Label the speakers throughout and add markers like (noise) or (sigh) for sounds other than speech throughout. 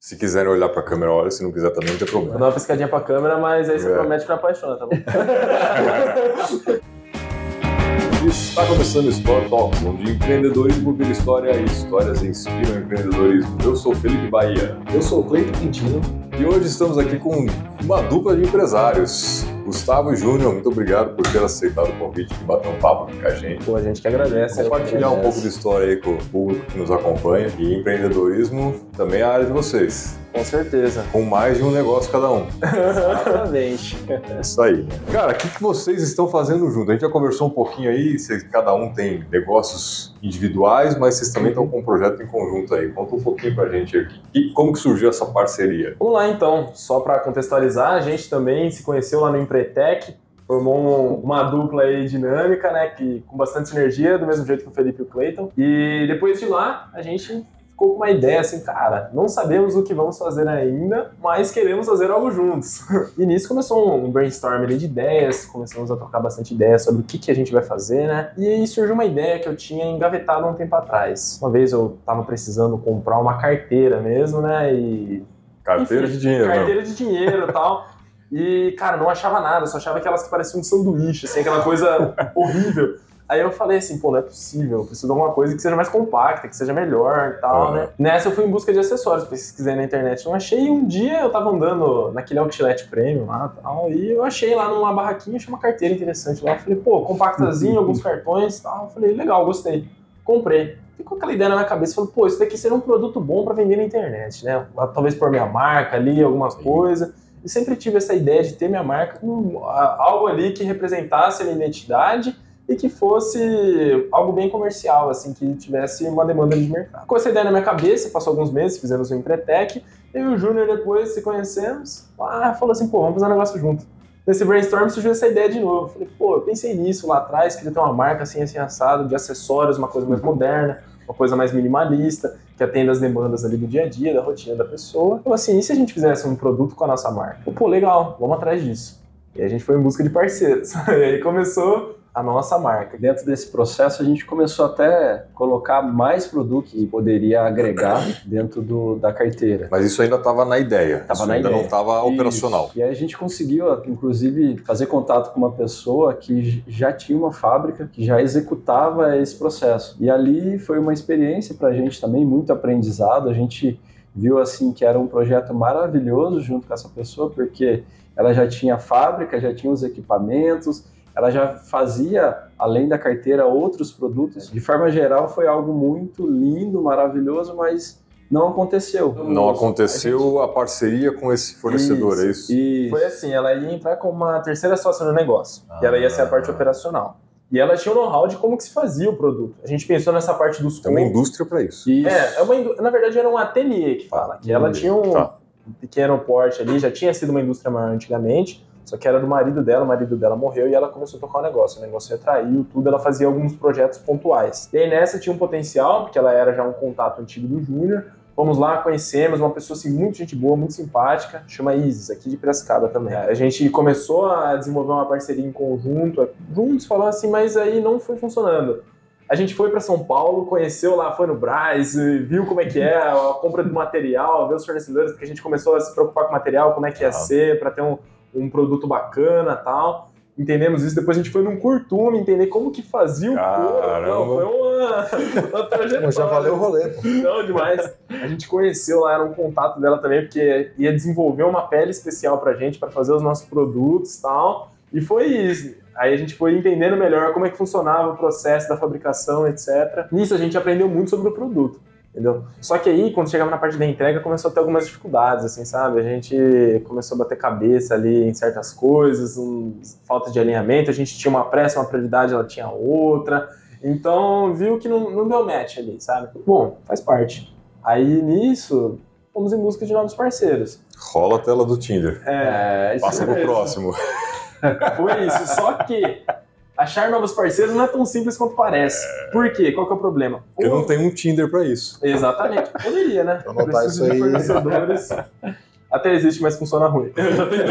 Speaker 1: Se quiserem olhar pra câmera, olha. Se não quiser também, não tem
Speaker 2: Vou
Speaker 1: problema.
Speaker 2: dar uma piscadinha pra câmera, mas aí você
Speaker 1: É.
Speaker 2: promete que me apaixona, tá bom? (laughs)
Speaker 1: Está começando o Store Talks, onde empreendedorismo vira história e histórias inspiram empreendedorismo. Eu sou Felipe Bahia
Speaker 3: Eu sou o Cleiton Quintino.
Speaker 1: E hoje estamos aqui com uma dupla de empresários. Gustavo e Júnior, muito obrigado por ter aceitado o convite de bater um papo aqui com a gente.
Speaker 2: Pô, a gente que agradece.
Speaker 1: Compartilhar um pouco de história aí com o público que nos acompanha. E empreendedorismo também é a área de vocês.
Speaker 2: Com certeza.
Speaker 1: Com mais de um negócio cada um. (laughs)
Speaker 2: Exatamente.
Speaker 1: É isso aí. Cara, o que, que vocês estão fazendo junto? A gente já conversou um pouquinho aí, vocês- cada um tem negócios individuais, mas vocês também estão com um projeto em conjunto aí. Conta um pouquinho pra gente aqui. E como que surgiu essa parceria?
Speaker 2: Vamos lá então, só para contextualizar, a gente também se conheceu lá no Empretec, formou um- uma dupla aí dinâmica, né, que com bastante sinergia, do mesmo jeito que o Felipe e o Cleiton. E depois de lá, a gente ficou com uma ideia assim, cara, não sabemos o que vamos fazer ainda, mas queremos fazer algo juntos. (laughs) E nisso começou um brainstorm de ideias, começamos a trocar bastante ideias sobre o que, que a gente vai fazer, né? E aí surgiu uma ideia que eu tinha engavetado há um tempo atrás. Uma vez eu tava precisando comprar uma carteira mesmo, né? E
Speaker 1: Carteira
Speaker 2: Enfim,
Speaker 1: de dinheiro, né?
Speaker 2: carteira de dinheiro e tal. E, cara, não achava nada, só achava aquelas que pareciam um sanduíche, assim, aquela coisa horrível. Aí eu falei assim, pô, não é possível, eu preciso de alguma coisa que seja mais compacta, que seja melhor e tal,
Speaker 1: Uhum.
Speaker 2: né? Nessa eu fui em busca de acessórios, pesquisei na internet, não achei. E um dia eu tava andando naquele outlet premium lá e tal, e eu achei lá numa barraquinha, achei uma carteira interessante lá. Eu falei, pô, compactazinho, alguns cartões e tal. Eu falei, legal, gostei. Comprei. Ficou aquela ideia na minha cabeça, falei, pô, isso daqui seria um produto bom pra vender na internet, né? Talvez por minha marca ali, alguma coisa. E sempre tive essa ideia de ter minha marca com algo ali que representasse a minha identidade e que fosse algo bem comercial, assim, que tivesse uma demanda de mercado. Com essa ideia na minha cabeça, passou alguns meses, fizemos o Empretec, eu e o Júnior depois se conhecemos, ah, falou assim, pô, vamos fazer um negócio junto. Nesse brainstorm surgiu essa ideia de novo. Falei, pô, eu pensei nisso lá atrás, queria ter uma marca assim, assim, assado, de acessórios, uma coisa mais moderna, uma coisa mais minimalista, que atenda as demandas ali do dia a dia, da rotina da pessoa. Então, assim, e se a gente fizesse um produto com a nossa marca? Pô, legal, vamos atrás disso. E a gente foi em busca de parceiros. (laughs) E aí começou a nossa marca.
Speaker 3: Dentro desse processo, a gente começou até a colocar mais produtos que poderia agregar dentro do, da carteira.
Speaker 1: Mas isso ainda estava na ideia.
Speaker 3: Tava
Speaker 1: isso
Speaker 3: na
Speaker 1: ainda
Speaker 3: ideia.
Speaker 1: não estava operacional.
Speaker 3: E aí a gente conseguiu, inclusive, fazer contato com uma pessoa que já tinha uma fábrica, que já executava esse processo. E ali foi uma experiência para a gente também, muito aprendizado. A gente viu assim que era um projeto maravilhoso junto com essa pessoa, porque ela já tinha fábrica, já tinha os equipamentos, ela já fazia, além da carteira, outros produtos. De forma geral, foi algo muito lindo, maravilhoso, mas não aconteceu.
Speaker 1: Não aconteceu a, parceria com esse fornecedor, é isso?
Speaker 3: Isso.
Speaker 2: Foi assim, ela ia entrar como uma terceira sócia no negócio. E ela ia ser a parte
Speaker 1: Ah.
Speaker 2: operacional. E ela tinha o know-how de como que se fazia o produto. A gente pensou nessa parte dos
Speaker 1: Tem uma indústria para isso.
Speaker 3: Isso.
Speaker 2: É, é uma, indú- na verdade era um ateliê que fala, que ela tinha um,
Speaker 1: Tá.
Speaker 2: um pequeno porte ali, já tinha sido uma indústria maior antigamente, só que era do marido dela, o marido dela morreu e ela começou a tocar o negócio. O negócio retraiu tudo, ela fazia alguns projetos pontuais. E aí nessa tinha um potencial, porque ela era já um contato antigo do Júnior. Fomos lá, conhecemos uma pessoa assim, muito gente boa, muito simpática, chama Isis, aqui de Piracicaba também. A gente começou a desenvolver uma parceria em conjunto, juntos, falando assim, mas aí não foi funcionando. A gente foi para São Paulo, conheceu lá, foi no Braz, viu como é que é a compra do material, viu os fornecedores, porque a gente começou a se preocupar com o material, como é que ia ser, para ter um, um produto bacana tal. Entendemos isso, depois a gente foi num curtume entender como que fazia o couro.
Speaker 1: Caramba.
Speaker 2: Não, foi uma, (laughs) uma trajetória.
Speaker 4: Já valeu o rolê, pô.
Speaker 2: Não, demais. A gente conheceu lá, era um contato dela também, porque ia desenvolver uma pele especial pra gente, pra fazer os nossos produtos e tal. E foi isso. Aí a gente foi entendendo melhor como é que funcionava o processo da fabricação, etc. Nisso a gente aprendeu muito sobre o produto. Entendeu? Só que aí, quando chegava na parte da entrega, começou a ter algumas dificuldades, assim, sabe? A gente começou a bater cabeça ali em certas coisas, um, falta de alinhamento, a gente tinha uma pressa, uma prioridade, ela tinha outra. Então, viu que não, não deu match ali, sabe? Bom, faz parte. Aí, nisso, fomos em busca de novos parceiros.
Speaker 1: Rola a tela do Tinder.
Speaker 2: É,
Speaker 3: isso
Speaker 1: Passa pro próximo. (laughs)
Speaker 2: foi isso. Só que achar novos parceiros não é tão simples quanto parece. Por quê? Qual que é o problema?
Speaker 1: Porque
Speaker 2: O-
Speaker 1: não tem um Tinder para isso.
Speaker 2: Exatamente. Poderia, né?
Speaker 4: Vou anotar
Speaker 2: Preciso
Speaker 4: isso
Speaker 2: de
Speaker 4: aí.
Speaker 2: fornecedores. Até existe, mas funciona ruim. Eu já tentei.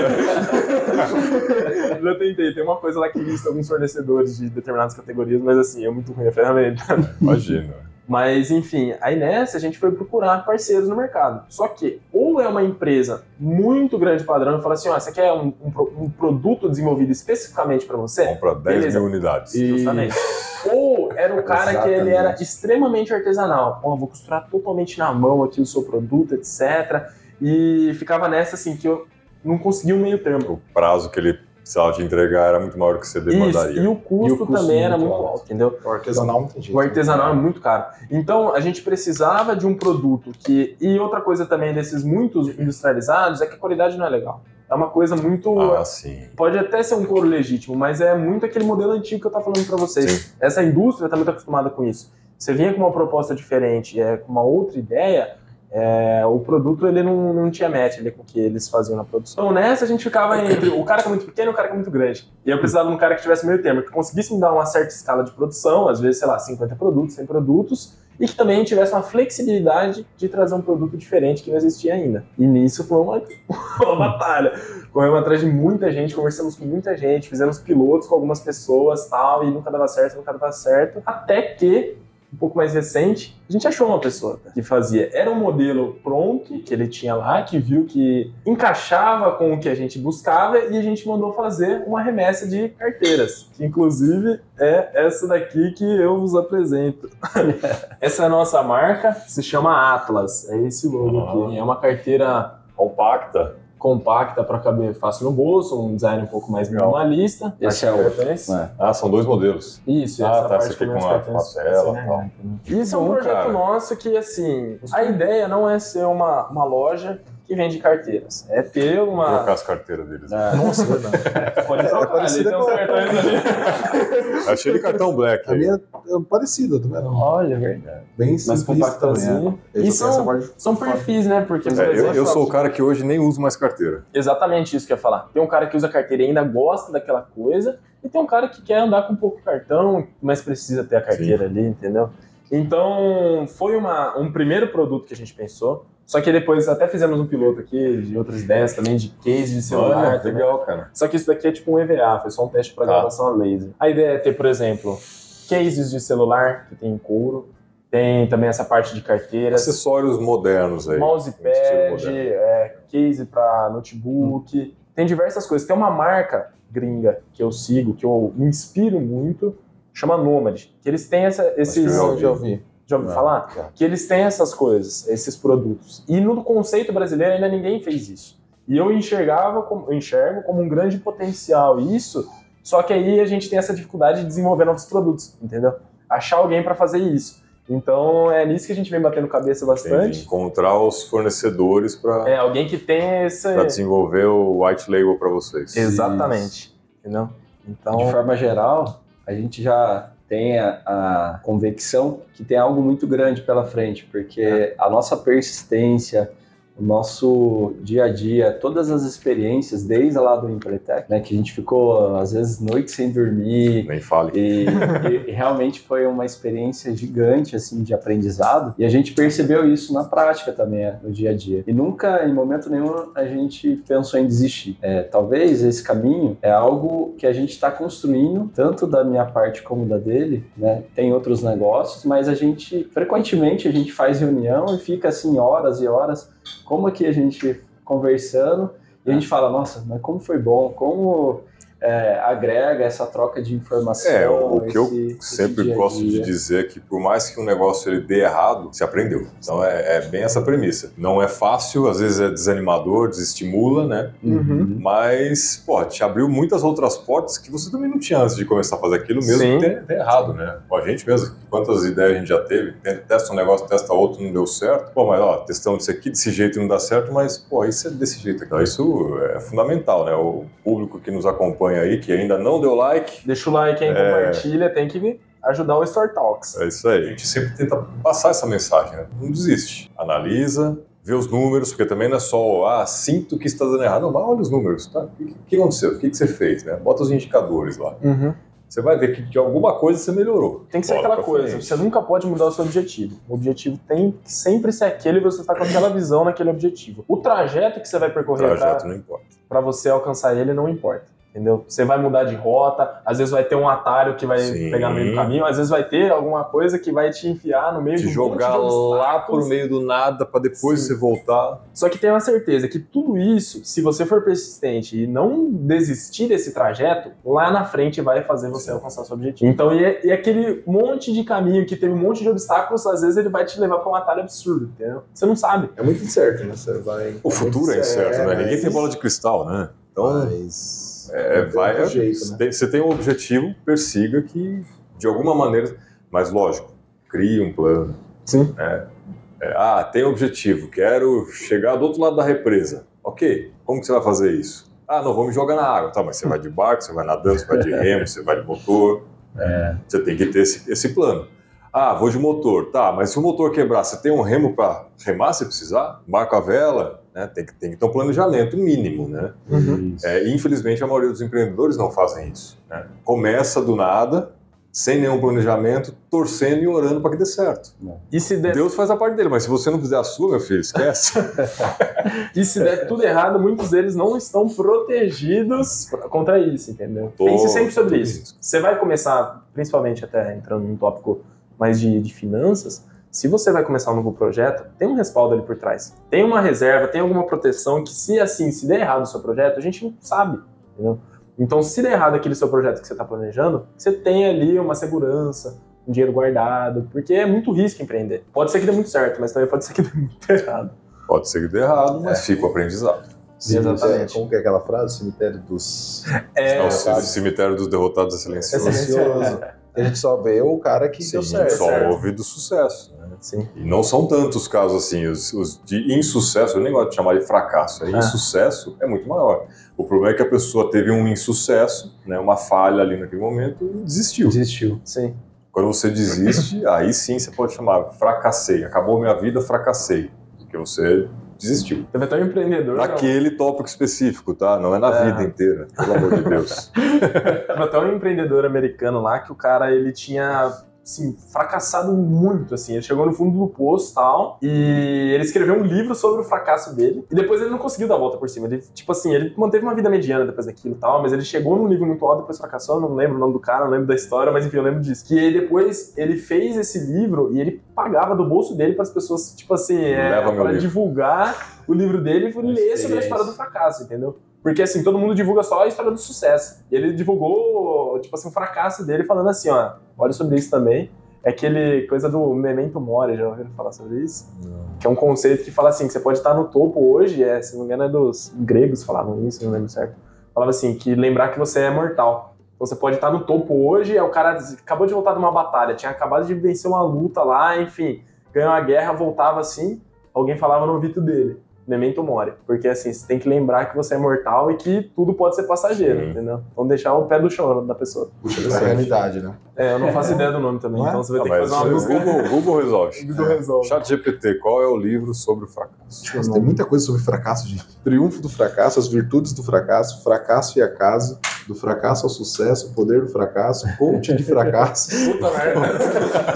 Speaker 2: já tentei. Tem uma coisa lá que lista alguns fornecedores de determinadas categorias, mas assim, é muito ruim a ferramenta.
Speaker 1: Imagina.
Speaker 2: Mas, enfim, aí nessa a gente foi procurar parceiros no mercado. Só que, ou é uma empresa muito grande padrão e fala assim: ó, você quer um, um, um produto desenvolvido especificamente para você?
Speaker 1: Compra 10
Speaker 2: Beleza.
Speaker 1: mil unidades.
Speaker 2: Justamente. (laughs) Ou era o cara que ele era extremamente artesanal. Ó, vou costurar totalmente na mão aqui o seu produto, etc. E ficava nessa assim que eu não conseguia um meio termo.
Speaker 1: O prazo que ele precisava te entregar era muito maior do que você
Speaker 2: Isso,
Speaker 1: demandaria.
Speaker 2: e o custo,
Speaker 3: E o custo
Speaker 2: também era
Speaker 3: muito alto.
Speaker 2: alto, entendeu?
Speaker 4: O artesanal não tem jeito.
Speaker 2: O artesanal é muito caro. Então, a gente precisava de um produto que. E outra coisa também desses muitos industrializados é que a qualidade não é legal. É uma coisa muito.
Speaker 1: Ah, sim.
Speaker 2: Pode até ser um couro legítimo, mas é muito aquele modelo antigo que eu tava falando para vocês.
Speaker 1: Sim.
Speaker 2: Essa indústria tá muito acostumada com isso. Você vinha com uma proposta diferente, é, com uma outra ideia, é, o produto ele não, não tinha match ali com o que eles faziam na produção. Então nessa a gente ficava entre o cara que é muito pequeno e o cara que é muito grande. E eu precisava de um cara que tivesse meio termo, que conseguisse me dar uma certa escala de produção, às vezes, sei lá, 50 produtos, 100 produtos, e que também tivesse uma flexibilidade de trazer um produto diferente que não existia ainda. E nisso foi uma, (laughs) uma batalha. Corremos atrás de muita gente, conversamos com muita gente, fizemos pilotos com algumas pessoas tal, e nunca dava certo, nunca dava certo. Até que, um pouco mais recente, a gente achou uma pessoa que fazia. Era um modelo pronto que ele tinha lá, que viu que encaixava com o que a gente buscava, e a gente mandou fazer uma remessa de carteiras. Que inclusive é essa daqui que eu vos apresento. (laughs) essa é a nossa marca, se chama Atlas. É esse logo aqui. É uma carteira
Speaker 1: Compacta.
Speaker 2: Compacta para caber fácil no bolso, um design um pouco mais
Speaker 1: Legal.
Speaker 2: minimalista.
Speaker 3: Esse é o-
Speaker 2: Cartões.
Speaker 3: É.
Speaker 1: Ah, são dois modelos.
Speaker 2: Isso,
Speaker 1: Ah,
Speaker 2: essa
Speaker 1: tá,
Speaker 2: parte
Speaker 1: esse aqui com
Speaker 2: dos
Speaker 1: a passela,
Speaker 2: fica assim,
Speaker 1: tal.
Speaker 2: né? Isso é um projeto
Speaker 1: cara.
Speaker 2: nosso que, assim, a ideia não é ser uma, uma loja que vende carteiras. É ter uma...
Speaker 1: Trocar as carteiras deles.
Speaker 3: É.
Speaker 4: Nossa, é verdade. (laughs)
Speaker 2: Pode trocar, ali
Speaker 4: parecida
Speaker 2: tem uns
Speaker 4: com-
Speaker 2: cartões (laughs) ali.
Speaker 1: Achei de cartão black.
Speaker 4: A
Speaker 1: aí.
Speaker 4: minha é parecida, tá vendo?
Speaker 3: Olha, é verdade.
Speaker 4: Bem
Speaker 2: compactazinho.
Speaker 4: também. é.
Speaker 2: E são, são perfis, né? Porque, por
Speaker 1: É, eu,
Speaker 2: exemplo,
Speaker 1: eu sou o cara que hoje nem uso mais carteira.
Speaker 2: Exatamente isso que eu ia falar. Tem um cara que usa carteira e ainda gosta daquela coisa, e tem um cara que quer andar com pouco cartão, mas precisa ter a carteira ali, entendeu? Então, foi uma, um primeiro produto que a gente pensou. Só que depois até fizemos um piloto aqui de outras ideias também, de case de celular.
Speaker 1: Olha,
Speaker 2: também.
Speaker 1: legal, cara.
Speaker 2: Só que isso daqui é tipo um EVA, foi só um teste para
Speaker 1: Tá.
Speaker 2: gravação a laser. A ideia é ter, por exemplo, cases de celular que tem em couro. Tem também essa parte de carteiras.
Speaker 1: Acessórios modernos aí.
Speaker 2: Mousepad, é, case para notebook. Tem diversas coisas. Tem uma marca gringa que eu sigo, que eu me inspiro muito, chama Nomad. Que eles têm essa, esses.
Speaker 1: que eu já
Speaker 4: ouvi.
Speaker 2: Já ouviu
Speaker 3: Não.
Speaker 2: falar?
Speaker 4: Já.
Speaker 2: Que eles têm essas coisas, esses produtos. E no conceito brasileiro ainda ninguém fez isso. E eu enxergava, como, eu enxergo como um grande potencial isso, só que aí a gente tem essa dificuldade de desenvolver novos produtos, entendeu? Achar alguém para fazer isso. Então é nisso que a gente vem batendo cabeça
Speaker 1: Tem
Speaker 2: bastante.
Speaker 1: de encontrar os fornecedores para
Speaker 2: É, alguém que tem esse.
Speaker 1: desenvolver o white label para vocês.
Speaker 2: Exatamente. Entendeu? Então.
Speaker 3: De forma geral, a gente já tem a, a convicção que tem algo muito grande pela frente, porque a nossa persistência, o nosso dia a dia, todas as experiências, desde lá do Empretec, né, que a gente ficou às vezes noites sem dormir,
Speaker 1: Nem fale.
Speaker 3: e, e- realmente foi uma experiência gigante assim de aprendizado. E a gente percebeu isso na prática também é, no dia a dia. E nunca em momento nenhum a gente pensou em desistir. É, talvez esse caminho é algo que a gente está construindo tanto da minha parte como da dele né. Tem outros negócios mas a gente frequentemente a gente faz reunião e fica assim horas e horas como aqui a gente conversando e a gente fala nossa mas como foi bom como é, agrega essa troca de informação.
Speaker 1: É, o que eu
Speaker 3: esse- esse
Speaker 1: Sempre
Speaker 3: dia a
Speaker 1: gosto de
Speaker 3: dia.
Speaker 1: dizer que por mais que um negócio ele dê errado, se aprendeu. Então é, é bem essa premissa. Não é fácil, às vezes é desanimador, desestimula, né?
Speaker 2: Uhum.
Speaker 1: Mas, pô, te abriu muitas outras portas que você também não tinha antes de começar a fazer aquilo, mesmo
Speaker 2: Sim.
Speaker 1: que tenha, tenha errado, né? Pô, a gente mesmo, quantas ideias a gente já teve, testa um negócio, testa outro, não deu certo. Pô, mas ó, testamos isso aqui desse jeito e não dá certo, mas, pô, isso é desse jeito aqui. Então, isso é fundamental, né? O público que nos acompanha aí, que ainda não deu like,
Speaker 2: Deixa o like aí,
Speaker 1: É.
Speaker 2: compartilha, tem que ajudar o Store Talks.
Speaker 1: É isso aí. A gente sempre tenta passar essa mensagem, né? Não desiste. Analisa, vê os números, porque também não é só, ah, sinto que está dando errado. Não, mas olha os números, tá? O que, que aconteceu? O que, que você fez, né? Bota os indicadores lá. Você vai ver que de alguma coisa você melhorou.
Speaker 2: Tem que ser
Speaker 1: Bola
Speaker 2: aquela coisa,
Speaker 1: frente.
Speaker 2: você nunca pode mudar o seu objetivo. O objetivo tem que sempre ser aquele e você está com aquela visão naquele objetivo. O trajeto que você vai
Speaker 1: O
Speaker 2: percorrer
Speaker 1: trajeto não importa.
Speaker 2: para você alcançar ele não importa. Entendeu? Você vai mudar de rota, às vezes vai ter um atalho que vai
Speaker 1: Sim.
Speaker 2: pegar no meio do caminho, às vezes vai ter alguma coisa que vai te enfiar no meio
Speaker 1: Te
Speaker 2: de um
Speaker 1: jogar
Speaker 2: monte de
Speaker 1: lá por meio do nada pra depois
Speaker 2: Sim.
Speaker 1: você voltar.
Speaker 2: Só que tenha uma certeza que tudo isso, se você for persistente e não desistir desse trajeto, lá na frente vai fazer você alcançar seu objetivo. Então, e, e aquele monte de caminho que teve um monte de obstáculos, às vezes ele vai te levar pra um atalho absurdo, entendeu? Você não sabe.
Speaker 4: É muito incerto, né? Você vai...
Speaker 1: O futuro é incerto, né? Ninguém tem bola de cristal, né? Então,
Speaker 4: Mas...
Speaker 1: é,
Speaker 4: tem
Speaker 1: vai.
Speaker 4: outro jeito, né?
Speaker 1: tem- Você tem um objetivo, persiga que, de alguma maneira. Mas, lógico, crie um plano.
Speaker 2: Sim.
Speaker 1: É, ah, tem objetivo, quero chegar do outro lado da represa. Ok, como que você vai fazer isso? Ah, não, vou me jogar na água. Tá, mas você vai de barco, você vai nadando, você vai de remo, você vai de motor. (laughs) Você tem que ter esse, esse plano. Ah, vou de motor. Tá, mas se o motor quebrar, você tem um remo para remar se precisar? Barco a vela? Né? Tem, que, tem que ter um planejamento mínimo, né?
Speaker 3: Isso.
Speaker 1: É, infelizmente, a maioria dos empreendedores não fazem isso. né? Começa do nada, sem nenhum planejamento, torcendo e orando para que dê certo.
Speaker 2: E se der,
Speaker 1: Deus faz a parte dele, mas se você não fizer a sua, meu filho, esquece. (laughs)
Speaker 2: e se der tudo errado, muitos deles não estão protegidos contra isso, entendeu?
Speaker 1: Tô-
Speaker 2: Pense sempre sobre isso. Você vai começar, principalmente até entrando num tópico mais de, de finanças, se você vai começar um novo projeto, tem um respaldo ali por trás. Tem uma reserva, tem alguma proteção que se assim, se der errado o seu projeto, a gente não sabe, entendeu? Então, se der errado aquele seu projeto que você está planejando, você tem ali uma segurança, um dinheiro guardado, porque é muito risco empreender. Pode ser que dê muito certo, mas também pode ser que dê muito (laughs) errado.
Speaker 1: Pode ser que dê errado, mas fica o aprendizado.
Speaker 4: Cemitério-
Speaker 2: Exatamente.
Speaker 4: Como que é aquela frase? Cemitério dos...
Speaker 2: É,
Speaker 1: É o
Speaker 4: sabe.
Speaker 1: cemitério dos derrotados é silenciosos.
Speaker 4: Silencioso. A gente (laughs) só vê o cara que
Speaker 1: Sim,
Speaker 4: deu certo.
Speaker 1: só houve do sucesso.
Speaker 2: Sim.
Speaker 1: E não são tantos casos assim, os, os de insucesso, eu nem gosto de chamar de fracasso, é insucesso é muito maior. O problema é que a pessoa teve um insucesso, né, uma falha ali naquele momento e desistiu.
Speaker 3: Desistiu.
Speaker 2: Sim.
Speaker 1: Quando você desiste, (laughs) aí sim você pode chamar fracassei, acabou minha vida, fracassei, porque você desistiu.
Speaker 2: Teve até um empreendedor.
Speaker 1: Naquele tópico específico, tá? Não é na
Speaker 2: É.
Speaker 1: vida inteira, pelo amor de Deus.
Speaker 2: Teve até um empreendedor americano lá que o cara ele tinha assim, fracassado muito, assim. Ele chegou no fundo do poço e tal, e ele escreveu um livro sobre o fracasso dele, e depois ele não conseguiu dar a volta por cima. Ele, tipo assim, ele manteve uma vida mediana depois daquilo e tal, mas ele chegou num nível muito alto, depois fracassou, não lembro o nome do cara, não lembro da história, mas enfim, eu lembro disso. Que depois ele fez esse livro e ele pagava do bolso dele para as pessoas, tipo assim, é, para divulgar o livro dele e ler sobre a história do fracasso, entendeu? Porque assim, todo mundo divulga só a história do sucesso. E ele divulgou, tipo assim, o fracasso dele falando assim, ó, olha sobre isso também. É aquele coisa do memento mori, já ouviram falar sobre isso? Que é um conceito que fala assim, que você pode estar no topo hoje, é, se não me engano é dos gregos falavam isso, não lembro certo. Falava assim, que lembrar que você é mortal. Então você pode estar no topo hoje, é o cara acabou de voltar de uma batalha, tinha acabado de vencer uma luta lá, enfim, ganhou uma guerra, voltava assim, alguém falava no ouvido dele. Memento mori. Porque assim, você tem que lembrar que você é mortal e que tudo pode ser passageiro,
Speaker 1: Sim.
Speaker 2: entendeu? Então deixar o pé do chão da pessoa.
Speaker 4: Puxa da realidade, né?
Speaker 2: É, eu não faço ideia do nome também,
Speaker 4: Não é?
Speaker 2: então você vai
Speaker 1: Ah,
Speaker 2: ter que fazer uma busca.
Speaker 1: Google, Google resolve. (laughs)
Speaker 2: Google resolve.
Speaker 1: Chat GPT, qual é o livro sobre o fracasso?
Speaker 4: Nossa, tem muita coisa sobre fracasso, gente. Triunfo do fracasso, as virtudes do fracasso, fracasso e acaso, do fracasso ao sucesso, o poder do fracasso, coach de fracasso,
Speaker 2: Puta merda.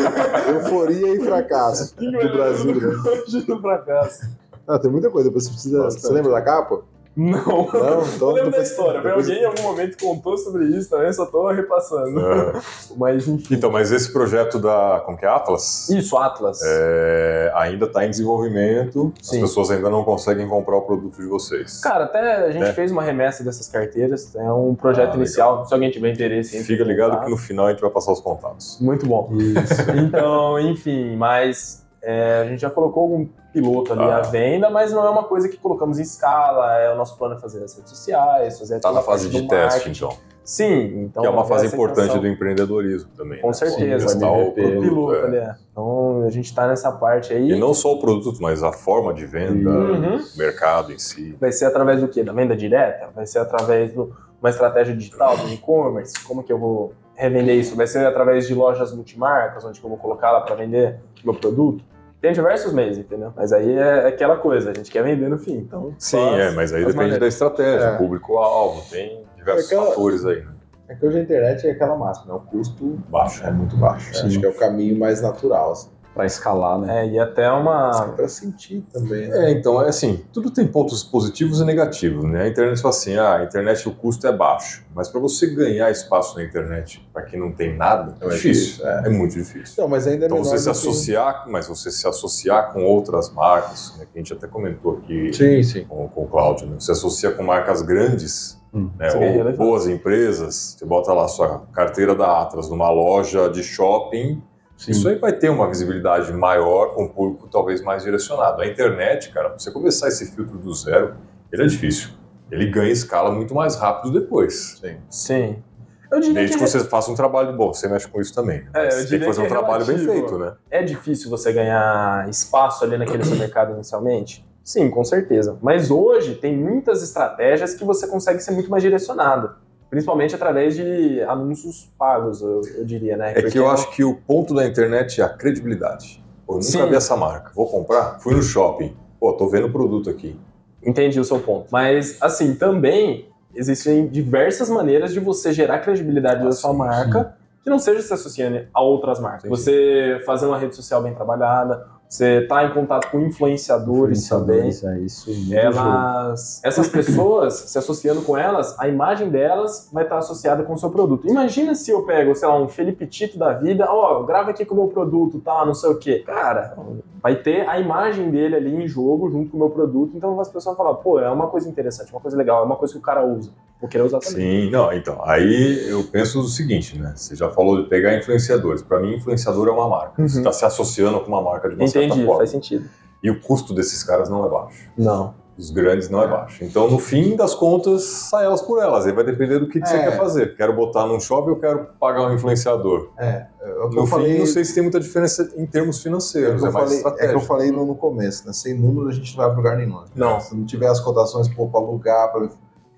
Speaker 2: (laughs)
Speaker 4: euforia e fracasso do Brasil.
Speaker 2: Hoje no fracasso.
Speaker 4: Ah, tem muita coisa, você precisa.
Speaker 2: Bastante.
Speaker 4: Você lembra da capa?
Speaker 2: Não.
Speaker 4: Não, então. (laughs)
Speaker 2: Eu lembro da
Speaker 4: depois-
Speaker 2: história,
Speaker 4: depois-
Speaker 2: alguém em algum momento contou sobre isso também, eu só tô repassando.
Speaker 1: É. (laughs)
Speaker 2: Mas enfim.
Speaker 1: Então, mas esse projeto da. Como que é? Atlas?
Speaker 2: Isso, Atlas.
Speaker 1: É, ainda está em desenvolvimento,
Speaker 2: Sim.
Speaker 1: as pessoas ainda não conseguem comprar o produto de vocês.
Speaker 2: Cara, até a gente
Speaker 1: É.
Speaker 2: fez uma remessa dessas carteiras, é um projeto
Speaker 1: Ah,
Speaker 2: inicial, se alguém tiver interesse.
Speaker 1: Fica ligado que no final a gente vai passar os contatos.
Speaker 2: Muito bom. (laughs) Então, enfim, mas é, a gente já colocou algum piloto ali
Speaker 1: Ah.
Speaker 2: à venda, mas não é uma coisa que colocamos em escala. É o nosso plano é fazer as redes sociais, fazer
Speaker 1: Está Tá na fase de teste,
Speaker 2: marketing.
Speaker 1: então.
Speaker 2: Sim, então
Speaker 1: que é uma fase
Speaker 2: essa
Speaker 1: importante do empreendedorismo também.
Speaker 2: Com
Speaker 1: né?
Speaker 2: certeza,
Speaker 1: Testar o
Speaker 3: MVP,
Speaker 1: produto,
Speaker 2: piloto
Speaker 1: é.
Speaker 2: é. Então a gente tá nessa parte aí.
Speaker 1: E não só o produto, mas a forma de venda,
Speaker 2: Uhum.
Speaker 1: o mercado em si.
Speaker 2: Vai ser através do quê? Da venda direta? Vai ser através de uma estratégia digital, do e-commerce? Como que eu vou revender isso? Vai ser através de lojas multimarcas, onde eu vou colocar lá para vender meu produto? Tem diversos meios, entendeu? Mas aí é aquela coisa, a gente quer vender no fim. Então,
Speaker 1: Sim,
Speaker 2: as-
Speaker 1: é, mas aí depende
Speaker 2: maneiras.
Speaker 1: da estratégia,
Speaker 4: É.
Speaker 1: público-alvo, tem diversos
Speaker 4: É aquela-
Speaker 1: fatores aí. né?
Speaker 4: É que hoje a internet é aquela máxima, né? O custo
Speaker 1: Baixo.
Speaker 4: é muito baixo.
Speaker 3: Sim.
Speaker 4: Acho que é o caminho mais natural. assim.
Speaker 3: Para escalar, né?
Speaker 2: É, e até uma.
Speaker 4: Para sentir também. Né?
Speaker 1: É, então, é assim, tudo tem pontos positivos e negativos, né? A internet fala assim, ah, a internet o custo é baixo, mas para você ganhar espaço na internet, para quem não tem nada, é
Speaker 4: É
Speaker 1: difícil,
Speaker 4: difícil, é.
Speaker 1: é muito difícil.
Speaker 4: Não, mas ainda é
Speaker 1: Então você se
Speaker 4: do que-
Speaker 1: associar, mas você se associar com outras marcas, né, que a gente até comentou aqui
Speaker 4: Sim, sim.
Speaker 1: com, com o Cláudio, né? Você associa com marcas grandes,
Speaker 3: Hum.
Speaker 1: né, ou
Speaker 2: relevância.
Speaker 1: boas empresas, você bota lá sua carteira da Atlas numa loja de shopping,
Speaker 3: Sim.
Speaker 1: isso aí vai ter uma visibilidade maior com um público talvez mais direcionado. A internet, cara, pra você começar esse filtro do zero, ele é difícil. Ele ganha escala muito mais rápido depois.
Speaker 4: sim.
Speaker 2: Sim. Eu diria
Speaker 1: Desde
Speaker 2: que
Speaker 1: que você faça um trabalho bom, você mexe com isso também. né?
Speaker 2: É, eu
Speaker 1: tem que fazer um
Speaker 2: que é
Speaker 1: trabalho bem feito, né?
Speaker 2: é difícil você ganhar espaço ali naquele seu mercado inicialmente? Sim, com certeza. Mas hoje tem muitas estratégias que você consegue ser muito mais direcionado. Principalmente através de anúncios pagos, eu, eu diria, né?
Speaker 1: É que eu acho que o ponto da internet é a credibilidade. Pô, eu nunca
Speaker 2: Sim.
Speaker 1: vi essa marca. Vou comprar? Fui no shopping. Pô, tô vendo o produto aqui.
Speaker 2: Entendi o seu ponto. Mas, assim, também existem diversas maneiras de você gerar credibilidade
Speaker 1: Ah,
Speaker 2: da sua
Speaker 1: sim,
Speaker 2: marca que não seja se associando a outras marcas.
Speaker 1: Sim,
Speaker 2: Você fazer uma rede social bem trabalhada, você tá em contato com influenciadores, também.
Speaker 3: Influenciadores, é isso. jogo.
Speaker 2: Elas, essas pessoas, se associando com elas, a imagem delas vai estar associada com o seu produto. Imagina se eu pego, sei lá, um Felipe Tito da vida, ó, grava aqui com o meu produto, tá, não sei o quê. Cara, vai ter a imagem dele ali em jogo junto com o meu produto, então as pessoas vão falar, pô, é uma coisa interessante, uma coisa legal, é uma coisa que o cara usa. Vou querer usar também.
Speaker 1: Sim, não, então. Aí eu penso o seguinte, né? Você já falou de pegar influenciadores. Para mim, influenciador é uma marca.
Speaker 2: Uhum.
Speaker 1: Você está se associando com uma marca de uma
Speaker 2: Entendi,
Speaker 1: forma.
Speaker 2: faz sentido.
Speaker 1: E o custo desses caras não é baixo.
Speaker 2: Não.
Speaker 1: Os grandes não é baixo. Então, no fim das contas, sai elas por elas. Aí vai depender do que, que você
Speaker 4: É.
Speaker 1: quer fazer. Quero botar num shopping ou quero pagar um influenciador?
Speaker 4: É, é o que
Speaker 1: No
Speaker 4: eu
Speaker 1: fim,
Speaker 4: falei.
Speaker 1: não sei se tem muita diferença em termos
Speaker 4: É, o
Speaker 1: financeiros. É,
Speaker 4: eu
Speaker 1: mais
Speaker 4: falei, é que eu falei no, no começo, né? Sem número a gente não vai pra lugar nenhum.
Speaker 2: Não.
Speaker 4: Se não tiver as cotações pô, pra alugar, pra...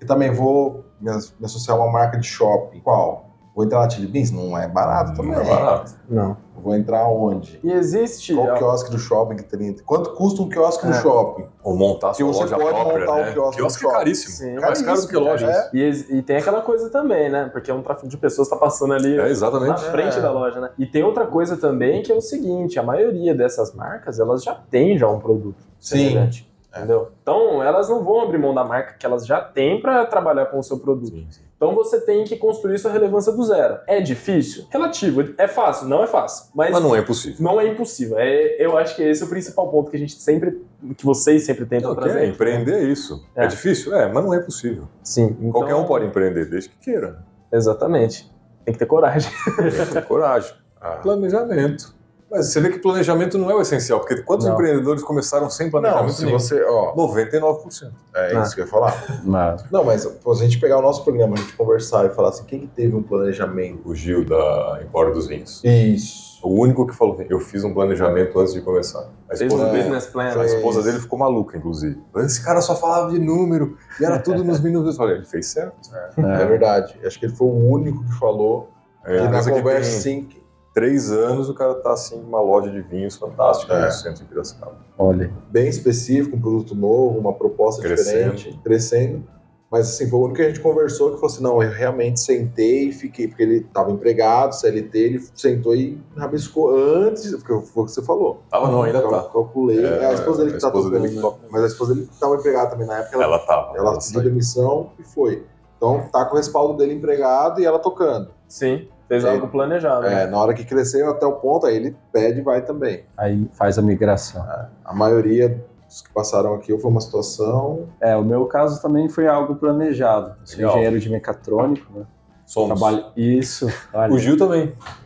Speaker 4: eu também vou me, as- me associar a uma marca de shopping. Qual? Vou entrar na Chili Beans? Não é barato também.
Speaker 1: Não é barato.
Speaker 2: Não.
Speaker 4: Vou entrar onde?
Speaker 2: E existe.
Speaker 4: Qual o quiosque do shopping que tem? Quanto custa um quiosque no
Speaker 2: É.
Speaker 4: shopping?
Speaker 1: Ou montar sua
Speaker 4: você
Speaker 1: loja
Speaker 4: pode
Speaker 1: própria,
Speaker 4: montar um
Speaker 1: né?
Speaker 4: quiosque no
Speaker 1: é caríssimo.
Speaker 2: Sim.
Speaker 1: É mais caro do que loja.
Speaker 4: É.
Speaker 2: E, e tem aquela coisa também, né? Porque é um tráfego de pessoas que tá passando ali
Speaker 1: É,
Speaker 2: na
Speaker 1: exatamente.
Speaker 2: frente
Speaker 4: É.
Speaker 2: da loja, né? E tem outra coisa também que é o seguinte: a maioria dessas marcas elas já tem já um produto
Speaker 4: Sim.
Speaker 2: semelhante.
Speaker 4: É.
Speaker 2: Entendeu? Então elas não vão abrir mão da marca que elas já têm para trabalhar com o seu produto.
Speaker 1: Sim, sim.
Speaker 2: Então você tem que construir sua relevância do zero. É difícil? Relativo. É fácil? Não é fácil. Mas,
Speaker 1: Mas não é impossível.
Speaker 2: não é impossível. É, eu acho que esse é o principal ponto que a gente sempre, que vocês sempre tentam
Speaker 1: Não,
Speaker 2: trazer.
Speaker 1: quer empreender é isso. É.
Speaker 2: É.
Speaker 1: difícil? É, mas não é impossível.
Speaker 2: Sim. então-
Speaker 1: Qualquer um pode empreender, desde que queira.
Speaker 2: Exatamente. Tem que ter coragem.
Speaker 1: Tem que ter coragem.
Speaker 4: Ah. (laughs)
Speaker 1: Planejamento. Mas você vê que planejamento não é o essencial, porque quantos
Speaker 2: Não.
Speaker 1: empreendedores começaram sem planejamento
Speaker 4: Não, se
Speaker 1: nenhum?
Speaker 4: você. Ó,
Speaker 1: 99%.
Speaker 4: é
Speaker 2: Ah.
Speaker 4: isso que eu ia falar.
Speaker 3: Mas,
Speaker 4: Não, mas pô, se a gente pegar o nosso programa, a gente conversar e falar assim, quem que teve um planejamento?
Speaker 1: O Gil da Empório dos Vinhos.
Speaker 4: Isso.
Speaker 1: O único que falou, eu fiz um planejamento antes de começar. A
Speaker 2: Fez
Speaker 1: esposa,
Speaker 2: um
Speaker 4: É.
Speaker 2: business plan.
Speaker 1: a
Speaker 2: né?
Speaker 1: esposa dele ficou maluca, inclusive. Esse cara só falava de número, e era tudo nos minutos. Eu falei, ele fez certo.
Speaker 4: É, verdade. Acho que ele foi o único que falou
Speaker 1: É,
Speaker 4: que na
Speaker 1: coisa que
Speaker 4: conversa,
Speaker 1: tem
Speaker 4: sim.
Speaker 1: Três anos, o cara tá assim, uma loja de vinhos fantástica
Speaker 4: É.
Speaker 1: no centro de Piracicaba.
Speaker 3: olha,
Speaker 4: bem específico, um produto novo, uma proposta
Speaker 1: Crescendo.
Speaker 4: diferente, crescendo. Mas assim, foi o único que a gente conversou que falou assim, não, eu realmente sentei e fiquei, porque ele estava empregado, CLT, ele sentou e rabiscou antes, porque foi o que você falou.
Speaker 1: Tava não, ainda
Speaker 4: Cal-
Speaker 1: tá.
Speaker 4: Calculei,
Speaker 1: É,
Speaker 4: é a esposa dele que tá
Speaker 1: esposa
Speaker 4: tocando,
Speaker 1: dele
Speaker 4: né? Mas a esposa dele estava empregada também na época, ela,
Speaker 1: Ela tava.
Speaker 4: ela pediu demissão e foi. Então tá com o respaldo dele empregado e ela tocando.
Speaker 2: Sim, fez
Speaker 4: É.
Speaker 2: algo planejado.
Speaker 4: É,
Speaker 2: né?
Speaker 4: na hora que cresceu até o ponto, aí ele pede e vai também.
Speaker 3: aí faz a migração.
Speaker 4: A maioria dos que passaram aqui foi uma situação.
Speaker 3: É, o meu caso também foi algo planejado. Eu sou
Speaker 1: Legal.
Speaker 3: engenheiro de mecatrônico, né?
Speaker 1: Somos.
Speaker 3: Trabalho isso, olha, (laughs)
Speaker 1: O Gil também.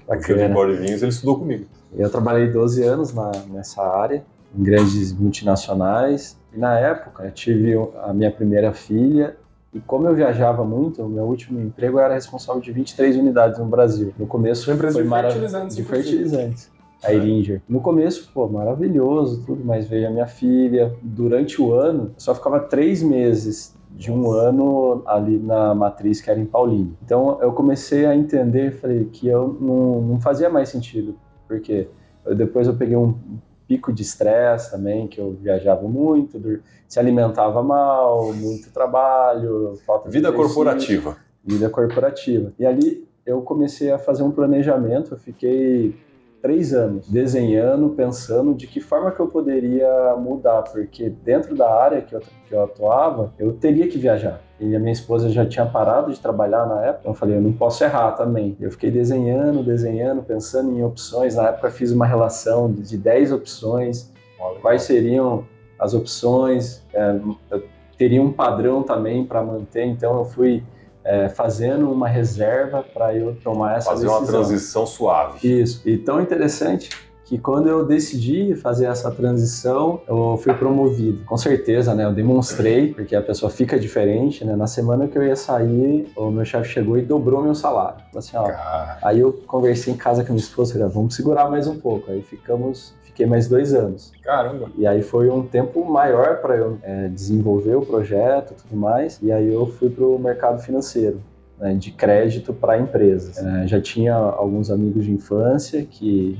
Speaker 1: O Gil de
Speaker 3: bacana.
Speaker 1: Empório de Vinhos, ele estudou comigo.
Speaker 3: Eu trabalhei 12 anos na, nessa área, em grandes multinacionais. E na época eu tive a minha primeira filha. E como eu viajava muito, o meu último emprego era responsável de 23 unidades no Brasil. No começo
Speaker 2: empresa
Speaker 3: foi
Speaker 2: de fertilizantes,
Speaker 3: de fertilizantes. A Iringer. No começo, pô, maravilhoso, tudo, mas veio a minha filha. Durante o ano, eu só ficava três meses de um ano ali na matriz que era em Paulínia. Então eu comecei a entender, falei, que eu não, não fazia mais sentido. Porque eu- depois eu peguei um pico de estresse também, que eu viajava muito, se alimentava mal, muito trabalho, falta de
Speaker 1: Vida corporativa.
Speaker 3: vida corporativa. E ali eu comecei a fazer um planejamento, eu fiquei três anos desenhando, pensando de que forma que eu poderia mudar, porque dentro da área que eu, que eu atuava, eu teria que viajar. E a minha esposa já tinha parado de trabalhar na época, então eu falei, eu não posso errar também. Eu fiquei desenhando, desenhando, pensando em opções. Na época fiz uma relação de 10 opções, quais seriam as opções, é, eu teria um padrão também para manter, então eu fui é, fazendo uma reserva para eu tomar essa
Speaker 1: Fazer
Speaker 3: decisão.
Speaker 1: uma transição suave.
Speaker 3: Isso. E tão interessante que quando eu decidi fazer essa transição, eu fui promovido. Com certeza, né? Eu demonstrei, porque a pessoa fica diferente, né? Na semana que eu ia sair, o meu chefe chegou e dobrou meu salário. Assim, ó, Aí eu conversei em casa com a minha esposa, falei, "Ah, vamos segurar mais um pouco. Aí ficamos, fiquei mais dois anos.
Speaker 1: caramba.
Speaker 3: E aí foi um tempo maior para eu é, desenvolver o projeto e tudo mais. E aí eu fui para o mercado financeiro. né, de crédito para empresas. É, já tinha alguns amigos de infância que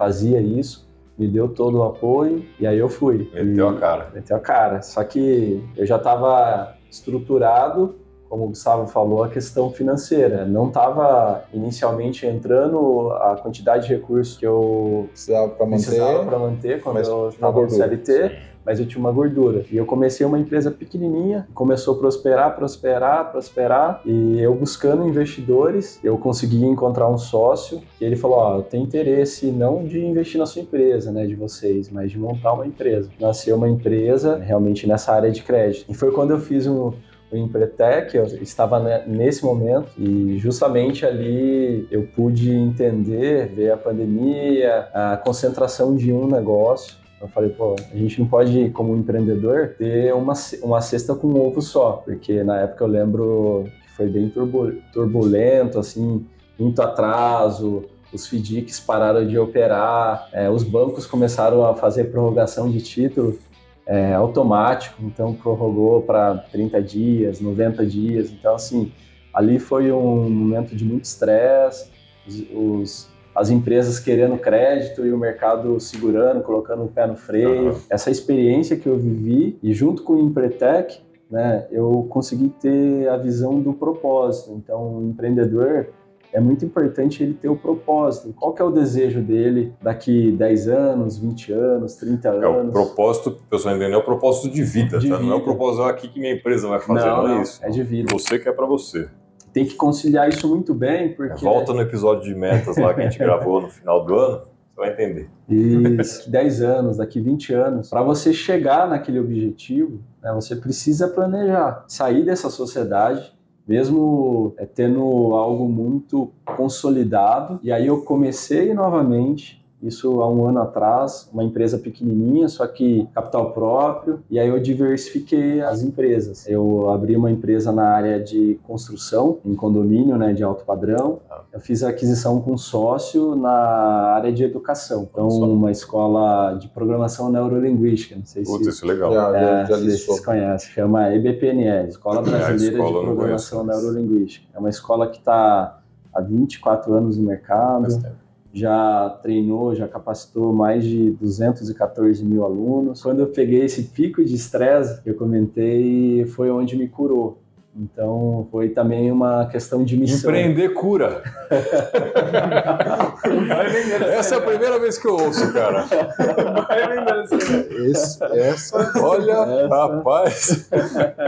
Speaker 3: fazia isso, me deu todo o apoio e aí eu fui.
Speaker 1: Meteu
Speaker 3: E-
Speaker 1: a cara.
Speaker 3: Meteu a cara. Só que eu já estava estruturado, como o Gustavo falou, a questão financeira. Não estava inicialmente entrando a quantidade de recursos que eu
Speaker 4: Precisava para manter.
Speaker 3: precisava para manter quando
Speaker 4: mas
Speaker 3: eu estava no. CLT, mas eu tinha uma gordura. E eu comecei uma empresa pequenininha, começou a prosperar, prosperar, prosperar, e eu buscando investidores, eu consegui encontrar um sócio, e ele falou, ó, eu tenho interesse não de investir na sua empresa, né, de vocês, mas de montar uma empresa. Nasceu uma empresa realmente nessa área de crédito. E foi quando eu fiz um o Empretec, eu estava ne- nesse momento e justamente ali eu pude entender, ver a pandemia, a concentração de um negócio. Eu falei, pô, a gente não pode, como empreendedor, ter uma, uma cesta com um ovo só, porque na época eu lembro que foi bem turbu- turbulento, assim, muito atraso, os FDICs pararam de operar, eh, os bancos começaram a fazer prorrogação de título é, automático, então prorrogou para 30 dias, 90 dias. Então, assim, ali foi um momento de muito estresse, os, os- as empresas querendo crédito e o mercado segurando, colocando o pé no freio.
Speaker 1: Aham.
Speaker 3: Essa experiência que eu vivi, e junto com o Empretec, né, eu consegui ter a visão do propósito. Então, o empreendedor é muito importante ele ter o propósito. Qual que é o desejo dele daqui 10 anos, 20 anos, 30
Speaker 1: É o
Speaker 3: anos?
Speaker 1: propósito, pessoal entender, é o propósito de vida,
Speaker 3: De
Speaker 1: tá? Não é o
Speaker 3: vida.
Speaker 1: propósito aqui que minha empresa vai fazer, não, é isso.
Speaker 3: é de vida.
Speaker 1: Você que é pra você.
Speaker 3: Tem que conciliar isso muito bem,
Speaker 1: É,
Speaker 3: porque
Speaker 1: Volta no episódio de metas lá que a gente (laughs) gravou no final do ano, você vai entender.
Speaker 3: Isso, 10 anos, daqui 20 anos, para você chegar naquele objetivo, né, você precisa planejar, sair dessa sociedade, mesmo é, tendo algo muito consolidado. E aí eu comecei novamente, isso há um ano atrás, uma empresa pequenininha, só que capital próprio, e aí eu diversifiquei as empresas. Eu abri uma empresa na área de construção, em condomínio, né, de alto padrão. Eu fiz a aquisição com sócio na área de educação. Então, uma escola de programação neurolinguística, não sei
Speaker 1: Putz,
Speaker 3: se
Speaker 1: isso é legal.
Speaker 4: Já,
Speaker 3: é,
Speaker 4: já, já li
Speaker 3: vocês conhecem, chama EBPNL, Escola Brasileira
Speaker 1: escola eu
Speaker 3: de Programação. Neurolinguística. É uma escola que está há 24 anos no mercado,
Speaker 1: tempo.
Speaker 3: Já treinou, já capacitou mais de 214 mil alunos. Quando eu peguei esse pico de estresse eu comentei, foi onde me curou. Então, foi também uma questão de missão.
Speaker 1: Empreender cura. (laughs) Essa é a primeira vez que eu ouço, cara. (laughs)
Speaker 4: Esse, essa,
Speaker 1: Olha,
Speaker 3: Essa-
Speaker 1: rapaz.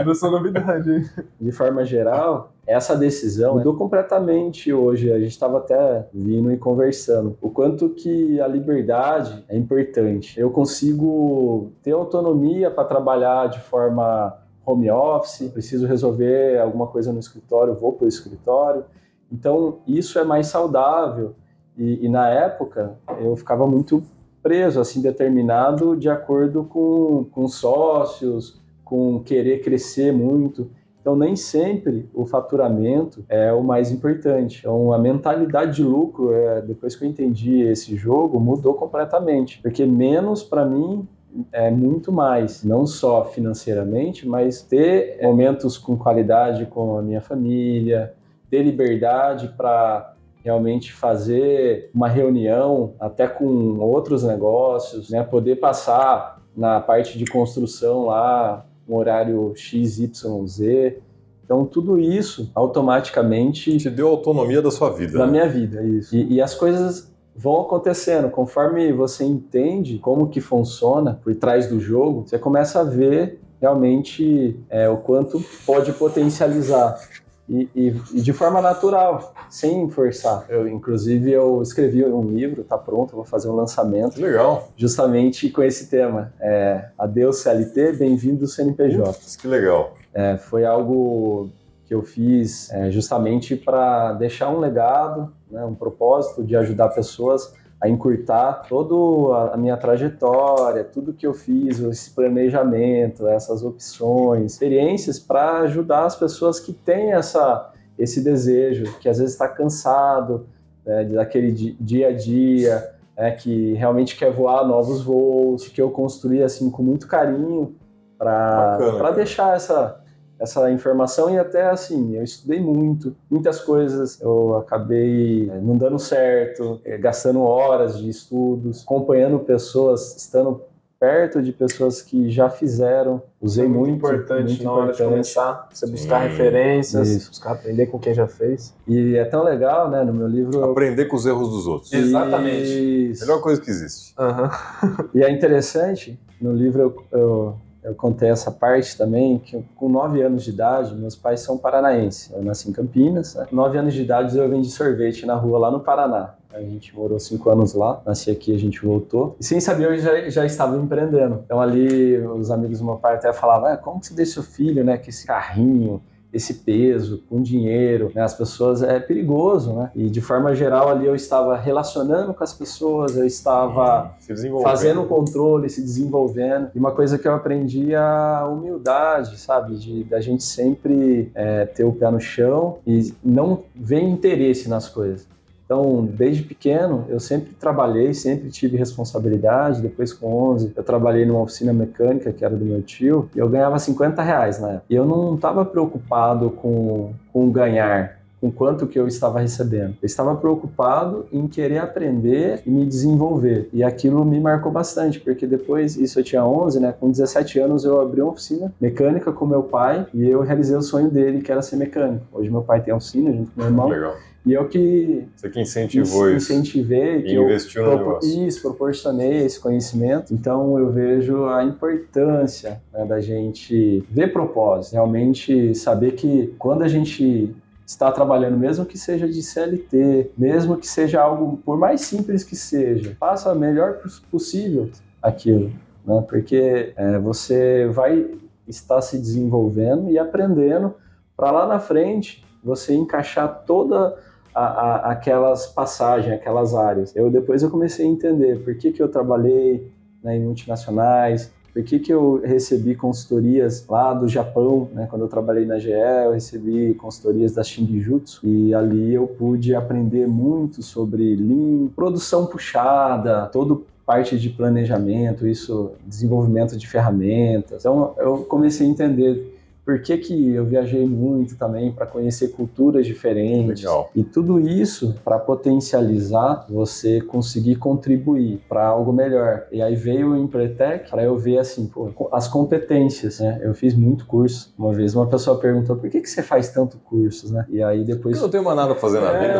Speaker 2: Não sou novidade, hein?
Speaker 3: de forma geral, essa decisão mudou completamente hoje. A gente estava até vindo e conversando. O quanto que a liberdade é importante. Eu consigo ter autonomia para trabalhar de forma home office, preciso resolver alguma coisa no escritório, vou para o escritório. Então, isso é mais saudável. E, e na época, eu ficava muito preso, assim, determinado de acordo com, com sócios, com querer crescer muito. Então, nem sempre o faturamento é o mais importante. Então, a mentalidade de lucro, é, depois que eu entendi esse jogo, mudou completamente. Porque menos, para mim, é muito mais. Não só financeiramente, mas ter momentos com qualidade com a minha família, ter liberdade para realmente fazer uma reunião até com outros negócios, né? poder passar na parte de construção lá um horário XYZ. Então, tudo isso automaticamente
Speaker 1: Te deu autonomia da sua vida.
Speaker 3: na
Speaker 1: né?
Speaker 3: minha vida, isso. E, e as coisas vão acontecendo. Conforme você entende como que funciona por trás do jogo, você começa a ver realmente é, o quanto pode potencializar. E, e, e, de forma natural, sem forçar. Eu, inclusive, eu escrevi um livro, tá pronto, vou fazer um lançamento.
Speaker 1: Legal.
Speaker 3: Justamente com esse tema. É, Adeus CLT, bem-vindo CNPJ.
Speaker 1: Que legal.
Speaker 3: É, foi algo que eu fiz é, justamente para deixar um legado, né, um propósito de ajudar pessoas a encurtar toda a minha trajetória, tudo que eu fiz, esse planejamento, essas opções, experiências para ajudar as pessoas que têm essa, esse desejo, que às vezes está cansado né, daquele dia a dia, é, que realmente quer voar novos voos, que eu construí assim com muito carinho para deixar essa essa informação e até assim, eu estudei muito, muitas coisas, eu acabei eh, não dando certo, eh, gastando horas de estudos, acompanhando pessoas, estando perto de pessoas que já fizeram, usei
Speaker 2: é muito,
Speaker 3: muito
Speaker 2: importante
Speaker 3: muito
Speaker 2: na hora
Speaker 3: importante.
Speaker 2: de começar, você buscar
Speaker 1: Sim.
Speaker 2: referências,
Speaker 3: Isso.
Speaker 2: buscar aprender com quem já fez.
Speaker 3: E é tão legal, né, no meu livro... eu-
Speaker 1: Aprender com os erros dos outros.
Speaker 2: Exatamente.
Speaker 3: Isso.
Speaker 1: Melhor coisa que existe.
Speaker 2: Aham. (laughs)
Speaker 3: E é interessante, no livro eu, eu, eu contei essa parte também, que eu, com 9 anos de idade, meus pais são paranaenses. Eu nasci em Campinas. Né? 9 anos de idade eu vendi sorvete na rua lá no Paraná. A gente morou 5 anos lá, nasci aqui, a gente voltou. E sem saber, eu já, já estava empreendendo. Então ali, os amigos do meu pai até falavam, ah, como que você deixa seu filho, né, com esse carrinho, esse peso, com dinheiro, né? As pessoas é perigoso, né? E de forma geral ali eu estava relacionando com as pessoas, eu estava
Speaker 1: desenvolvendo.
Speaker 3: fazendo o controle, se desenvolvendo. E uma coisa que eu aprendi é a humildade, sabe? De da gente sempre é, ter o pé no chão e não ver interesse nas coisas. Então, desde pequeno, eu sempre trabalhei, sempre tive responsabilidade. Depois, com 11, eu trabalhei numa oficina mecânica, que era do meu tio, e eu ganhava 50 reais na época. E eu não estava preocupado com, com ganhar, com quanto que eu estava recebendo. Eu estava preocupado em querer aprender e me desenvolver. E aquilo me marcou bastante, porque depois, isso eu tinha 11, né? Com 17 anos eu abri uma oficina mecânica com meu pai e eu realizei o sonho dele, que era ser mecânico. Hoje meu pai tem oficina junto com meu irmão.
Speaker 1: Legal.
Speaker 3: E eu que
Speaker 1: Você que incentivou isso.
Speaker 3: incentivei,
Speaker 1: E
Speaker 3: que eu
Speaker 1: investiu no
Speaker 3: propo-
Speaker 1: negócio.
Speaker 3: isso, proporcionei esse conhecimento. Então eu vejo a importância né, da gente ver propósito, realmente saber que quando a gente está trabalhando, mesmo que seja de CLT, mesmo que seja algo, por mais simples que seja, faça o melhor pos- possível aquilo, né? porque é, você vai estar se desenvolvendo e aprendendo para lá na frente você encaixar toda a, a- aquelas passagens, aquelas áreas. Eu depois eu comecei a entender por que, que eu trabalhei né, em multinacionais, por que, que eu recebi consultorias lá do Japão, né, quando eu trabalhei na GE, eu recebi consultorias da Shinjutsu e ali eu pude aprender muito sobre Lean, produção puxada, todo parte de planejamento, isso, desenvolvimento de ferramentas. Então eu comecei a entender por que, que eu viajei muito também para conhecer culturas diferentes.
Speaker 1: Legal.
Speaker 3: E tudo isso para potencializar você conseguir contribuir para algo melhor. E aí veio o Empretec para eu ver assim, pô, as competências, né? Eu fiz muito curso. Uma vez uma pessoa perguntou por que, que você faz tanto cursos, né? E aí depois.
Speaker 1: Eu não tenho mais nada pra fazer na vida.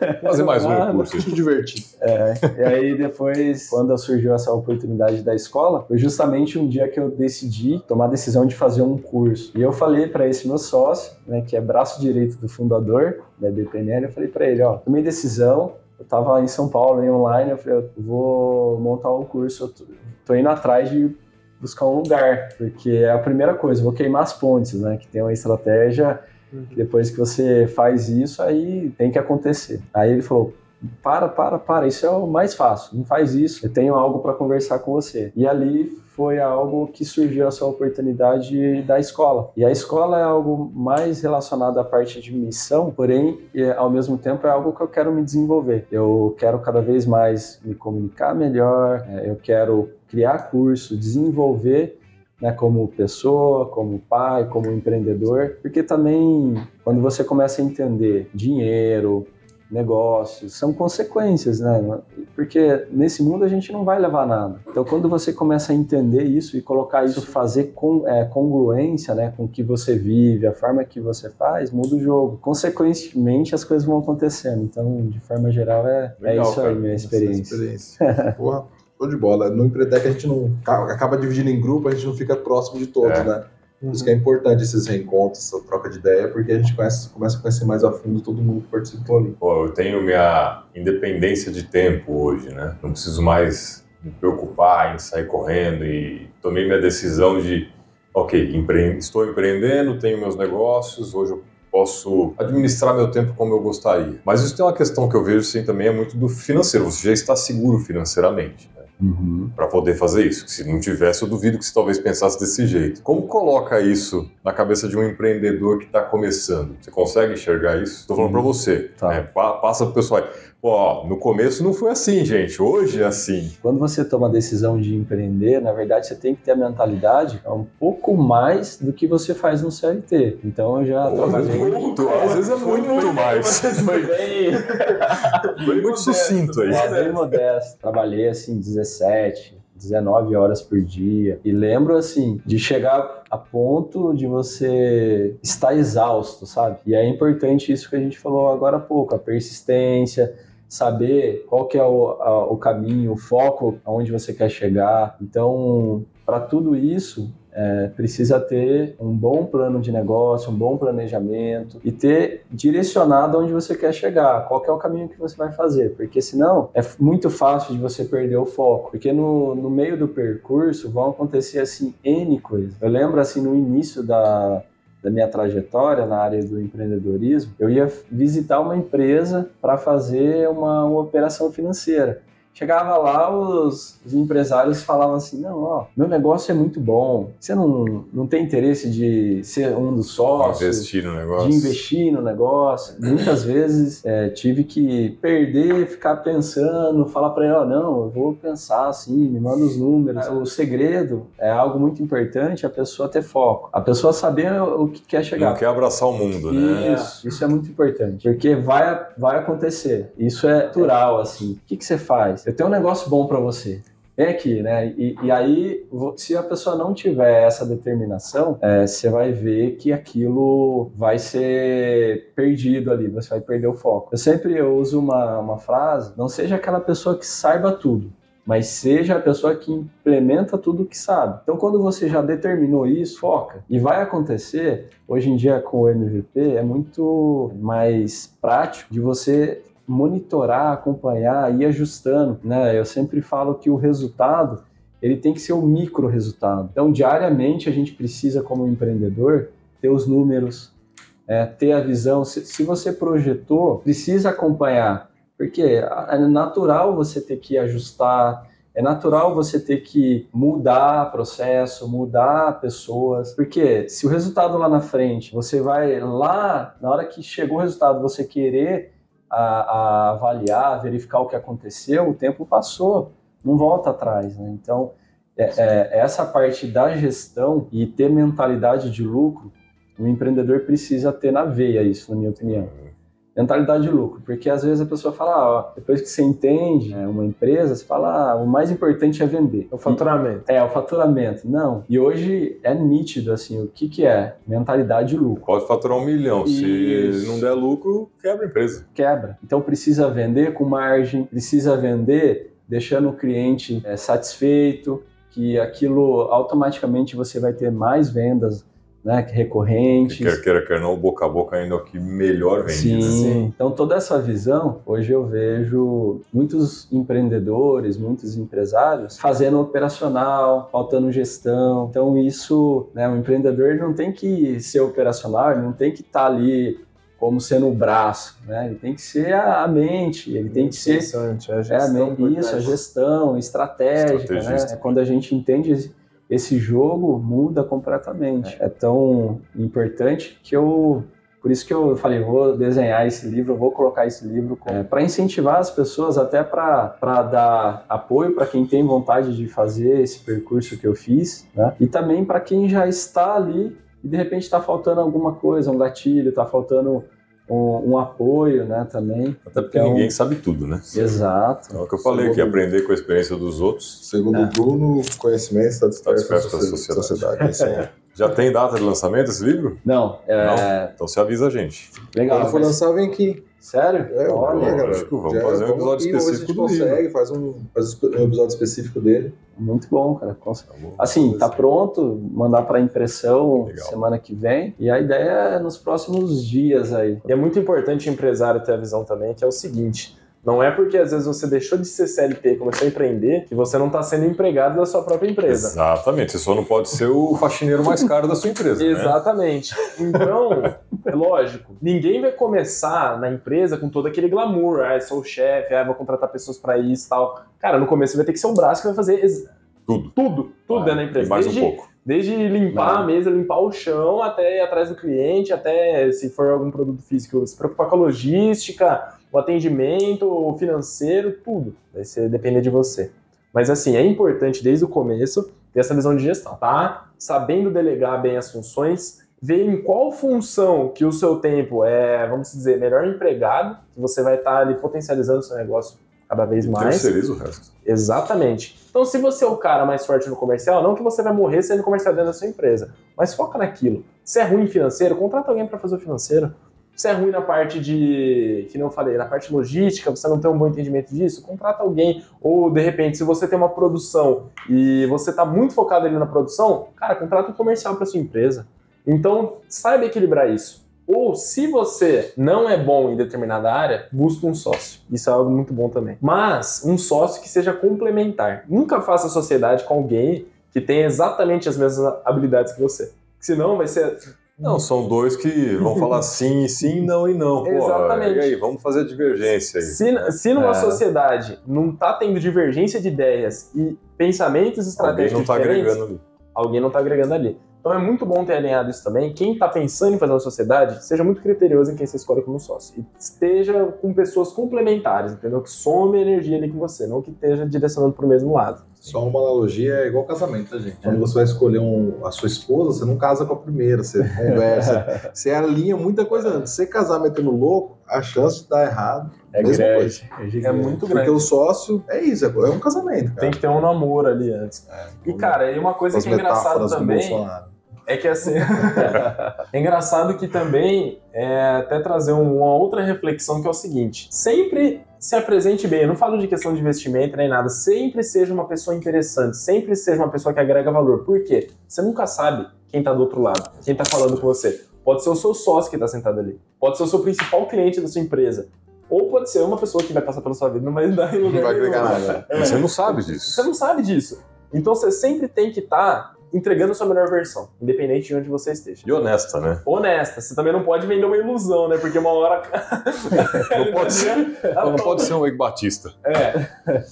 Speaker 3: É. (laughs)
Speaker 1: Vou fazer mais um curso.
Speaker 4: Se divertir.
Speaker 3: E aí depois, quando surgiu essa oportunidade da escola, foi justamente um dia que eu decidi tomar a decisão de fazer um curso. E eu falei para esse meu sócio, né, que é braço direito do fundador da BPNL, eu falei para ele, ó, tomei decisão, eu tava em São Paulo, em online, eu falei, eu vou montar um curso, eu tô, indo atrás de buscar um lugar, porque é a primeira coisa, vou queimar as pontes, né, que tem uma estratégia que depois que você faz isso, aí tem que acontecer. Aí ele falou, para, para, para, isso é o mais fácil, não faz isso, eu tenho algo para conversar com você. E ali foi algo que surgiu essa oportunidade da escola. E a escola é algo mais relacionado à parte de missão, porém, é, ao mesmo tempo, é algo que eu quero me desenvolver. Eu quero cada vez mais me comunicar melhor, é, eu quero criar curso, desenvolver né, como pessoa, como pai, como empreendedor, porque também quando você começa a entender dinheiro, negócios, são consequências, né? Porque nesse mundo a gente não vai levar nada. Então, quando você começa a entender isso e colocar isso, fazer com, é, congruência, né, com o que você vive, a forma que você faz, muda o jogo. Consequentemente, as coisas vão acontecendo. Então, de forma geral, é, é
Speaker 1: Legal,
Speaker 3: é isso
Speaker 1: cara.
Speaker 3: aí, minha experiência.
Speaker 4: experiência. Porra, show de bola. No Empretec a gente não acaba dividindo em grupo, a gente não fica próximo de todos,
Speaker 1: É.
Speaker 4: né? Por isso que é importante esses reencontros, essa troca de ideia, porque a gente conhece- começa a conhecer mais a fundo todo mundo que participou ali.
Speaker 1: Pô, eu tenho minha independência de tempo hoje, né? Não preciso mais me preocupar em sair correndo e tomei minha decisão de, ok, empre- estou empreendendo, tenho meus negócios, hoje eu posso administrar meu tempo como eu gostaria. Mas isso tem uma questão que eu vejo sim também é muito do financeiro. Você já está seguro financeiramente.
Speaker 3: Uhum.
Speaker 1: para poder fazer isso. Se não tivesse, eu duvido que você talvez pensasse desse jeito. Como coloca isso na cabeça de um empreendedor que está começando? Você consegue enxergar isso? Estou falando para você.
Speaker 3: Tá.
Speaker 1: né? Pa- Passa pro pessoal. Pô, ó, no começo não foi assim, gente. Hoje é assim.
Speaker 3: Quando você toma a decisão de empreender, na verdade você tem que ter a mentalidade um pouco mais do que você faz no CLT. Então eu já
Speaker 1: Pô,
Speaker 3: trabalhei.
Speaker 1: muito, às vezes é muito mais.
Speaker 2: Foi bem.
Speaker 1: Foi muito sucinto aí.
Speaker 3: É bem modesto. Trabalhei assim 17, 19 horas por dia. E lembro assim de chegar a ponto de você estar exausto, sabe? E é importante isso que a gente falou agora há pouco, a persistência, saber qual que é o, a- o caminho, o foco aonde você quer chegar. Então, para tudo isso, é, precisa ter um bom plano de negócio, um bom planejamento e ter direcionado onde você quer chegar, qual que é o caminho que você vai fazer, porque senão é muito fácil de você perder o foco, porque no, no meio do percurso vão acontecer assim N coisas. Eu lembro assim no início da, da minha trajetória na área do empreendedorismo, eu ia visitar uma empresa para fazer uma, uma operação financeira. Chegava lá, os, os empresários falavam assim: Não, ó, meu negócio é muito bom. Você não, não tem interesse de ser um dos sócios?
Speaker 1: Investir no negócio.
Speaker 3: de investir no negócio. Muitas vezes é, tive que perder, ficar pensando, falar para ele, ó, não, eu vou pensar assim, me manda os números. O segredo é algo muito importante, a pessoa ter foco. A pessoa saber o que quer chegar.
Speaker 1: Não quer abraçar o mundo, né?
Speaker 3: Isso, isso é muito importante, porque vai, vai acontecer. Isso é natural, assim. O que, que você faz? Eu tenho um negócio bom para você. Vem aqui, né? E, e aí, se a pessoa não tiver essa determinação, é, você vai ver que aquilo vai ser perdido ali, você vai perder o foco. Eu sempre eu uso uma, uma frase: não seja aquela pessoa que saiba tudo, mas seja a pessoa que implementa tudo que sabe. Então, quando você já determinou isso, foca. E vai acontecer, hoje em dia com o MVP, é muito mais prático de você monitorar, acompanhar, ir ajustando, né? Eu sempre falo que o resultado, ele tem que ser o micro resultado. Então, diariamente a gente precisa como empreendedor ter os números, é, ter a visão. Se, se você projetou, precisa acompanhar, porque é natural você ter que ajustar, é natural você ter que mudar processo, mudar pessoas, porque se o resultado lá na frente, você vai lá, na hora que chegou o resultado, você querer a, a avaliar, verificar o que aconteceu, o tempo passou, não volta atrás, né? Então, é, é, essa parte da gestão e ter mentalidade de lucro, o empreendedor precisa ter na veia isso, na minha opinião. Mentalidade de lucro, porque às vezes a pessoa fala, ah, ó, depois que você entende né, uma empresa, você fala, ah, o mais importante é vender.
Speaker 2: O faturamento.
Speaker 3: É, o faturamento. Não. E hoje é nítido, assim, o que que é? Mentalidade de lucro.
Speaker 1: Pode faturar um milhão. Se
Speaker 3: Isso.
Speaker 1: não der lucro, quebra a empresa.
Speaker 3: quebra. Então precisa vender com margem, precisa vender deixando o cliente é, satisfeito, que aquilo automaticamente você vai ter mais vendas né, recorrentes.
Speaker 1: Quer queira, quer não, o boca a boca ainda é o que melhor vende.
Speaker 3: Sim.
Speaker 1: né?
Speaker 2: Sim.
Speaker 3: Então toda essa visão, hoje eu vejo muitos empreendedores, muitos empresários fazendo operacional, faltando gestão. Então isso, né, o empreendedor não tem que ser operacional, ele não tem que estar ali como sendo o braço, né? Ele tem que ser a, a mente, ele tem que ser
Speaker 2: Interessante, a
Speaker 3: é,
Speaker 2: gestão por
Speaker 3: isso, a gestão estratégica, né? É Quando a gente entende esse- jogo, muda completamente. É. tão importante que eu. Por isso que eu falei, vou desenhar esse livro, vou colocar esse livro para incentivar as pessoas, até para dar apoio para quem tem vontade de fazer esse percurso que eu fiz, né? E também para quem já está ali e de repente está faltando alguma coisa, um gatilho, está faltando um, um apoio, né, também.
Speaker 1: Até porque
Speaker 3: Então-
Speaker 1: ninguém sabe tudo, né?
Speaker 3: Exato.
Speaker 1: É o que eu falei aqui, aprender com a experiência dos outros.
Speaker 4: Segundo
Speaker 3: É.
Speaker 4: o Bruno, conhecimento está disperso
Speaker 1: disperso
Speaker 4: na
Speaker 1: na
Speaker 4: sociedade.
Speaker 1: sociedade.
Speaker 4: É isso aí. (laughs)
Speaker 1: Já tem data de lançamento esse livro?
Speaker 3: Não, é
Speaker 1: Então você avisa a gente.
Speaker 3: legal.
Speaker 4: Quando for
Speaker 3: mas-
Speaker 4: lançar, vem aqui.
Speaker 3: Sério?
Speaker 4: É,
Speaker 3: Olha,
Speaker 4: galera.
Speaker 1: lógico, vamos
Speaker 4: Já-
Speaker 1: fazer um episódio
Speaker 4: vamos se
Speaker 1: específico
Speaker 4: gente
Speaker 1: do livro.
Speaker 4: consegue, faz um, faz um episódio específico dele.
Speaker 3: muito bom, cara. Com
Speaker 1: Tá bom.
Speaker 3: Assim, tá pronto, mandar para impressão
Speaker 1: Legal.
Speaker 3: semana que vem. E a ideia é nos próximos dias aí.
Speaker 2: E é muito importante o empresário ter a visão também, que é o seguinte: não é porque às vezes você deixou de ser CLT e começou a empreender que você não está sendo empregado da sua própria empresa.
Speaker 1: Exatamente, você só não pode ser o faxineiro mais caro da sua empresa. né?
Speaker 2: Exatamente. Então, (laughs) é lógico, ninguém vai começar na empresa com todo aquele glamour. Ah, sou o chefe, ah, vou contratar pessoas para isso e tal. Cara, no começo você vai ter que ser o braço que vai fazer
Speaker 1: Tudo.
Speaker 2: tudo, tudo dentro da
Speaker 1: E
Speaker 2: empresa.
Speaker 1: mais
Speaker 2: desde,
Speaker 1: um pouco.
Speaker 2: desde limpar a mesa, limpar o chão, até ir atrás do cliente, até se for algum produto físico, se preocupar com a logística, o atendimento, o financeiro, tudo. Vai ser depender de você. Mas assim, é importante desde o começo ter essa visão de gestão, tá? Sabendo delegar bem as funções, ver em qual função que o seu tempo é, vamos dizer, melhor empregado, que você vai estar ali potencializando o seu negócio cada vez mais.
Speaker 1: Terceiriza o resto.
Speaker 2: Exatamente. Então, se você é o cara mais forte no comercial, não que você vai morrer sendo comercial dentro da sua empresa, mas foca naquilo. Se é ruim financeiro, contrata alguém para fazer o financeiro. Se é ruim na parte de, que não falei, na parte logística, você não tem um bom entendimento disso, contrata alguém. Ou, de repente, se você tem uma produção e você está muito focado ali na produção, cara, contrata um comercial para sua empresa. Então, saiba equilibrar isso. Ou se você não é bom em determinada área, busque um sócio. Isso é algo muito bom também. Mas um sócio que seja complementar. Nunca faça sociedade com alguém que tenha exatamente as mesmas habilidades que você. Senão vai ser.
Speaker 1: Não, são dois que vão falar (laughs) sim, sim, não e não. Pô,
Speaker 2: Exatamente.
Speaker 1: E aí, vamos fazer a divergência aí.
Speaker 2: Se, se numa
Speaker 3: É.
Speaker 2: sociedade não tá tendo divergência de ideias e pensamentos
Speaker 1: Alguém
Speaker 2: estratégicos
Speaker 1: não tá
Speaker 2: diferentes,
Speaker 1: agregando ali.
Speaker 2: alguém não está agregando ali. Então é muito bom ter alinhado isso também. Quem está pensando em fazer uma sociedade, seja muito criterioso em quem você escolhe como sócio. E esteja com pessoas complementares, entendeu? Que some energia ali com você, não que esteja direcionando para o mesmo lado.
Speaker 4: Só uma analogia é igual casamento, tá, gente? Quando você vai escolher um- a sua esposa, você não casa com a primeira, você (laughs) conversa, você alinha muita coisa antes. Se você casar metendo louco, a chance de dar errado
Speaker 3: É
Speaker 4: Mesma
Speaker 3: grande.
Speaker 2: É muito
Speaker 4: Porque
Speaker 2: grande.
Speaker 4: o sócio é isso, é um casamento, cara.
Speaker 2: Tem que ter um namoro ali antes. E, cara, e uma coisa que é
Speaker 4: do
Speaker 2: também é que assim. (laughs) é engraçado que também é até trazer um- uma outra reflexão que é o seguinte: sempre se apresente bem. Eu não falo de questão de investimento nem nada. Sempre seja uma pessoa interessante. Sempre seja uma pessoa que agrega valor. Por quê? Você nunca sabe quem tá do outro lado, quem tá falando com você. Pode ser o seu sócio que tá sentado ali. Pode ser o seu principal cliente da sua empresa. Ou pode ser uma pessoa que vai passar pela sua vida e não vai dar em
Speaker 4: Não vai agregar nada.
Speaker 2: É.
Speaker 1: Você não sabe
Speaker 2: Você
Speaker 1: disso.
Speaker 2: não sabe disso. Então você sempre tem que estar entregando sua melhor versão, independente de onde você esteja.
Speaker 1: E honesta, né?
Speaker 2: Honesta, você também não pode vender uma ilusão, né? Porque uma hora. (laughs)
Speaker 1: Não pode ser,
Speaker 2: Ah,
Speaker 1: não pode ser um Eike Batista
Speaker 2: É,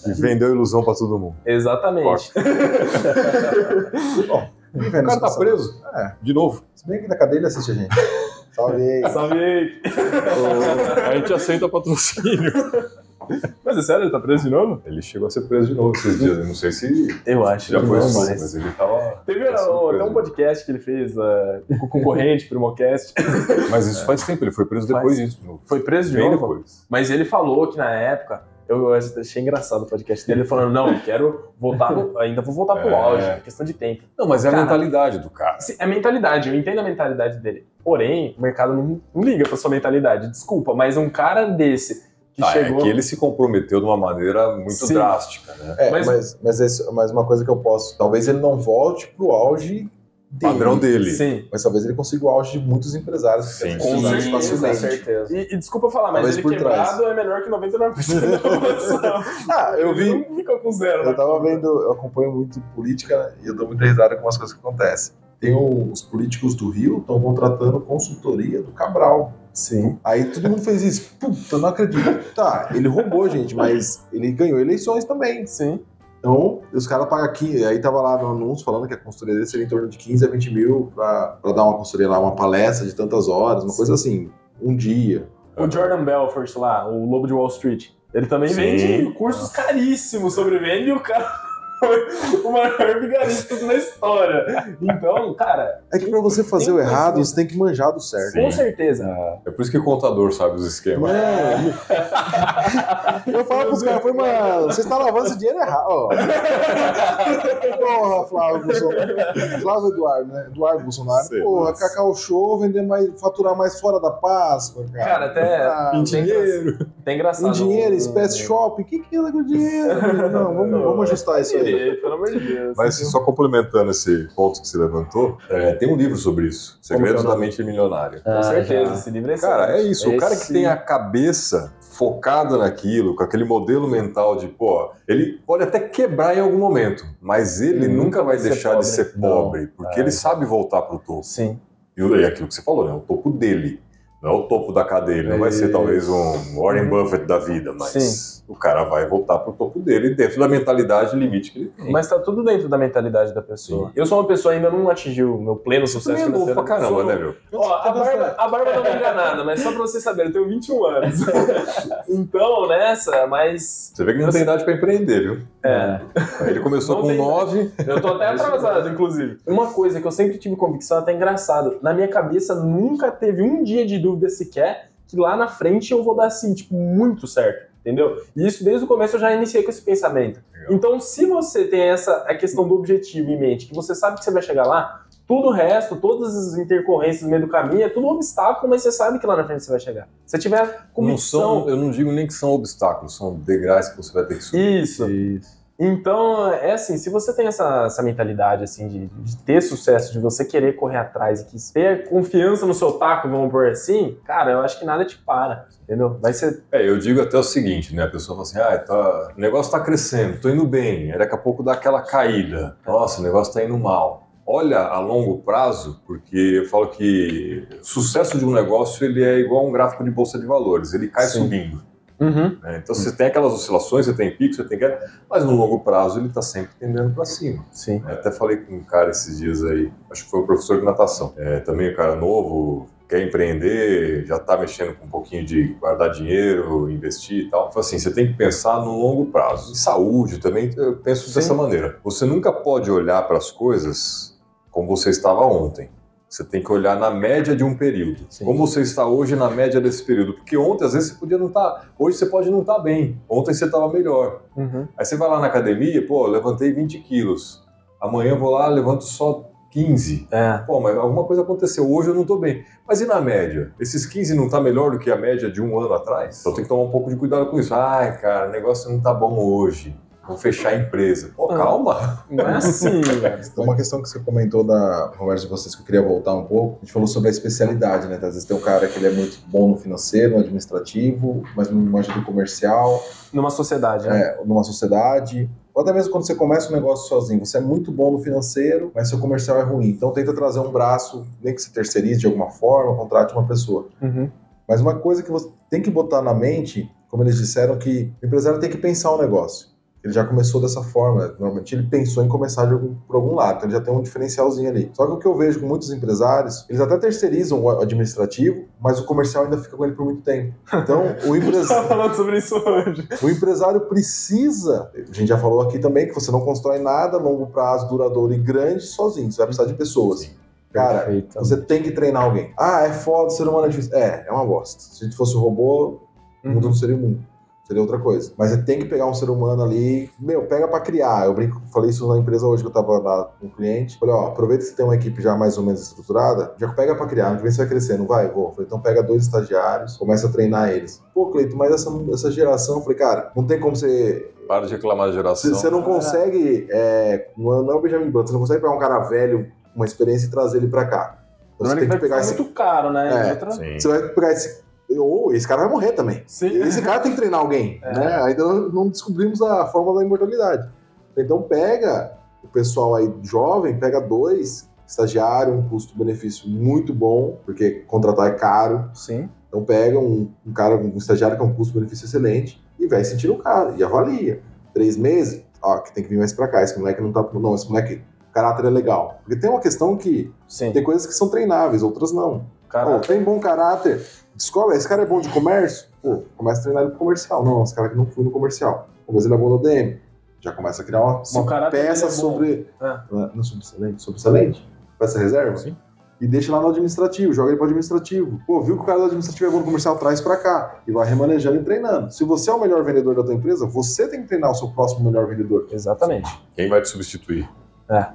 Speaker 1: e vendeu ilusão pra todo mundo.
Speaker 2: exatamente.
Speaker 4: Quem (laughs)
Speaker 1: O cara tá preso.
Speaker 4: É.
Speaker 1: De novo.
Speaker 4: Se bem que na cadeia ele assiste a gente. Salve aí.
Speaker 2: Salve aí.
Speaker 1: A gente aceita patrocínio. (laughs)
Speaker 2: Mas é sério, ele tá preso de novo?
Speaker 1: Ele chegou a ser preso de novo esses dias. Eu não sei se
Speaker 2: Eu acho.
Speaker 1: já foi
Speaker 2: não,
Speaker 1: expulso,
Speaker 2: mas-
Speaker 1: ele tava.
Speaker 2: Teve até um podcast que ele fez uh, com o concorrente, Primocast. (laughs)
Speaker 1: Mas isso faz tempo, ele foi preso depois disso. de.
Speaker 2: Foi preso de
Speaker 1: Bem
Speaker 2: novo?
Speaker 1: depois.
Speaker 2: Mas ele falou que na época, eu achei engraçado o podcast dele, ele falando, não, eu quero voltar, ainda vou voltar pro
Speaker 1: É.
Speaker 2: auge, é questão de tempo.
Speaker 1: Não, mas é a
Speaker 2: Cara,
Speaker 1: mentalidade do cara.
Speaker 2: É mentalidade, eu entendo a mentalidade dele. Porém, o mercado não liga pra sua mentalidade, desculpa, mas um cara desse que
Speaker 1: Ah,
Speaker 2: chegou...
Speaker 1: É que ele se comprometeu de uma maneira muito
Speaker 2: Sim.
Speaker 1: drástica, né?
Speaker 4: É,
Speaker 2: Mas-
Speaker 4: mas, mas, esse- mas uma coisa que eu posso. Talvez ele não volte pro auge dele.
Speaker 1: Padrão dele.
Speaker 2: Sim,
Speaker 4: Mas talvez ele consiga o auge de muitos empresários que
Speaker 1: Sim.
Speaker 2: com certeza, e, e desculpa falar, mas
Speaker 4: Talvez
Speaker 2: ele quebrado é menor que 99% da população. (laughs)
Speaker 4: Ah, eu vi.
Speaker 2: Ele não fica com zero.
Speaker 4: Eu
Speaker 2: né?
Speaker 4: tava vendo, eu acompanho muito política e eu dou muita risada com as coisas que acontecem. Tem um- os políticos do Rio estão contratando consultoria do Cabral.
Speaker 2: Sim.
Speaker 4: Aí todo mundo fez isso. Puta, não acredito. Tá, ele roubou, gente, mas ele ganhou eleições também.
Speaker 2: Sim.
Speaker 4: Então, os caras pagam aqui. Aí tava lá no anúncio falando que a consultoria dele seria em torno de 15 a 20 mil pra, pra dar uma consultoria lá, uma palestra de tantas horas, uma coisa assim, um dia.
Speaker 2: O Jordan Belfort lá, o Lobo de Wall Street, ele também
Speaker 1: Sim.
Speaker 2: vende cursos caríssimos sobre venda e o cara foi o maior vigarista na história. Então, cara.
Speaker 4: É que pra você fazer o errado,
Speaker 2: conhecimento.
Speaker 4: você tem que manjar do certo.
Speaker 2: Com certeza.
Speaker 1: É por isso que o contador sabe os esquemas.
Speaker 4: Eu falo pros caras, foi, mano, você está lavando esse dinheiro errado. ó. Porra, Flávio Bolsonaro. Flávio Eduardo, né? Eduardo Bolsonaro.
Speaker 1: Sei,
Speaker 4: Porra,
Speaker 1: nossa.
Speaker 4: Cacau Show, vender mais, faturar mais fora da Páscoa, cara.
Speaker 2: Cara, até
Speaker 4: Ah,
Speaker 2: em
Speaker 4: tem
Speaker 2: dinheiro. Tem engraçado.
Speaker 4: Em dinheiro,
Speaker 2: no-
Speaker 4: espécie shopping. O que, que é com dinheiro? (laughs) Não, vamos, vamos ajustar isso aí.
Speaker 2: Pelo amor de Deus.
Speaker 1: Mas só complementando esse ponto que você levantou, é, tem um livro sobre isso, Segredos
Speaker 3: é
Speaker 1: da Mente Milionária.
Speaker 2: Com certeza, esse livro é
Speaker 1: Cara, é isso. O cara que
Speaker 3: Esse-
Speaker 1: tem a cabeça focada naquilo, com aquele modelo mental de, pô, ele pode até quebrar em algum momento, mas ele
Speaker 3: Ele
Speaker 1: nunca vai
Speaker 3: ser
Speaker 1: deixar de
Speaker 3: pobre.
Speaker 1: ser
Speaker 3: Não.
Speaker 1: pobre, porque
Speaker 3: É.
Speaker 1: ele sabe voltar pro topo.
Speaker 2: Sim.
Speaker 1: E é aquilo que você falou, né? O topo dele. Não é o topo da cadeia, ele não vai ser talvez um Warren Buffett da vida, mas
Speaker 2: Sim.
Speaker 1: o cara vai voltar pro topo dele dentro da mentalidade limite que ele tem.
Speaker 2: Mas tá tudo dentro da mentalidade da pessoa. Eu sou uma pessoa ainda não atingiu o meu pleno
Speaker 1: Você
Speaker 2: sucesso
Speaker 1: também é novo
Speaker 2: financeiro.
Speaker 1: pra caramba,
Speaker 2: Sou-
Speaker 1: né, meu?
Speaker 2: Ó, a barba, a barba não me engana, mas só pra vocês saberem, eu tenho 21 anos. (laughs) então, nessa, mas.
Speaker 1: Você vê que não tem idade pra empreender, viu?
Speaker 2: É,
Speaker 1: Ele começou
Speaker 2: Não
Speaker 1: com
Speaker 2: tem-
Speaker 1: 9,
Speaker 2: eu tô até atrasado, inclusive. Uma coisa que eu sempre tive convicção, até engraçado, na minha cabeça nunca teve um dia de dúvida sequer que lá na frente eu vou dar assim, tipo, muito certo. Entendeu? E isso desde o começo eu já iniciei com esse pensamento.
Speaker 1: Legal.
Speaker 2: Então, se você tem essa a questão do objetivo em mente, que você sabe que você vai chegar lá, tudo o resto, todas as intercorrências no meio do caminho, é tudo um obstáculo, mas você sabe que lá na frente você vai chegar. Se você tiver
Speaker 1: não
Speaker 2: convicção.
Speaker 1: são, eu não digo nem que são obstáculos, são degraus que você vai ter que subir.
Speaker 2: Isso.
Speaker 3: Isso.
Speaker 2: Então, é assim, se você tem essa, essa mentalidade, assim, de, de ter sucesso, de você querer correr atrás e que ter confiança no seu taco, vamos pôr assim, cara, eu acho que nada te para, entendeu? Vai ser...
Speaker 1: É, eu digo até o seguinte, né? A pessoa fala assim, ah, tá, o negócio tá crescendo, tô indo bem, aí daqui a pouco dá aquela caída. Nossa, o negócio tá indo mal. Olha a longo prazo, porque eu falo que o sucesso de um negócio ele é igual a um gráfico de bolsa de valores, ele cai
Speaker 2: Sim.
Speaker 1: subindo.
Speaker 2: Uhum.
Speaker 1: né? Então você tem aquelas oscilações, você tem picos, você tem queda, mas no longo prazo ele tá sempre tendendo para cima.
Speaker 2: Sim.
Speaker 1: Eu até falei com um cara esses dias aí, acho que foi o professor de natação. É, também um cara novo, quer empreender, já está mexendo com um pouquinho de guardar dinheiro, investir e tal. Falei assim, você tem que pensar no longo prazo. E saúde também, eu penso
Speaker 2: Sim.
Speaker 1: dessa maneira. Você nunca pode olhar para as coisas como você estava ontem. Você tem que olhar na média de um período.
Speaker 2: Sim.
Speaker 1: Como você está hoje na média desse período. Porque ontem, às vezes, você podia não estar. hoje você pode não estar bem. Ontem você estava melhor.
Speaker 2: Uhum.
Speaker 1: Aí você vai lá na academia, pô, levantei 20 quilos. Amanhã eu vou lá, levanto só 15.
Speaker 2: É.
Speaker 1: Pô, mas alguma coisa aconteceu. Hoje eu não tô bem. Mas e na média? Esses 15 não tá melhor do que a média de um ano atrás? Então tem que tomar um pouco de cuidado com isso. Ai, cara, o negócio não tá bom hoje. Vou fechar a empresa. Pô,
Speaker 2: Ah.
Speaker 1: calma.
Speaker 2: Não é assim, (laughs) velho.
Speaker 4: Uma questão que você comentou da conversa de vocês que eu queria voltar um pouco, a gente falou sobre a especialidade, né? Às vezes tem um cara que ele é muito bom no financeiro, no administrativo, mas não manja do comercial,
Speaker 2: Numa sociedade, né?
Speaker 4: é, numa sociedade. Ou até mesmo quando você começa um negócio sozinho, você é muito bom no financeiro, mas seu comercial é ruim. Então tenta trazer um braço, nem que você terceirize de alguma forma, contrate uma pessoa.
Speaker 2: Uhum.
Speaker 4: Mas uma coisa que você tem que botar na mente, como eles disseram, que o empresário tem que pensar o negócio. Ele já começou dessa forma. Normalmente ele pensou em começar de algum, por algum lado, então ele já tem um diferencialzinho ali. Só que o que eu vejo com muitos empresários, eles até terceirizam o administrativo, mas o comercial ainda fica com ele por muito tempo. Então o (laughs) empresário.
Speaker 2: tava falando sobre isso hoje.
Speaker 4: O empresário precisa, a gente já falou aqui também, que você não constrói nada a longo prazo, duradouro e grande sozinho. Você vai precisar de pessoas. Cara,
Speaker 3: Perfeito.
Speaker 4: você tem que treinar alguém. Ah, é foda, ser humano é difícil. É, é uma bosta. Se a gente fosse um robô, o mundo não seria o mundo. Seria outra coisa. Mas você tem que pegar um ser humano ali. Meu, pega pra criar. Eu brinco, falei isso na empresa hoje que eu tava lá com um cliente. Falei, ó, aproveita que você tem uma equipe já mais ou menos estruturada, já pega pra criar. Onde vem você vai crescer, não vai? Vou. Falei, então pega dois estagiários, começa a treinar eles. Pô, Cleito, mas essa, essa geração, eu falei, cara, não tem como você
Speaker 1: Para de reclamar da
Speaker 4: você,
Speaker 1: geração.
Speaker 4: você não consegue. É, não é não é o Benjamin Button, você não consegue pegar um cara velho, uma experiência e trazer ele pra cá. Então, você
Speaker 2: Não
Speaker 4: tem
Speaker 2: que
Speaker 4: pegar esse.
Speaker 2: muito caro, né?
Speaker 4: É. Você vai pegar esse. Ou esse cara vai morrer também.
Speaker 2: Sim.
Speaker 4: Esse cara tem que treinar alguém.
Speaker 2: É.
Speaker 4: Né? Ainda não, descobrimos a fórmula da imortalidade. Então pega o pessoal aí jovem, pega dois, estagiário, um custo-benefício muito bom, porque contratar é caro.
Speaker 2: Sim.
Speaker 4: Então pega um, um cara, um estagiário que é um custo-benefício excelente e vai sentir o cara e avalia. Três meses, ó, que tem que vir mais pra cá. Esse moleque não tá. Não, esse moleque, o caráter é legal. Porque tem uma questão que
Speaker 2: Sim.
Speaker 4: tem coisas que são treináveis, outras não. Pô, tem bom caráter, descobre, esse cara é bom de comércio, pô, começa a treinar ele pro comercial. Não, esse cara aqui não foi no comercial. Talvez ele é bom no DM. Já começa a criar uma, uma peça
Speaker 2: é
Speaker 4: sobre.
Speaker 2: É.
Speaker 4: Não, é- é sobressalente, sobressalente? Peça reserva?
Speaker 1: Sim.
Speaker 4: E deixa lá no administrativo, joga ele pro administrativo. Pô, viu que o cara do administrativo é bom no comercial, traz pra cá. E vai remanejando e treinando. Se você é o melhor vendedor da tua empresa, você tem que treinar o seu próximo melhor vendedor.
Speaker 2: Exatamente.
Speaker 1: Quem vai te substituir?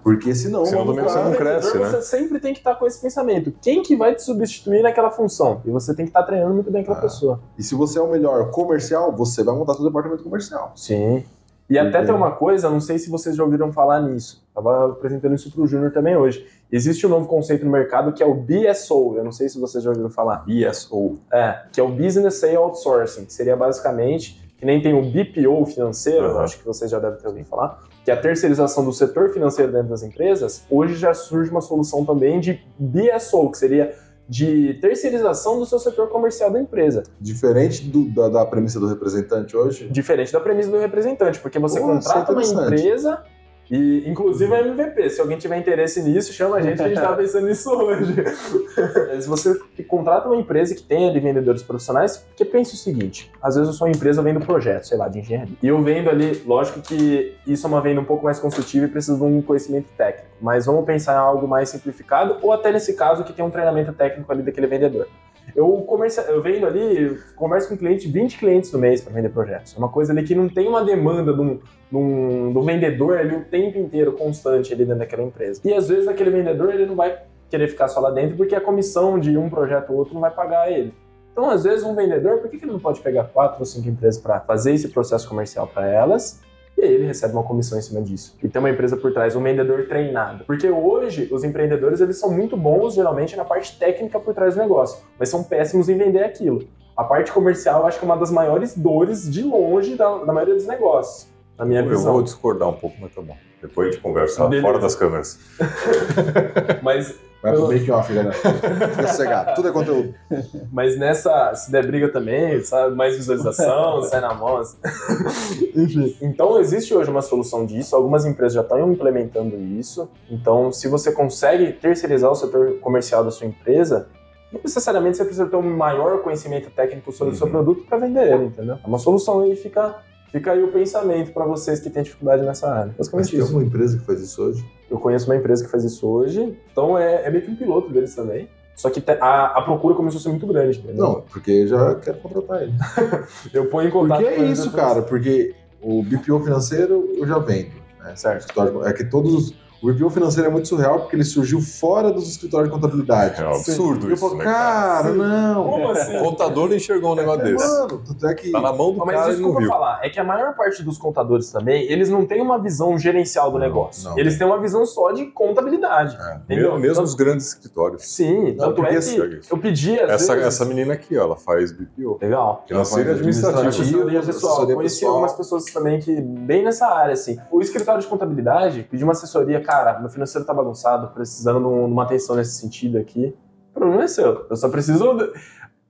Speaker 4: Porque senão.
Speaker 1: Senão também você não cresce, né?
Speaker 2: Você sempre tem que estar com esse pensamento. Quem que vai te substituir naquela função? E você tem que estar treinando muito bem aquela
Speaker 4: Ah.
Speaker 2: pessoa.
Speaker 4: E se você é o melhor comercial, você vai montar seu departamento comercial.
Speaker 2: Sim. E até tem uma coisa, não sei se vocês já ouviram falar nisso. Tava apresentando isso pro Júnior também hoje. Existe um novo conceito no mercado que é o BSO. Eu não sei se vocês já ouviram falar.
Speaker 1: BSO.
Speaker 2: É, que é o Business Sale Outsourcing, que seria basicamente, que nem tem o BPO financeiro,
Speaker 1: Aham.
Speaker 2: acho que vocês já devem ter ouvido falar, que é a terceirização do setor financeiro dentro das empresas, hoje já surge uma solução também de BSO, que seria de terceirização do seu setor comercial da empresa.
Speaker 4: Diferente do- da, da premissa do representante hoje.
Speaker 2: Diferente da premissa do representante, porque você
Speaker 4: Pô,
Speaker 2: contrata uma
Speaker 4: é interessante.
Speaker 2: empresa e, inclusive, a MVP. Se alguém tiver interesse nisso, chama a gente, que a gente estava (laughs) pensando nisso hoje. Se você contrata uma empresa que tem ali vendedores profissionais, porque pense o seguinte: às vezes eu sou uma empresa vendo projeto, sei lá, de engenharia. E eu vendo ali, lógico que isso é uma venda um pouco mais consultiva e precisa de um conhecimento técnico. Mas vamos pensar em algo mais simplificado, ou até nesse caso que tem um treinamento técnico ali daquele vendedor. Eu, comercia, eu vendo ali, converso com cliente, 20 clientes no mês para vender projetos. É uma coisa ali que não tem uma demanda de um, de um, de um vendedor ali o tempo inteiro, constante ali dentro daquela empresa. E às vezes aquele vendedor ele não vai querer ficar só lá dentro porque a comissão de um projeto ou outro não vai pagar ele. Então, às vezes, um vendedor, por que que ele não pode pegar quatro ou cinco empresas para fazer esse processo comercial para elas? E aí ele recebe uma comissão em cima disso. E tem uma empresa por trás, um vendedor treinado. Porque hoje, os empreendedores, eles são muito bons, geralmente, na parte técnica por trás do negócio. Mas são péssimos em vender aquilo. A parte comercial, eu acho que é uma das maiores dores, de longe, da, da maioria dos negócios. Na minha
Speaker 1: Eu
Speaker 2: visão.
Speaker 1: vou discordar um pouco, mas tá bom. Depois a gente conversa
Speaker 2: Beleza.
Speaker 1: fora das câmeras. (laughs)
Speaker 2: Mas
Speaker 4: Vai pro
Speaker 2: Eu-
Speaker 4: make off, galera. (laughs) Fica sossegado. Tudo é conteúdo. (laughs)
Speaker 2: Mas nessa, se der briga também, sabe, mais visualização, sai na mão. assim. Enfim. Então existe hoje uma solução disso, algumas empresas já estão implementando isso. Então, se você consegue terceirizar o setor comercial da sua empresa, não necessariamente você precisa ter um maior conhecimento técnico sobre o seu
Speaker 1: Uhum.
Speaker 2: produto para vender ele, entendeu? É uma solução aí, fica, fica aí o pensamento para vocês que têm dificuldade nessa área.
Speaker 4: Mas
Speaker 2: Basicamente
Speaker 4: tem
Speaker 2: isso.
Speaker 4: uma empresa que faz isso hoje.
Speaker 2: Eu conheço uma empresa que faz isso hoje, então é, é meio que um piloto deles também. Só que a, a procura começou a ser muito grande, entendeu?
Speaker 4: Não, porque eu já quero contratar ele. (laughs)
Speaker 2: Eu ponho em contato
Speaker 4: Porque é isso, cara. Porque o BPO financeiro eu já vendo. Né?
Speaker 2: Certo.
Speaker 4: É que todos os. O BPO financeiro é muito surreal porque ele surgiu fora dos escritórios de contabilidade.
Speaker 1: É um absurdo
Speaker 4: eu
Speaker 1: isso,
Speaker 4: falo,
Speaker 1: né, cara?
Speaker 4: cara,
Speaker 2: Sim.
Speaker 4: não.
Speaker 2: Como assim?
Speaker 1: O contador enxergou um negócio desse.
Speaker 4: Mano, tanto é que.
Speaker 1: Tá na mão do
Speaker 2: Mas
Speaker 1: cara
Speaker 2: isso que
Speaker 1: não
Speaker 2: eu vou falar é que a maior parte dos contadores também, eles não têm uma visão gerencial do
Speaker 1: Não,
Speaker 2: negócio.
Speaker 4: não.
Speaker 2: Eles têm uma visão só de contabilidade.
Speaker 4: É.
Speaker 2: Entendeu?
Speaker 1: Mesmo, mesmo
Speaker 2: Então-
Speaker 1: os grandes escritórios.
Speaker 2: Sim, tanto
Speaker 4: porque
Speaker 2: é que eu pedi às
Speaker 1: Essa,
Speaker 2: vezes...
Speaker 1: essa menina aqui, ó, ela faz BPO.
Speaker 2: Legal.
Speaker 1: Financeira administrativa.
Speaker 2: Assessoria pessoal. Conheci
Speaker 4: pessoal.
Speaker 2: algumas pessoas também que, bem nessa área, assim. O escritório de contabilidade pediu uma assessoria, cara, meu financeiro tá bagunçado, precisando de um- uma atenção nesse sentido aqui. O problema é seu. Eu só preciso. de-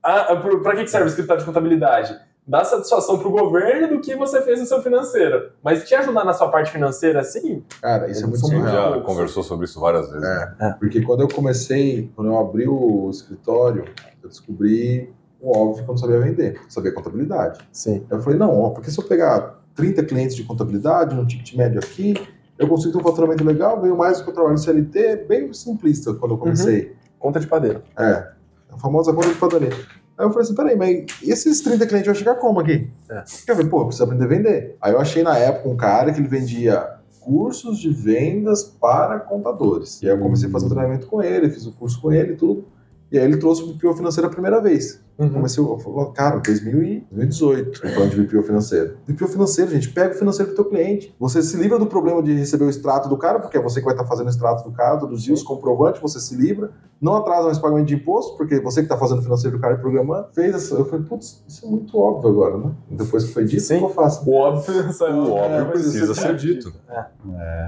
Speaker 2: Ah, ah, pra que serve o escritório de contabilidade? Dar satisfação pro governo do que você fez no seu financeiro. Mas te ajudar na sua parte financeira, assim,
Speaker 4: Cara, isso é muito
Speaker 2: São
Speaker 1: A gente
Speaker 4: surreal.
Speaker 1: já conversou sobre isso várias vezes. né?
Speaker 4: É, porque quando eu comecei, quando eu abri o escritório, eu descobri o óbvio que eu não sabia vender, sabia contabilidade.
Speaker 2: sim.
Speaker 4: Eu falei, não, ó, porque se eu pegar 30 clientes de contabilidade, no ticket médio aqui, eu consigo ter um faturamento legal, ganho mais do que eu trabalho no CLT, bem simplista quando eu comecei.
Speaker 2: Conta de padeiro.
Speaker 4: É, a famosa conta de padaria. Aí eu falei assim, peraí, mas e esses 30 clientes vão chegar como aqui?
Speaker 2: É.
Speaker 4: Eu falei, pô, eu preciso aprender a vender. Aí eu achei na época um cara que ele vendia cursos de vendas para contadores. E aí eu comecei a fazer o treinamento com ele, fiz o curso com ele e tudo. E aí ele trouxe o BPO financeiro a primeira vez.
Speaker 2: Uhum.
Speaker 4: Comecei, eu falei, cara, 2000 e 2018, eu falando de BPO financeiro. BPO financeiro, gente, pega o financeiro do teu cliente. Você se livra do problema de receber o extrato do cara, porque é você que vai estar fazendo o extrato do cara, todos os comprovantes, você se livra. Não atrasa mais pagamento de imposto, porque você que está fazendo o financeiro do cara e programando. Fez essa. Eu falei, putz, isso é muito óbvio agora, né? Depois que foi dito,
Speaker 2: Sim.
Speaker 4: o que eu faço?
Speaker 2: O óbvio, sabe?
Speaker 1: O óbvio
Speaker 2: mas
Speaker 1: precisa
Speaker 2: isso
Speaker 1: ser
Speaker 2: é
Speaker 1: dito.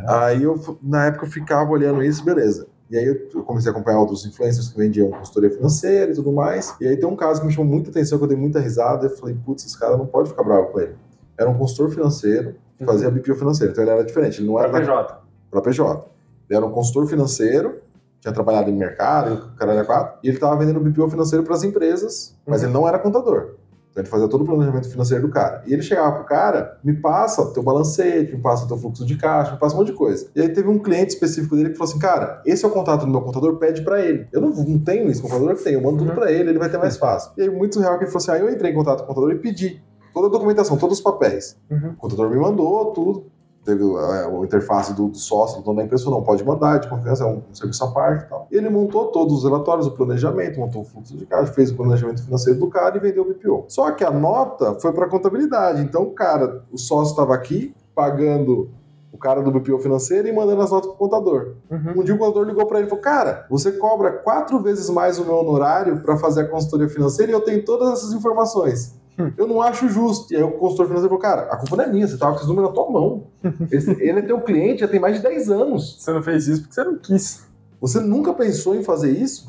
Speaker 4: Aí eu, na época, eu ficava olhando isso, beleza. E aí eu comecei a acompanhar outros influencers que vendiam consultoria financeira e tudo mais. E aí tem um caso que me chamou muita atenção, que eu dei muita risada. Eu falei, putz, esse cara não pode ficar bravo com ele. Era um consultor financeiro que fazia BPO financeiro. Então ele era diferente, ele não era
Speaker 2: Para
Speaker 4: da
Speaker 2: PJ.
Speaker 4: para PJ. Ele era um consultor financeiro, tinha trabalhado em mercado, o cara era quatro, e ele estava vendendo BPO financeiro para as empresas, mas
Speaker 2: Uhum.
Speaker 4: ele não era contador. Então ele fazia todo o planejamento financeiro do cara. E ele chegava pro cara, me passa teu balancete, me passa teu fluxo de caixa, me passa um monte de coisa. E aí teve um cliente específico dele que falou assim, cara, esse é o contato do meu contador, pede pra ele. Eu não, não tenho isso, o contador que tem, eu mando tudo
Speaker 2: Uhum.
Speaker 4: pra ele, ele vai ter mais fácil. E aí muito real que ele falou assim, aí eu entrei em contato com o contador e pedi toda a documentação, todos os papéis.
Speaker 2: Uhum.
Speaker 4: O contador me mandou tudo. Teve é, a interface do, do sócio, do dono da empresa, não, pode mandar, de confiança, é um, um serviço à parte e tal. Ele montou todos os relatórios, o planejamento, montou o fluxo de caixa, fez o planejamento financeiro do cara e vendeu o BPO. Só que a nota foi para contabilidade. Então, cara, o sócio estava aqui pagando o cara do BPO financeiro e mandando as notas pro contador.
Speaker 2: Uhum.
Speaker 4: Um dia o contador ligou para ele e falou: Cara, você cobra quatro vezes mais o meu honorário para fazer a consultoria financeira e eu tenho todas essas informações.
Speaker 2: Hum. (laughs)
Speaker 4: Eu não acho justo. E aí o consultor financeiro falou: Cara, a culpa não é minha, você tava com esses números na tua mão. (laughs) Ele, ele é teu cliente já tem mais de 10 anos.
Speaker 2: Você não fez isso porque você não quis.
Speaker 4: Você nunca pensou em fazer isso?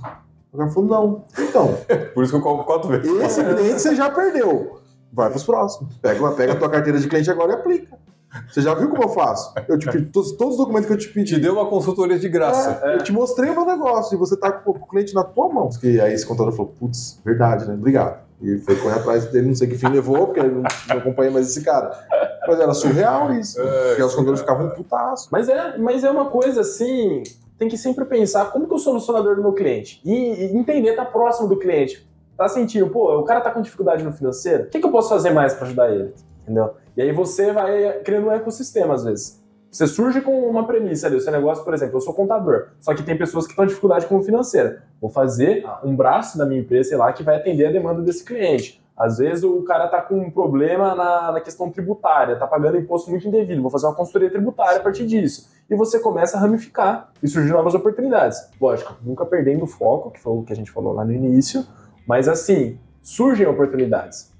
Speaker 4: O cara falou: Não. Então, (laughs)
Speaker 1: Por isso que eu cobro quatro vezes.
Speaker 4: esse cliente você já perdeu. Vai pros próximos. Pega, pega a tua carteira de cliente agora e aplica. Você já viu como eu faço? Eu te pedi todos, todos os documentos que eu te pedi.
Speaker 1: Te deu uma consultoria de graça.
Speaker 4: É, Eu te mostrei o meu negócio e você tá com o cliente na tua mão. E aí esse contador falou, putz, verdade, né? Obrigado. E foi correr atrás dele, não sei que fim levou, porque eu não, acompanhei mais esse cara. Mas era surreal isso.
Speaker 1: É,
Speaker 4: porque os contadores ficavam putaço.
Speaker 2: Mas é, mas é uma coisa assim, tem que sempre pensar como que eu sou o solucionador do meu cliente. E, e entender, tá próximo do cliente. Tá sentindo, pô, o cara tá com dificuldade no financeiro, o que, que eu posso fazer mais para ajudar ele? Entendeu? E aí você vai criando um ecossistema às vezes. Você surge com uma premissa ali, o seu negócio, por exemplo, eu sou contador, só que tem pessoas que estão em dificuldade com financeira. Vou fazer um braço da minha empresa, sei lá, que vai atender a demanda desse cliente. Às vezes o cara tá com um problema na, na questão tributária, tá pagando imposto muito indevido, vou fazer uma consultoria tributária a partir disso. E você começa a ramificar e surgir novas oportunidades. Lógico, nunca perdendo o foco, que foi o que a gente falou lá no início, mas assim, surgem oportunidades.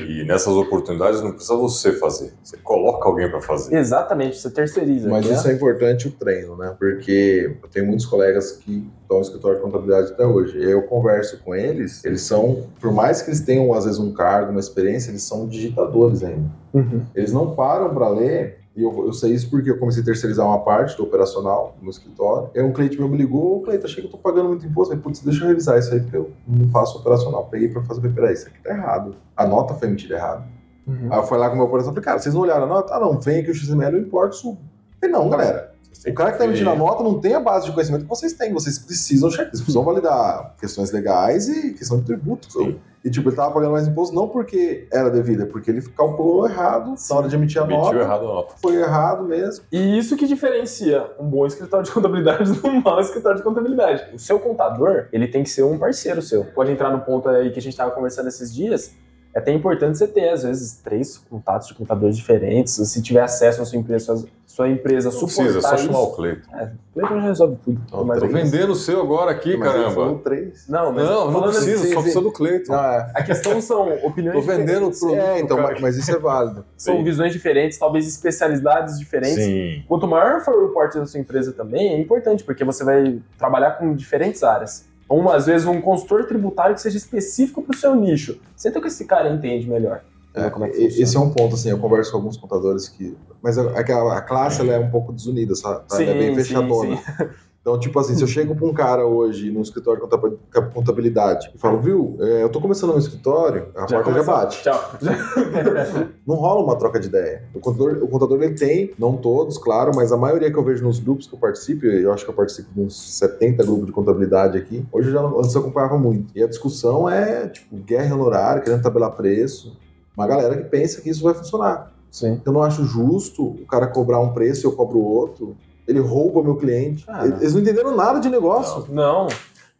Speaker 1: E, e nessas oportunidades não precisa você fazer. Você coloca alguém pra fazer.
Speaker 2: Exatamente, você terceiriza.
Speaker 4: Mas
Speaker 2: né?
Speaker 4: isso é importante o treino, né? Porque eu tenho muitos colegas que estão no escritório de contabilidade até hoje. E aí eu converso com eles, eles são, por mais que eles tenham às vezes um cargo, uma experiência, eles são digitadores ainda.
Speaker 2: Uhum.
Speaker 4: Eles não param para ler. E eu, eu sei isso porque eu comecei a terceirizar uma parte do operacional no escritório. Aí um cliente meu me ligou, Cleiton, achei que eu tô pagando muito imposto. Falei, putz, deixa eu revisar isso aí, porque eu não faço operacional. Peguei para fazer, peraí, isso aqui tá errado. A nota foi emitida errado.
Speaker 2: Uhum.
Speaker 4: Aí eu fui lá com o meu operação e falei, cara, vocês não olharam a nota? Ah, não, vem aqui o XML, eu importo, subo. Falei, não, galera. O cara que tá emitindo a nota não tem a base de conhecimento que vocês têm. Vocês precisam checar. Vocês precisam validar questões legais e questão de tributo.
Speaker 1: Sim.
Speaker 4: E, tipo, ele tava pagando mais imposto não porque era devido, é porque ele calculou errado na hora de emitir a
Speaker 1: Emitiu
Speaker 4: nota.
Speaker 1: errado a nota.
Speaker 4: Foi errado mesmo.
Speaker 2: E isso que diferencia um bom escritório de contabilidade (laughs) do mau escritório de contabilidade. O seu contador, ele tem que ser um parceiro seu. Pode entrar no ponto aí que a gente estava conversando esses dias. É até importante você ter, às vezes, três contatos de contadores diferentes. Se tiver acesso à sua empresa, sua, sua empresa
Speaker 1: Não
Speaker 2: suportar
Speaker 1: precisa, é só
Speaker 2: isso.
Speaker 1: chamar o Cleiton.
Speaker 2: O Cleiton já resolve tudo.
Speaker 4: Não,
Speaker 1: Tô
Speaker 2: aí-
Speaker 1: vendendo o seu agora aqui,
Speaker 4: Mas
Speaker 1: caramba.
Speaker 4: três.
Speaker 2: Não, mas
Speaker 1: Não, não precisa,
Speaker 2: assim,
Speaker 1: só precisa do Cleiton.
Speaker 4: Não, é.
Speaker 2: A questão são opiniões
Speaker 1: Tô vendendo o
Speaker 2: diferentes.
Speaker 1: produto.
Speaker 4: É, então,
Speaker 1: cara.
Speaker 4: mas isso é válido. (laughs)
Speaker 2: São
Speaker 1: Sim.
Speaker 2: visões diferentes, talvez especialidades diferentes.
Speaker 1: Sim.
Speaker 2: Quanto maior for o porte da sua empresa também, é importante, porque você vai trabalhar com diferentes áreas. Ou, às vezes, um consultor tributário que seja específico para o seu nicho. Senta com esse cara entende melhor.
Speaker 4: É,
Speaker 2: como é que funciona.
Speaker 4: esse é um ponto, assim, eu converso com alguns contadores que. Mas a, a- a classe ela é um pouco desunida, sabe? Ela é bem
Speaker 2: Sim,
Speaker 4: fechadona.
Speaker 2: sim, (laughs)
Speaker 4: Então, tipo assim, se eu chego pra um cara hoje no escritório de contab- contabilidade e falo, viu, é, eu tô começando no escritório, a porta já
Speaker 2: começou.
Speaker 4: bate.
Speaker 2: Tchau. (laughs)
Speaker 4: Não rola uma troca de ideia. O contador, o contador ele tem, não todos, claro, mas a maioria que eu vejo nos grupos que eu participo, eu acho que eu participo de uns 70 grupos de contabilidade aqui, hoje eu já não, antes eu acompanhava muito. E a discussão é, tipo, guerra em honorário, querendo tabelar preço. Uma galera que pensa que isso vai funcionar.
Speaker 2: Sim.
Speaker 4: Eu não acho justo o cara cobrar um preço e eu cobro outro. Ele rouba meu cliente.
Speaker 2: Ah,
Speaker 4: Eles não entenderam nada de negócio.
Speaker 2: Não.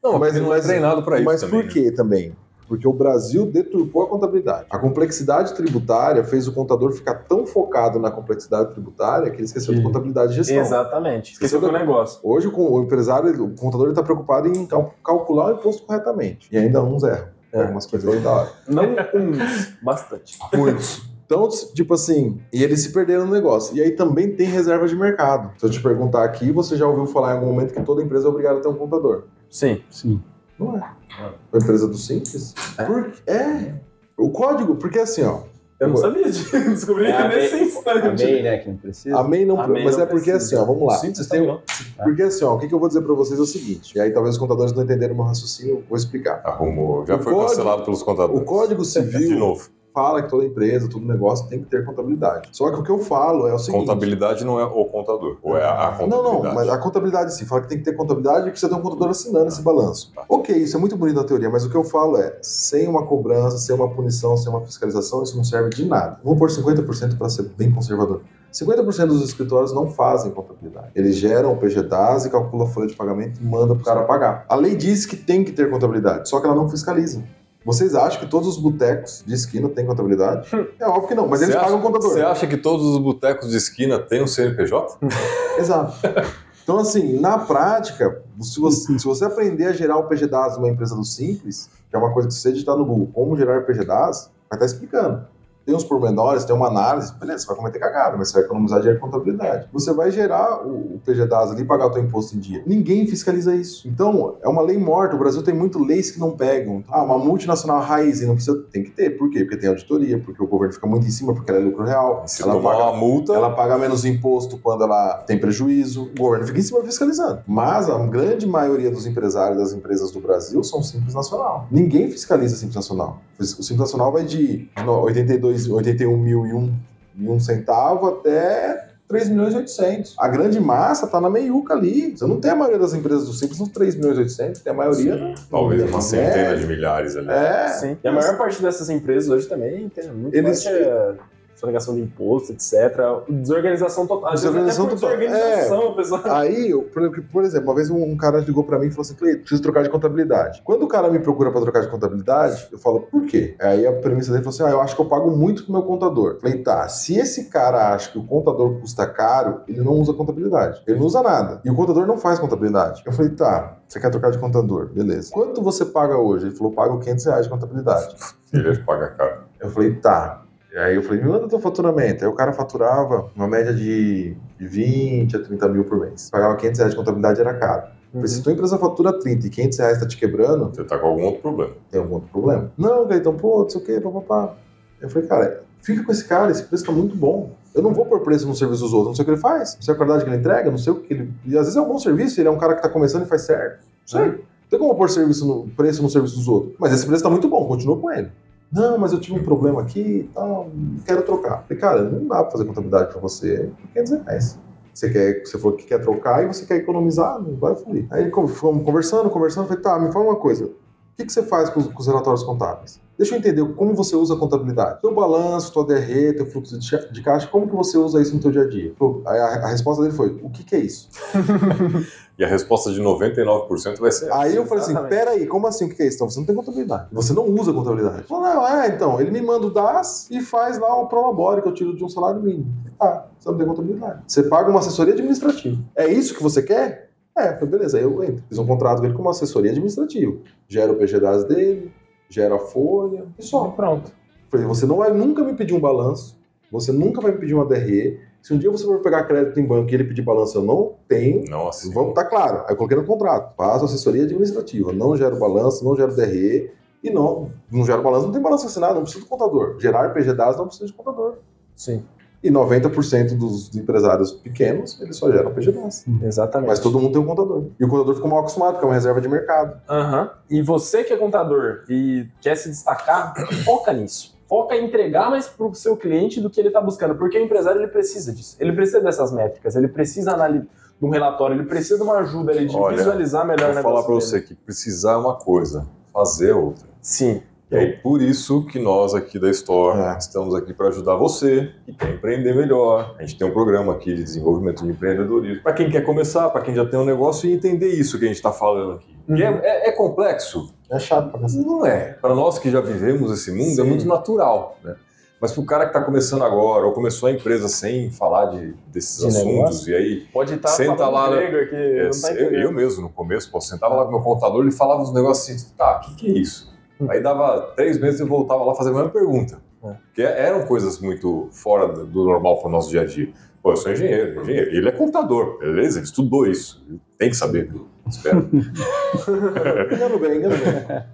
Speaker 1: Não,
Speaker 4: Mas-
Speaker 1: mas não
Speaker 4: mas-
Speaker 1: é treinado pra isso
Speaker 4: Mas
Speaker 1: também.
Speaker 4: por quê também? Porque o Brasil deturpou a contabilidade. A complexidade tributária fez o contador ficar tão focado na complexidade tributária que ele esqueceu de
Speaker 2: Sim.
Speaker 4: contabilidade e gestão.
Speaker 2: Exatamente. Esqueceu do negócio.
Speaker 4: Hoje o, empresário, o contador está preocupado em cal- calcular o imposto corretamente. E ainda uns erram.
Speaker 2: É.
Speaker 4: Algumas coisas da hora.
Speaker 2: Não uns, bastante.
Speaker 4: Muitos. Então, tipo assim, e eles se perderam no negócio. E aí também tem reserva de mercado. Se eu te perguntar aqui, você já ouviu falar em algum momento que toda empresa é obrigada a ter um contador?
Speaker 2: Sim.
Speaker 3: Sim.
Speaker 4: Não é. A empresa do Simples?
Speaker 2: É.
Speaker 4: Por- é. O código, porque assim, ó.
Speaker 2: Eu não sabia disso. (laughs) Descobri
Speaker 3: É a
Speaker 2: nesse
Speaker 3: MEI-
Speaker 2: instante.
Speaker 3: A MEI, né, que não precisa.
Speaker 4: A MEI não,
Speaker 2: A MEI
Speaker 4: mas
Speaker 2: não
Speaker 4: é porque
Speaker 2: precisa.
Speaker 4: assim, ó, vamos lá.
Speaker 2: Sim,
Speaker 4: Vocês
Speaker 2: tá bom.
Speaker 4: porque assim, ó, o que, que eu vou dizer pra vocês é o seguinte, e aí talvez os contadores não entenderam o meu raciocínio, eu vou explicar.
Speaker 1: Arrumou. Já
Speaker 4: O
Speaker 1: foi
Speaker 4: código-
Speaker 1: cancelado pelos
Speaker 4: O
Speaker 1: contadores.
Speaker 4: Código (laughs)
Speaker 1: De
Speaker 4: Civil
Speaker 1: novo,
Speaker 4: fala que toda empresa, todo negócio tem que ter contabilidade. Só que o que eu falo é o seguinte...
Speaker 1: contabilidade não é o contador, ou é a
Speaker 4: Não,
Speaker 1: contabilidade.
Speaker 4: não, mas a contabilidade sim. Fala que tem que ter contabilidade e precisa ter um contador assinando esse balanço.
Speaker 1: Tá.
Speaker 4: Ok, isso é muito bonito na teoria, mas o que eu falo é, sem uma cobrança, sem uma punição, sem uma fiscalização, isso não serve de nada. Vou pôr 50% para ser bem conservador. 50% dos escritórios não fazem contabilidade. Eles geram o PGDAS e calculam a folha de pagamento e mandam para o cara pagar. A lei diz que tem que ter contabilidade, só que ela não fiscaliza. Vocês acham que todos os botecos de esquina têm contabilidade? É óbvio que não, mas eles
Speaker 1: Você
Speaker 4: pagam
Speaker 1: acha-
Speaker 4: contador.
Speaker 1: Você acha que todos os botecos de esquina têm um CNPJ? (laughs)
Speaker 4: Exato. Então, assim, na prática, se você, se você aprender a gerar o PGDAS numa empresa do Simples, que é uma coisa que você digitar no Google, como gerar PGDAS, vai estar explicando tem uns pormenores, tem uma análise, beleza, você vai cometer cagada, mas você vai economizar dinheiro em contabilidade. Você vai gerar o, o PGDAS ali, pagar o teu imposto em dia. Ninguém fiscaliza isso. Então, é uma lei morta. O Brasil tem muito leis que não pegam. Ah, uma multinacional raiz e não precisa, tem que ter. Por quê? Porque tem auditoria, porque o governo fica muito em cima, porque ela é lucro real.
Speaker 1: Se
Speaker 4: ela paga
Speaker 1: uma multa,
Speaker 4: ela paga menos imposto quando ela tem prejuízo. O governo fica em cima fiscalizando. Mas a grande maioria dos empresários das empresas do Brasil são simples nacional. Ninguém fiscaliza simples nacional. O simples nacional vai de 82 2, 81 mil e um, centavo até 3 milhões e 800. A grande massa tá na meiuca ali. Você não tem a maioria das empresas do Simples nos 3 milhões e 800, tem a maioria...
Speaker 1: Sim,
Speaker 4: talvez
Speaker 1: uma centena de milhares ali.
Speaker 4: É.
Speaker 2: Sim. E a maior parte dessas empresas hoje também tem muito
Speaker 4: Eles,
Speaker 2: mais... É sonegação de imposto, etc. Desorganização total. Às vezes
Speaker 4: Desorganização
Speaker 2: até por
Speaker 4: total.
Speaker 2: Desorganização, pessoal. (laughs)
Speaker 4: Aí, eu, por, exemplo, uma vez um, um cara ligou pra mim e falou assim: Cleiton, preciso trocar de contabilidade. Quando o cara me procura pra trocar de contabilidade, eu falo, por quê? Aí a premissa dele falou assim: ah, eu acho que eu pago muito pro meu contador. Falei, tá, se esse cara acha que o contador custa caro, ele não usa contabilidade. Ele não usa nada. E o contador não faz contabilidade. Eu falei, tá, você quer trocar de contador? Beleza. Quanto você paga hoje? Ele falou, pago 500 reais de contabilidade. (laughs)
Speaker 1: Ele paga caro.
Speaker 4: Eu falei, tá. E aí eu falei, me manda teu faturamento. Aí o cara faturava uma média de de 20 a 30 mil por mês. Pagava 500 reais de contabilidade, era caro. Falei, se tua empresa fatura 30 e 500 reais tá te quebrando,
Speaker 1: Você tá com algum outro problema.
Speaker 4: tem algum outro problema. Não, Gaitão, pô, não sei o quê, papapá. Eu falei, cara, fica com esse cara, esse preço tá muito bom. Eu não vou pôr preço no serviço dos outros, não sei o que ele faz, não sei a qualidade que ele entrega, não sei o que ele... E às vezes é um bom serviço, ele é um cara que tá começando e faz certo. Não sei. Não tem como pôr serviço no, preço no serviço dos outros. Mas esse preço tá muito bom, continua com ele. Não, mas eu tive um problema aqui e tal, quero trocar. Falei, cara, não dá pra fazer contabilidade pra você por 500 reais. Você quer, você falou que quer trocar e você quer economizar, não vai fluir. Aí fomos conversando, conversando, falei, tá, me fala uma coisa. O que, que você faz com os, com os relatórios contábeis? Deixa eu entender como você usa a contabilidade. Teu balanço, tua DRE, teu fluxo de, caixa, como que você usa isso no teu dia a dia? Aí a, a resposta dele foi, o que, que é isso? (laughs)
Speaker 1: E a resposta de 99% vai ser.
Speaker 4: Aí eu falei assim, peraí, como assim, o que é isso? Então você não tem contabilidade. Você não usa contabilidade. Falou, não, é, então, ele me manda o DAS e faz lá o Prolabore que eu tiro de um salário mínimo. Ah, você não tem contabilidade. Você paga uma assessoria administrativa. É isso que você quer? É, eu falei, beleza, aí eu entro. Fiz um contrato com ele com uma assessoria administrativa. Gera o PGDAS dele, gera a folha e só.
Speaker 2: Pronto.
Speaker 4: Falei, você não vai nunca me pedir um balanço, você nunca vai me pedir uma DRE. Se um dia você for pegar crédito em banco e ele pedir balanço, eu não tenho,
Speaker 1: Nossa.
Speaker 4: Vamos estar claro. Aí eu coloquei no contrato. Faço assessoria administrativa. Não gero balanço, não gero DRE. E não, não gero balanço, não tem balanço assinado, não precisa do contador. Gerar PGDAS não precisa de contador.
Speaker 2: Sim.
Speaker 4: E 90% dos empresários pequenos, eles só geram PGDAS.
Speaker 2: Exatamente.
Speaker 4: Mas todo mundo tem um contador. E o contador fica mal acostumado, porque é uma reserva de mercado.
Speaker 2: Aham. E você que é contador e quer se destacar, foca nisso. Foca em entregar mais para o seu cliente do que ele está buscando, porque o empresário ele precisa disso. Ele precisa dessas métricas, ele precisa analisar de um relatório, ele precisa de uma ajuda ali de
Speaker 1: Olha,
Speaker 2: visualizar melhor o
Speaker 1: Vou falar
Speaker 2: negócio dele.
Speaker 1: você que precisar é uma coisa, fazer é outra.
Speaker 2: Sim.
Speaker 1: E aí, por isso que nós aqui da Store
Speaker 4: É.
Speaker 1: estamos aqui para ajudar você que quer empreender melhor. A gente tem um programa aqui de desenvolvimento de empreendedorismo para quem quer começar, para quem já tem um negócio e entender isso que a gente está falando aqui.
Speaker 2: Uhum.
Speaker 1: Que é, é- é complexo?
Speaker 4: É chato pra cacete.
Speaker 1: Não é. Para nós que já vivemos esse mundo,
Speaker 2: Sim.
Speaker 1: é muito natural. Né? Mas para o cara que está começando agora, ou começou a empresa sem falar de, desses
Speaker 2: De
Speaker 1: assuntos,
Speaker 2: negócio?
Speaker 1: e aí
Speaker 2: Pode estar
Speaker 1: Senta
Speaker 2: falando
Speaker 1: lá, né?
Speaker 2: grego aqui,
Speaker 1: é,
Speaker 2: não tá
Speaker 1: eu, eu mesmo, no começo, pô, sentava lá com o meu contador, ele falava uns negócios assim, tá, o que, que é isso? Aí dava três meses e eu voltava lá fazendo a mesma pergunta.
Speaker 2: É.
Speaker 1: Porque eram coisas muito fora do normal para o nosso dia a dia. Pô, eu sou engenheiro, engenheiro. Ele é contador, beleza? Ele estudou isso. Ele tem que saber. Espero. (laughs)
Speaker 4: Engano bem, engano bem.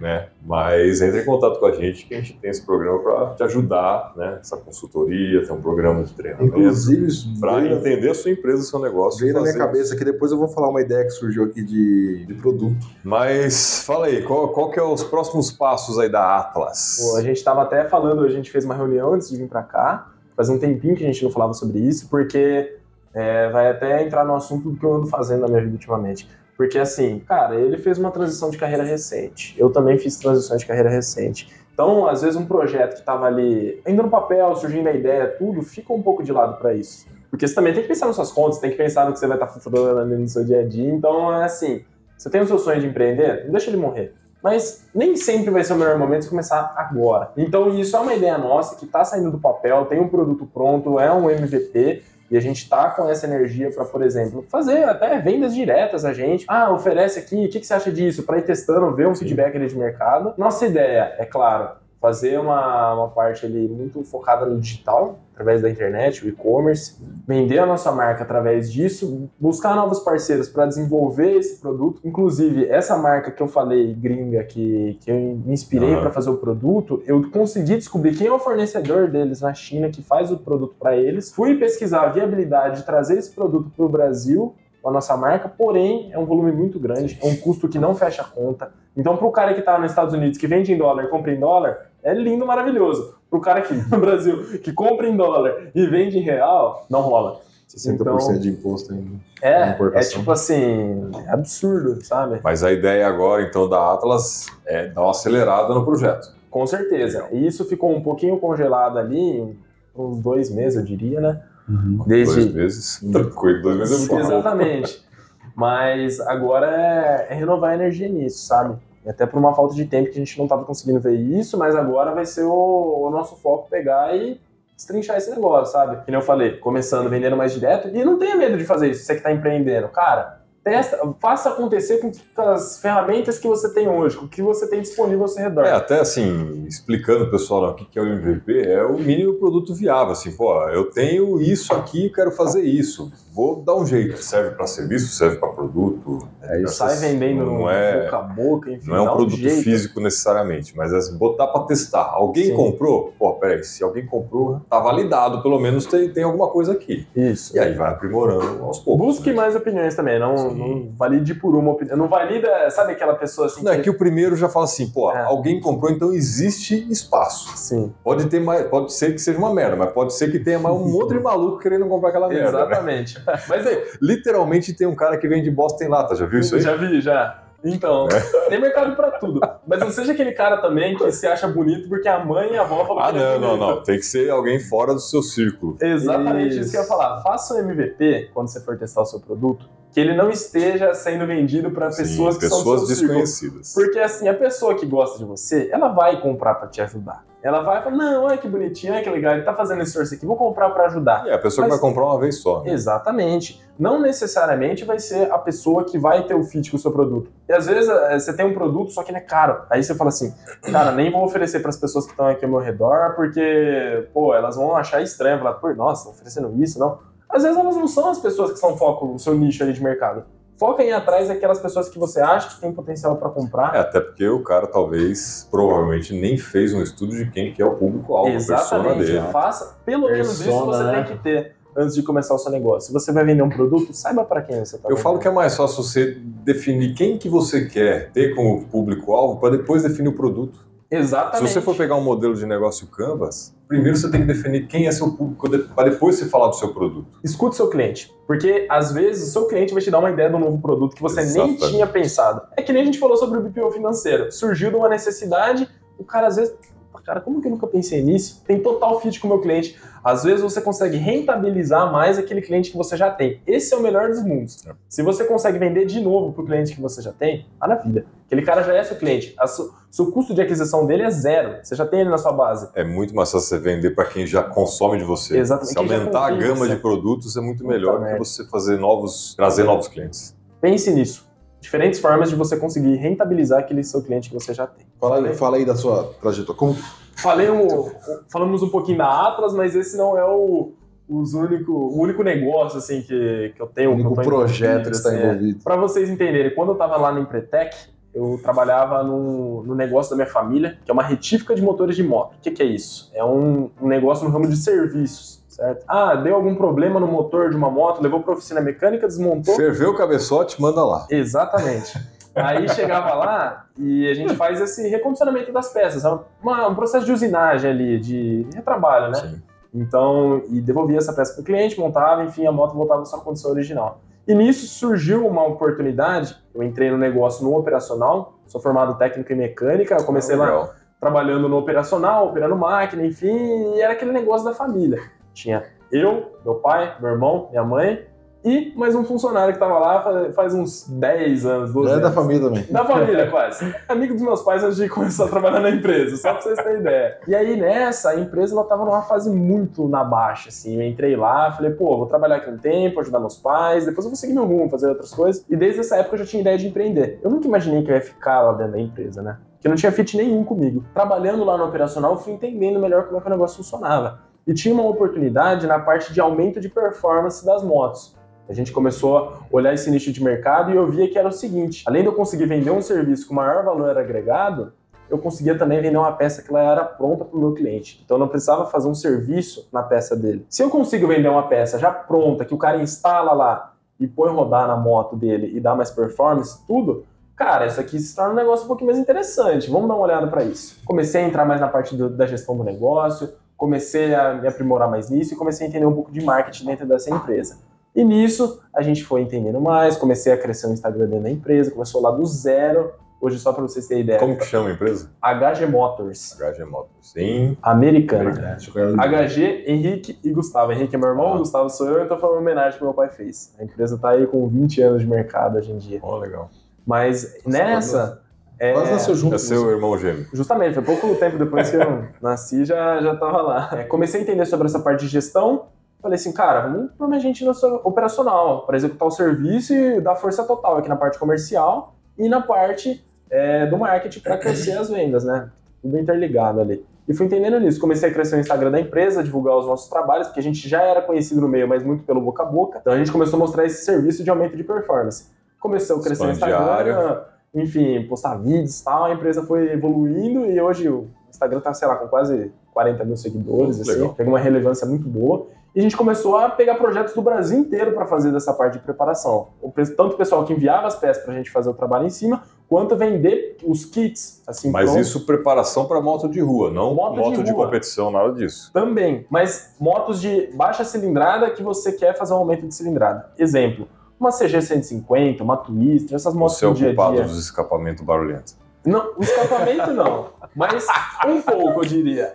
Speaker 1: Né? Mas entre em contato com a gente que a gente tem esse programa para te ajudar, né? Essa consultoria, tem um programa de treinamento
Speaker 4: Inclusive,
Speaker 1: para entender a sua empresa, o seu negócio.
Speaker 4: veio na minha cabeça que depois eu vou falar uma ideia que surgiu aqui de, de produto.
Speaker 1: Mas fala aí, qual, qual que é os próximos passos aí da Atlas?
Speaker 2: Pô, a gente estava até falando, a gente fez uma reunião antes de vir para cá, faz um tempinho que a gente não falava sobre isso, porque é, vai até entrar no assunto do que eu ando fazendo na minha vida ultimamente. Porque assim, cara, ele fez uma transição de carreira recente. Eu também fiz transições de carreira recente. Então, às vezes, um projeto que estava ali, ainda no papel, surgindo a ideia, tudo, fica um pouco de lado para isso. Porque você também tem que pensar nas suas contas, tem que pensar no que você vai estar ali no seu dia a dia. Então, é assim, você tem o seu sonho de empreender, não deixa ele morrer. Mas nem sempre vai ser o melhor momento de começar agora. Então, isso é uma ideia nossa que está saindo do papel, tem um produto pronto, é um MVP, e a gente está com essa energia para, por exemplo, fazer até vendas diretas a gente. Ah, oferece aqui, o que, que você acha disso? Para ir testando, ver um feedback ali de mercado. Nossa ideia, é claro, fazer uma, uma parte ali muito focada no digital, através da internet, o e-commerce, vender a nossa marca através disso, buscar novos parceiros para desenvolver esse produto. Inclusive, essa marca que eu falei, gringa, que, que eu me inspirei
Speaker 1: Aham.
Speaker 2: para fazer o produto, eu consegui descobrir quem é o fornecedor deles na China que faz o produto para eles. Fui pesquisar a viabilidade de trazer esse produto para o Brasil com a nossa marca, porém é um volume muito grande, é um custo que não fecha a conta. Então, para o cara que está nos Estados Unidos, que vende em dólar e compra em dólar, é lindo, maravilhoso. Para o cara aqui (laughs) no Brasil, que compra em dólar e vende em real, não rola.
Speaker 4: 60%
Speaker 2: Então-
Speaker 4: de imposto ainda.
Speaker 2: É, é tipo assim, é absurdo, sabe?
Speaker 1: Mas a ideia agora, então, da Atlas é dar uma acelerada no projeto.
Speaker 2: Com certeza. E isso ficou um pouquinho congelado ali, uns dois meses, eu diria, né?
Speaker 1: Dois
Speaker 2: Desde.
Speaker 1: meses. Tranquilo, dois meses é muito.
Speaker 2: Exatamente. (laughs) Mas agora é, é renovar a energia nisso, sabe? E Até por uma falta de tempo que a gente não estava conseguindo ver isso, mas agora vai ser o, o nosso foco pegar e destrinchar esse negócio, sabe? Que nem eu falei, começando vendendo mais direto. E não tenha medo de fazer isso, você que está empreendendo. Cara, testa, faça acontecer com, as ferramentas que você tem hoje, com o que você tem disponível ao seu redor.
Speaker 1: É, até assim, explicando pessoal o que que é o MVP, é o mínimo produto viável. Assim, pô, eu tenho isso aqui, quero fazer isso. Vou dar um jeito. Serve para serviço, serve para produto.
Speaker 3: É isso.
Speaker 2: Sai vendendo
Speaker 1: não é-
Speaker 2: boca a boca, enfim.
Speaker 1: Não é um produto físico necessariamente, mas é botar para testar. Alguém
Speaker 2: Sim.
Speaker 1: comprou? Pô, peraí, se alguém comprou, tá validado, pelo menos tem, tem alguma coisa aqui.
Speaker 2: Isso.
Speaker 1: E aí vai aprimorando aos poucos.
Speaker 2: Busque
Speaker 1: né?
Speaker 2: mais opiniões também, não,
Speaker 1: Sim.
Speaker 2: não valide por uma opinião. Não valida, sabe aquela pessoa assim
Speaker 1: Não, é que o primeiro já fala assim, pô,
Speaker 2: É.
Speaker 1: alguém comprou, então existe espaço.
Speaker 2: Sim,
Speaker 1: Pode ter mais, pode ser que seja uma merda, mas pode ser que tenha mais um (laughs) monte de maluco querendo comprar aquela merda. né? (laughs)
Speaker 2: Mas aí,
Speaker 1: Literalmente tem um cara que vende bosta em lata, já viu isso aí?
Speaker 2: já vi, já. Então,
Speaker 1: É. (laughs)
Speaker 2: tem mercado pra tudo. Mas não seja aquele cara também que se acha bonito porque a mãe e a avó falam
Speaker 1: Ah,
Speaker 2: que é
Speaker 1: não, não,
Speaker 2: bonito.
Speaker 1: não. Tem que ser alguém fora do seu círculo.
Speaker 2: Exatamente isso.
Speaker 3: Isso.
Speaker 2: que eu ia falar. Faça um MVP quando você for testar o seu produto, que ele não esteja sendo vendido para
Speaker 1: Sim,
Speaker 2: pessoas que
Speaker 1: pessoas
Speaker 2: são do seu círculo.
Speaker 1: desconhecidas.
Speaker 2: Porque assim, a pessoa que gosta de você, ela vai comprar pra te ajudar. Ela vai falar, não, olha que bonitinho, olha que legal, ele tá fazendo esse esforço aqui, vou comprar pra ajudar.
Speaker 1: E é a pessoa
Speaker 2: Mas-
Speaker 1: que vai comprar uma vez só. né?
Speaker 2: Exatamente. Não necessariamente vai ser a pessoa que vai ter o fit com o seu produto. E às vezes eh, você tem um produto, só que ele é caro. Aí você fala assim, cara, nem vou oferecer para as pessoas que estão aqui ao meu redor, porque, pô, elas vão achar estranho, falar, pô, nossa, oferecendo isso, não. Às vezes elas não são as pessoas que são foco no seu nicho ali de mercado. Foca em ir atrás daquelas pessoas que você acha que tem potencial para comprar.
Speaker 1: É, até porque o cara talvez, provavelmente, nem fez um estudo de quem que é o público-alvo, a persona
Speaker 2: Exatamente.
Speaker 1: dele.
Speaker 2: Faça, pelo menos isso
Speaker 3: Persona,
Speaker 2: você
Speaker 3: né?
Speaker 2: tem que ter antes de começar o seu negócio. Se você vai vender um produto, saiba para quem você está
Speaker 1: Eu falo que é mais fácil você definir quem que você quer ter como público-alvo para depois definir o produto.
Speaker 2: Exatamente.
Speaker 1: Se você for pegar um modelo de negócio Canvas, primeiro você tem que definir quem é seu público para depois você falar do seu produto.
Speaker 2: Escute seu cliente. Porque às vezes o seu cliente vai te dar uma ideia de um novo produto que você nem
Speaker 1: Exatamente.
Speaker 2: tinha pensado. É que nem a gente falou sobre o BPO financeiro. Surgiu de uma necessidade, o cara às vezes. "Pô, Cara, como que eu nunca pensei nisso? Tem total fit com o meu cliente. Às vezes você consegue rentabilizar mais aquele cliente que você já tem. Esse é o melhor dos mundos.
Speaker 1: É.
Speaker 2: Se você consegue vender de novo para o cliente que você já tem, maravilha. Aquele cara já é seu cliente. A su- seu custo de aquisição dele é zero. Você já tem ele na sua base.
Speaker 1: É muito mais fácil você vender para quem já consome de você.
Speaker 2: Exatamente.
Speaker 1: Se aumentar a gama
Speaker 2: você.
Speaker 1: de produtos é muito melhor do que você fazer novos, trazer novos clientes.
Speaker 2: Pense nisso. Diferentes formas de você conseguir rentabilizar aquele seu cliente que você já tem.
Speaker 4: Fala aí, fala aí da sua trajetória. Como,
Speaker 2: Falei um- falamos um pouquinho da Atlas, mas esse não é o, os único, o único negócio assim que, que eu tenho.
Speaker 4: o único
Speaker 2: que
Speaker 4: projeto que está
Speaker 2: assim, é.
Speaker 4: envolvido?
Speaker 2: Pra vocês entenderem, quando eu tava lá no Empretec, eu trabalhava no, no negócio da minha família, que é uma retífica de motores de moto. O que, que é isso? É um, um negócio no ramo de serviços. Certo? Ah, deu algum problema no motor de uma moto, levou para oficina mecânica, desmontou.
Speaker 1: Ferveu o cabeçote, manda lá.
Speaker 2: Exatamente. Aí chegava lá e a gente faz esse recondicionamento das peças. É uma, um processo de usinagem ali, de retrabalho, né?
Speaker 1: Sim.
Speaker 2: Então, e devolvia essa peça para o cliente, montava, enfim, a moto voltava à sua condição original. E nisso surgiu uma oportunidade. Eu entrei no negócio no operacional, sou formado técnico em mecânica, eu comecei lá trabalhando no operacional, operando máquina, enfim, e era aquele negócio da família. Tinha eu, meu pai, meu irmão, minha mãe e mais um funcionário que estava lá faz, uns 10 anos, 12
Speaker 4: É
Speaker 2: anos.
Speaker 4: da família também.
Speaker 2: Da família, quase. Amigo dos meus pais antes de começar a trabalhar na empresa, só pra vocês terem ideia. E aí, nessa, a empresa ela tava numa fase muito na baixa, assim. Eu entrei lá, falei, pô, vou trabalhar aqui um tempo, ajudar meus pais, depois eu vou seguir meu rumo, fazer outras coisas. E desde essa época eu já tinha ideia de empreender. Eu nunca imaginei que eu ia ficar lá dentro da empresa, né? Porque não tinha fit nenhum comigo. Trabalhando lá no operacional, eu fui entendendo melhor como é que o negócio funcionava. E tinha uma oportunidade na parte de aumento de performance das motos. A gente começou a olhar esse nicho de mercado e eu via que era o seguinte: além de eu conseguir vender um serviço com maior valor agregado, eu conseguia também vender uma peça que ela era pronta para o meu cliente. Então eu não precisava fazer um serviço na peça dele. Se eu consigo vender uma peça já pronta, que o cara instala lá e põe rodar na moto dele e dá mais performance, tudo, cara, isso aqui se torna um negócio um pouquinho mais interessante. Vamos dar uma olhada para isso. Comecei a entrar mais na parte do- da gestão do negócio, comecei a me aprimorar mais nisso e comecei a entender um pouco de marketing dentro dessa empresa. E nisso a gente foi entendendo mais, comecei a crescer no Instagram dentro da empresa, começou lá do zero. Hoje, só para vocês terem ideia,
Speaker 1: Como que chama a empresa?
Speaker 2: HG Motors,
Speaker 1: HG Motors. Sim.
Speaker 2: americana.
Speaker 1: Americana.
Speaker 4: Eu
Speaker 2: HG, Henrique e Gustavo. Henrique é meu irmão,
Speaker 1: Ah.
Speaker 2: Gustavo sou eu, então foi uma homenagem que meu pai fez. A empresa tá aí com 20 anos de mercado hoje em dia.
Speaker 1: Ó, legal.
Speaker 2: Mas nessa. É,
Speaker 4: Quase nasceu junto.
Speaker 1: É seu irmão gêmeo.
Speaker 2: Justamente, foi pouco tempo depois que eu (laughs) nasci, já, já tava lá. É, comecei a entender sobre essa parte de gestão. Falei assim, cara, vamos pôr minha gente sua operacional para executar o serviço e dar força total aqui na parte comercial e na parte é, do marketing para crescer as vendas, né? Tudo interligado ali. E fui entendendo nisso. Comecei a crescer o Instagram da empresa, divulgar os nossos trabalhos, porque a gente já era conhecido no meio, mas muito pelo boca a boca. Então a gente começou a mostrar esse serviço de aumento de performance. Começou a crescer o Instagram, enfim, postar vídeos e tal. A empresa foi evoluindo e hoje o Instagram tá, sei lá, com quase 40 mil seguidores, assim, pegou uma relevância muito boa. E a gente começou a pegar projetos do Brasil inteiro para fazer dessa parte de preparação. Tanto o pessoal que enviava as peças para a gente fazer o trabalho em cima, quanto vender os kits, assim,
Speaker 1: Mas
Speaker 2: prontos.
Speaker 1: isso preparação para moto de rua, não
Speaker 2: Moto
Speaker 1: moto,
Speaker 2: de
Speaker 1: de,
Speaker 2: rua.
Speaker 1: competição, nada disso.
Speaker 2: Também, mas motos de baixa cilindrada que você quer fazer um aumento de cilindrada. Exemplo, uma CG 150, uma Twister, essas motos
Speaker 1: Você é
Speaker 2: dia
Speaker 1: ocupado
Speaker 2: dia.
Speaker 1: dos escapamentos barulhentos.
Speaker 2: Não, o escapamento não, mas um pouco, eu diria.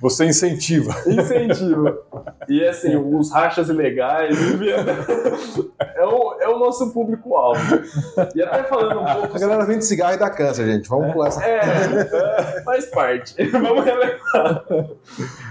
Speaker 1: Você incentiva.
Speaker 2: Incentivo. E assim, os rachas ilegais, é o, é o nosso público-alvo. E até falando um pouco
Speaker 4: A galera vende cigarro e dá câncer, gente. Vamos pular essa.
Speaker 2: É, é, faz parte. Vamos relevar.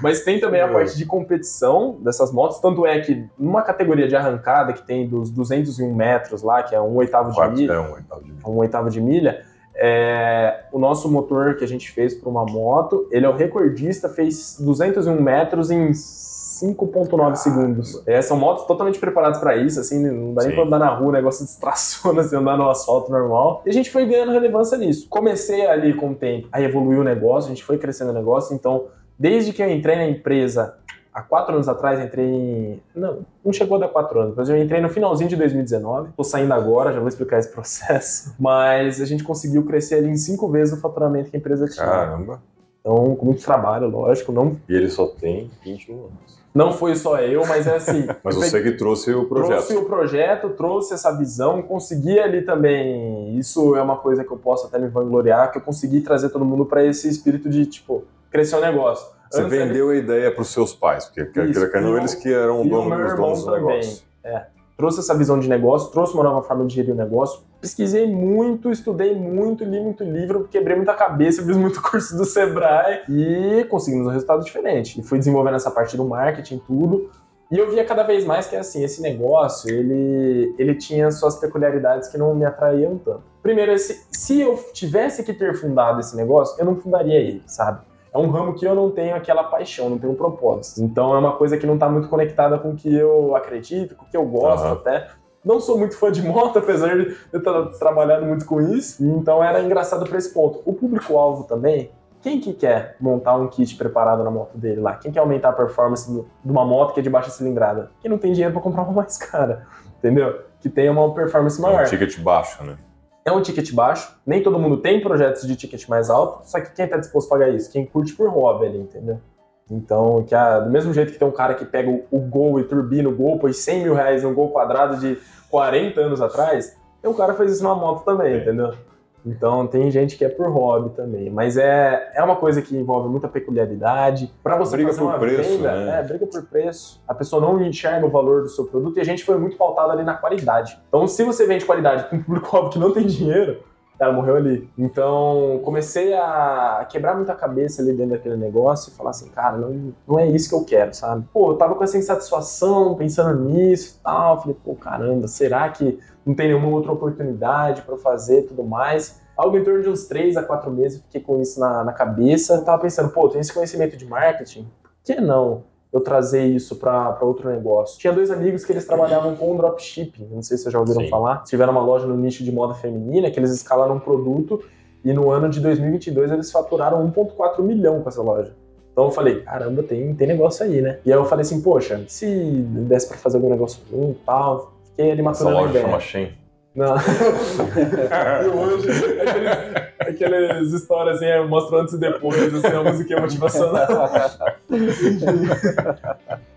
Speaker 2: Mas tem também a parte de competição dessas motos, tanto é que numa categoria de arrancada que tem dos 201 metros lá, que é um oitavo de
Speaker 1: Quatro,
Speaker 2: milha,
Speaker 1: é um oitavo de milha.
Speaker 2: um oitavo de milha, é, o nosso motor que a gente fez para uma moto, ele é o recordista, fez 201 metros em 5.9 segundos. É, são motos totalmente preparadas para isso, assim, não dá nem
Speaker 1: Sim.
Speaker 2: pra andar na rua, o negócio (laughs) distraciona, assim, andar no asfalto normal. E a gente foi ganhando relevância nisso. Comecei ali com o tempo a evoluir o negócio, a gente foi crescendo o negócio, então, desde que eu entrei na empresa, há quatro anos atrás, entrei em... Não, não chegou a dar quatro anos, mas eu entrei no finalzinho de 2019. Tô saindo agora, já vou explicar esse (laughs) processo. Mas a gente conseguiu crescer ali em cinco vezes o faturamento que a empresa tinha.
Speaker 1: Caramba.
Speaker 2: Então, com muito trabalho, lógico. Não,
Speaker 1: E ele só tem 21 anos.
Speaker 2: não foi só eu, mas é assim. (laughs)
Speaker 1: Mas você que trouxe o projeto.
Speaker 2: Trouxe o projeto, trouxe essa visão, consegui ali também. Isso é uma coisa que eu posso até me vangloriar, que eu consegui trazer todo mundo para esse espírito de, tipo, crescer o negócio.
Speaker 1: Você vendeu a ideia para os seus pais, porque
Speaker 2: Isso,
Speaker 1: queira, quer não, eles que eram os donos do negócio.
Speaker 2: trouxe essa visão de negócio, trouxe uma nova forma de gerir o negócio. Pesquisei muito, estudei muito, li muito livro, quebrei muita cabeça, fiz muito (laughs) curso do Sebrae e conseguimos um resultado diferente. E fui desenvolvendo essa parte do marketing, tudo. E eu via cada vez mais que assim, esse negócio, ele, ele tinha suas peculiaridades que não me atraíam tanto. Primeiro, esse, se eu tivesse que ter fundado esse negócio, eu não fundaria ele, sabe? É um ramo que eu não tenho aquela paixão, não tenho propósito. Então é uma coisa que não está muito conectada com o que eu acredito, com o que eu gosto
Speaker 1: Aham.
Speaker 2: até. não sou muito fã de moto, (laughs) apesar de eu estar trabalhando muito com isso. Então era engraçado para esse ponto. O público-alvo também, quem que quer montar um kit preparado na moto dele lá? Quem quer aumentar a performance de uma moto que é de baixa cilindrada? Quem não tem dinheiro para comprar uma mais cara, entendeu? Que tenha uma performance maior.
Speaker 1: É um ticket baixo, né?
Speaker 2: É um ticket baixo, nem todo mundo tem projetos de ticket mais alto, só que quem está disposto a pagar isso? Quem curte por hobby ali, entendeu? Então, que a, do mesmo jeito que tem um cara que pega o, o Gol e turbina o Gol, põe 100 mil reais num Gol quadrado de 40 anos atrás, tem um cara que faz isso numa moto também, entendeu? Então tem gente que é por hobby também, mas é, é uma coisa que envolve muita peculiaridade. Para você
Speaker 1: briga
Speaker 2: fazer
Speaker 1: por
Speaker 2: uma
Speaker 1: preço,
Speaker 2: venda,
Speaker 1: né?
Speaker 2: é briga por preço. A pessoa não enxerga o valor do seu produto e a gente foi muito pautado ali na qualidade. Então se você vende qualidade para um público que não tem dinheiro, ela morreu ali. Então comecei a quebrar muita cabeça ali dentro daquele negócio e falar assim, cara, não, não é isso que eu quero, sabe? Pô, eu tava com essa insatisfação, pensando nisso e tal. Falei, pô, caramba, será que não tem nenhuma outra oportunidade para fazer tudo mais? Algo em torno de uns 3 a 4 meses, fiquei com isso na, na cabeça. Tava pensando, pô, tem esse conhecimento de marketing, por que não eu trazer isso para outro negócio? Tinha dois amigos que eles trabalhavam com dropshipping, não sei se vocês já ouviram
Speaker 1: Sim.
Speaker 2: falar. Tiveram uma loja no nicho de moda feminina que eles escalaram um produto e no ano de 2022 eles faturaram 1,4 milhão com essa loja. Então eu falei, caramba, tem, tem negócio aí, né? E aí eu falei assim, poxa, se desse para fazer algum negócio junto e tal, fiquei ali maturando a ideia.
Speaker 1: chama Shen.
Speaker 2: Não. (laughs) e hoje, aqueles, aquelas histórias assim, é, mostra antes e depois, assim, a musiquinha motivacional.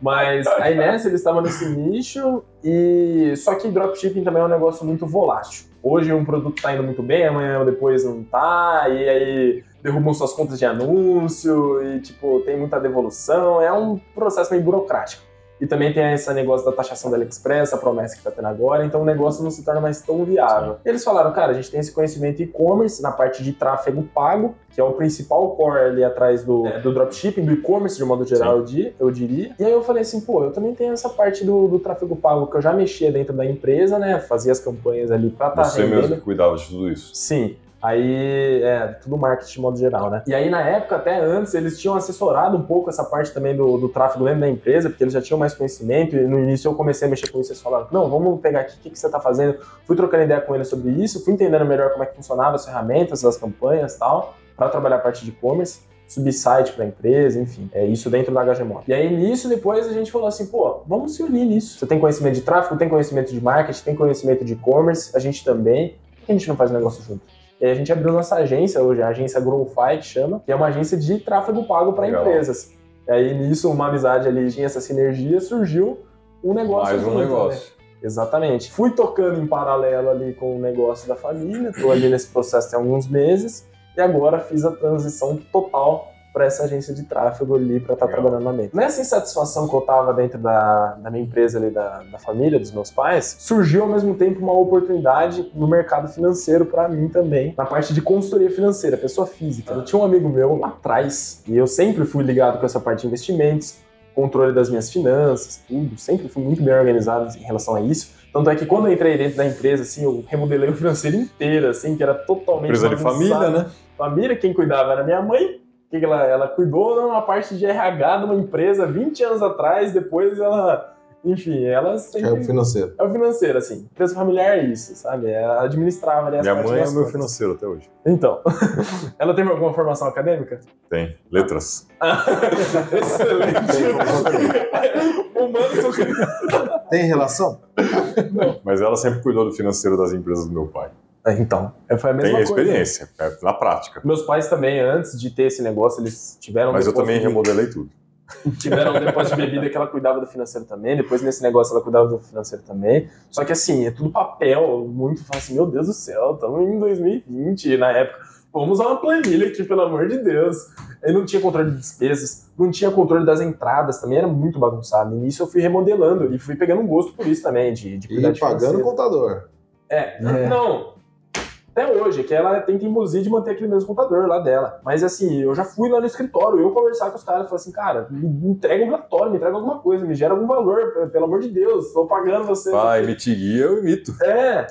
Speaker 2: Mas aí nessa eles estavam nesse nicho e só que dropshipping também é um negócio muito volátil. Hoje um produto tá indo muito bem, amanhã ou depois não tá, e aí derrubam suas contas de anúncio e tipo, tem muita devolução, é um processo meio burocrático. E também tem esse negócio da taxação da AliExpress, a promessa que tá tendo agora, então o negócio não se torna mais tão viável. Eles falaram, cara, a gente tem esse conhecimento e-commerce na parte de tráfego pago, que é o principal core ali atrás do, do dropshipping, do e-commerce de um modo geral, eu di- eu diria. E aí eu falei assim, pô, eu também tenho essa parte do, do tráfego pago que eu já mexia dentro da empresa, né? Fazia as campanhas ali pra estar
Speaker 1: Você mesmo que cuidava de tudo isso.
Speaker 2: Sim. Aí, é, tudo marketing de modo geral, né? E aí, na época, até antes, eles tinham assessorado um pouco essa parte também do, do tráfego dentro da empresa, porque eles já tinham mais conhecimento, e no início eu comecei a mexer com isso, eles falaram, não, vamos pegar aqui, o que, que você tá fazendo? Fui trocando ideia com eles sobre isso, fui entendendo melhor como é que funcionava as ferramentas, as campanhas e tal, para trabalhar a parte de e-commerce, subir site para empresa, enfim, é isso dentro da HGMO. E aí, nisso, depois a gente falou assim, pô, vamos se unir nisso. Você tem conhecimento de tráfego, tem conhecimento de marketing, tem conhecimento de e-commerce, a gente também, por que a gente não faz negócio junto? E aí a gente abriu nossa agência hoje, a agência Growfy, que chama, que é uma agência de tráfego pago para empresas. E aí nisso, uma amizade ali, tinha essa sinergia, surgiu um negócio.
Speaker 1: Mais um
Speaker 2: junto, né?
Speaker 1: negócio.
Speaker 2: Exatamente. Fui tocando em paralelo ali com o negócio da família, tô ali nesse processo tem alguns meses, e agora fiz a transição total para essa agência de tráfego ali para estar
Speaker 1: Legal.
Speaker 2: trabalhando na mente. Nessa insatisfação que eu tava dentro da, da minha empresa ali, da, da família, dos meus pais, surgiu ao mesmo tempo uma oportunidade no mercado financeiro para mim também, na parte de consultoria financeira, pessoa física. Eu tinha um amigo meu lá atrás, e eu sempre fui ligado com essa parte de investimentos, controle das minhas finanças, tudo, sempre fui muito bem organizado em relação a isso. Tanto é que quando eu entrei dentro da empresa, assim, eu remodelei o financeiro inteiro, assim, que era totalmente
Speaker 1: Empresa de família, né?
Speaker 2: Família, quem cuidava era minha mãe. Que ela, ela cuidou numa parte de RH de uma empresa 20 anos atrás, depois ela. Enfim, ela
Speaker 4: É o
Speaker 2: sempre.
Speaker 4: financeiro.
Speaker 2: É o financeiro, assim. Empresa familiar é isso, sabe? Ela administrava ali as
Speaker 1: Minha mãe é o meu financeiro até hoje.
Speaker 2: Então. (laughs) ela tem alguma formação acadêmica?
Speaker 1: Tem. Letras. (laughs)
Speaker 2: Excelente. Humanos
Speaker 4: Tem relação?
Speaker 1: Mas ela sempre cuidou do financeiro das empresas do meu pai.
Speaker 2: Então, foi a mesma
Speaker 1: Tem
Speaker 2: coisa.
Speaker 1: experiência, é na prática.
Speaker 2: Meus pais também, antes de ter esse negócio, eles tiveram
Speaker 1: Mas eu também
Speaker 2: de-
Speaker 1: remodelei tudo.
Speaker 2: tiveram um depósito de bebida que ela cuidava do financeiro também, depois nesse negócio ela cuidava do financeiro também. Só que assim, é tudo papel, muito fala assim, meu Deus do céu, estamos em 2020 e na época. Vamos usar uma planilha aqui, pelo amor de Deus. Aí não tinha controle de despesas, não tinha controle das entradas, também era muito bagunçado. No início eu fui remodelando e fui pegando um gosto por isso também, de, de cuidar
Speaker 4: E
Speaker 2: de
Speaker 4: pagando o
Speaker 2: financeiro.
Speaker 4: contador.
Speaker 2: É,
Speaker 3: É.
Speaker 2: não. Até hoje, que ela tem teimosia de manter aquele mesmo contador lá dela. Mas assim, eu já fui lá no escritório, eu conversar com os caras, falar assim, cara, me me entrega um relatório, me entrega alguma coisa, me gera algum valor, pelo amor de Deus, tô pagando você.
Speaker 1: Vai, emitir guia, eu imito.
Speaker 2: É.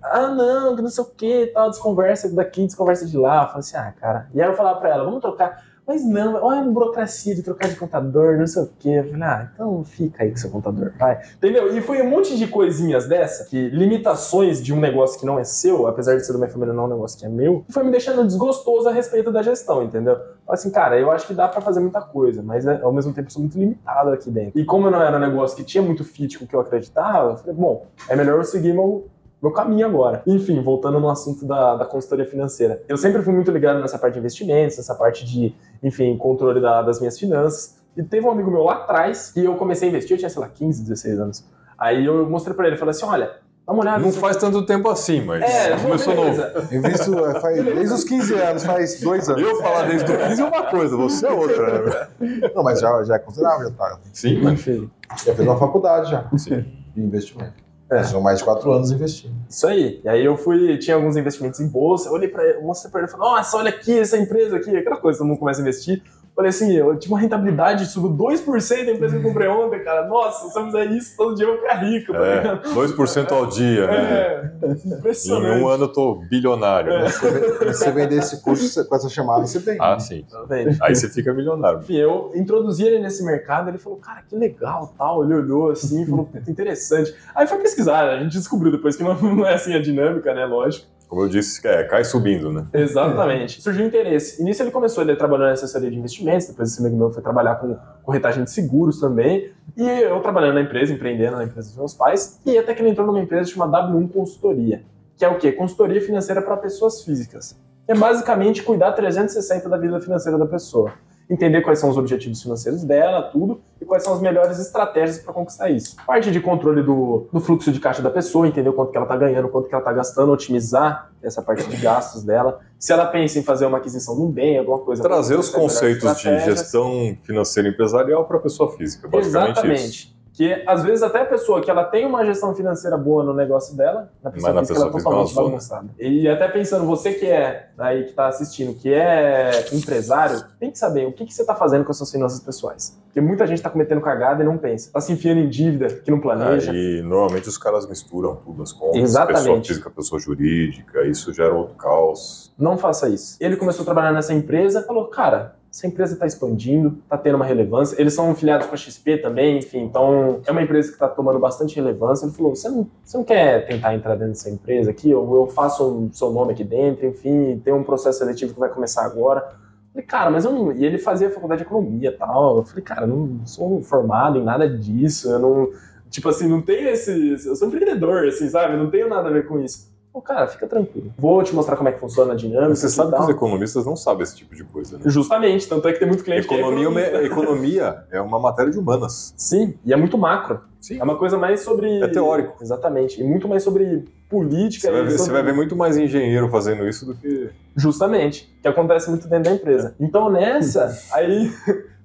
Speaker 2: Ah, não, que não sei o que, tal, desconversa daqui, desconversa de lá. Eu falei assim, ah, cara. E aí eu falava pra ela, vamos trocar, Mas não, olha a burocracia de trocar de contador, não sei o quê. Eu falei, ah, então fica aí com seu contador, vai. Entendeu? E foi um monte de coisinhas dessa, que limitações de um negócio que não é seu, apesar de ser da minha família, não é um negócio que é meu, que foi me deixando desgostoso a respeito da gestão, entendeu? Assim, cara, eu acho que dá pra fazer muita coisa, mas é, ao mesmo tempo sou muito limitado aqui dentro. E como eu não era um negócio que tinha muito fit com o que eu acreditava, eu falei, bom, é melhor eu seguir meu, meu caminho agora. Enfim, voltando no assunto da, da consultoria financeira. Eu sempre fui muito ligado nessa parte de investimentos, nessa parte de, enfim, controle da- das minhas finanças. E teve um amigo meu lá atrás que eu comecei a investir, eu tinha, sei lá, 15, 16 anos. Aí eu mostrei pra ele, falei assim, olha, dá uma olhada.
Speaker 1: Não faz tanto tempo assim, mas
Speaker 2: É,
Speaker 1: começou novo. (laughs)
Speaker 4: Invisto é, faz, desde os 15 anos, faz dois anos.
Speaker 1: Eu falar desde o 15 é uma coisa, você é outra, né?
Speaker 4: Não, mas já, já é considerável, já, tá,
Speaker 1: Sim, mas
Speaker 2: Enfim,
Speaker 4: já fez uma faculdade já
Speaker 1: Sim.
Speaker 4: de investimento.
Speaker 2: É.
Speaker 4: São mais de quatro anos investindo.
Speaker 2: isso aí. E aí eu fui, tinha alguns investimentos em bolsa, eu olhei pra ele, mostrei pra ele e falei, nossa, olha aqui, essa empresa aqui, aquela coisa, todo mundo começa a investir. Falei assim, eu tive uma rentabilidade, subiu 2% da empresa que eu comprei ontem, cara. Nossa, se eu fizer isso, todo dia eu vou ficar rico, tá
Speaker 1: é,
Speaker 2: ligado?
Speaker 1: 2% ao dia, né?
Speaker 2: É,
Speaker 1: Em
Speaker 2: impressionante.
Speaker 1: um ano eu tô bilionário. né?
Speaker 4: Se você- se você vender esse curso com essa chamada, você tem.
Speaker 1: Ah, sim.
Speaker 2: Tá vendo?
Speaker 1: Aí você fica milionário.
Speaker 2: Enfim, eu introduzi ele nesse mercado, ele falou, cara, que legal, tal. Ele olhou assim, falou, interessante. Aí foi pesquisar, a gente descobriu depois que não, (laughs) não é assim a dinâmica, né, lógico.
Speaker 1: Como eu disse, é, cai subindo, né?
Speaker 2: Exatamente. Surgiu interesse. Nisso ele começou, ele trabalhando em assessoria de investimentos, depois esse amigo meu foi trabalhar com corretagem de seguros também. E eu trabalhando na empresa, empreendendo na empresa dos meus pais. E até que ele entrou numa empresa chamada W1 Consultoria, que é o quê? Consultoria financeira para pessoas físicas. É basicamente cuidar 360 da vida financeira da pessoa. Entender quais são os objetivos financeiros dela, tudo, e quais são as melhores estratégias para conquistar isso. Parte de controle do, do fluxo de caixa da pessoa, entender o quanto que ela está ganhando, quanto que ela está gastando, otimizar essa parte de gastos dela. Se ela pensa em fazer uma aquisição de um bem, alguma coisa.
Speaker 1: Trazer os conceitos de gestão financeira empresarial para a pessoa física, basicamente isso.
Speaker 2: Que às vezes até a pessoa que ela tem uma gestão financeira boa no negócio dela, na pessoa
Speaker 1: Mas na pessoa
Speaker 2: ela é totalmente bagunçada. E até pensando, você que é aí que tá assistindo, que é empresário, tem que saber o que, que você tá fazendo com as suas finanças pessoais. Porque muita gente tá cometendo cagada e não pensa. Tá se enfiando em dívida, que não planeja.
Speaker 1: E normalmente os caras misturam tudo as contas,
Speaker 2: Exatamente.
Speaker 1: pessoa física, pessoa jurídica, isso gera outro caos.
Speaker 2: Não faça isso. Ele começou a trabalhar nessa empresa, falou, cara, essa empresa está expandindo, está tendo uma relevância. Eles são afiliados com a XP também, enfim, então é uma empresa que está tomando bastante relevância. Ele falou, você não, você não quer tentar entrar dentro dessa empresa aqui? Eu, eu faço o seu nome aqui dentro, enfim, tem um processo seletivo que vai começar agora. Eu Falei, cara, mas eu não. E ele fazia faculdade de economia e tal. Eu falei, cara, eu não sou formado em nada disso, eu não. Tipo assim, não tenho esse. Eu sou empreendedor, assim, sabe? Não tenho nada a ver com isso. Pô, cara, fica tranquilo. Vou te mostrar como é que funciona a dinâmica.
Speaker 1: Você sabe que os economistas não sabem esse tipo de coisa, né?
Speaker 2: Justamente, tanto é que tem muito cliente
Speaker 1: Economia,
Speaker 2: que é economista.
Speaker 1: economia é uma matéria de humanas.
Speaker 2: Sim, e é muito macro.
Speaker 1: Sim.
Speaker 2: É uma coisa mais sobre.
Speaker 1: É teórico.
Speaker 2: Exatamente. E muito mais sobre política.
Speaker 1: Você vai, ver, você
Speaker 2: sobre-
Speaker 1: vai ver muito mais engenheiro fazendo isso do que.
Speaker 2: Justamente. Que acontece muito dentro da empresa. Então nessa, (laughs) aí.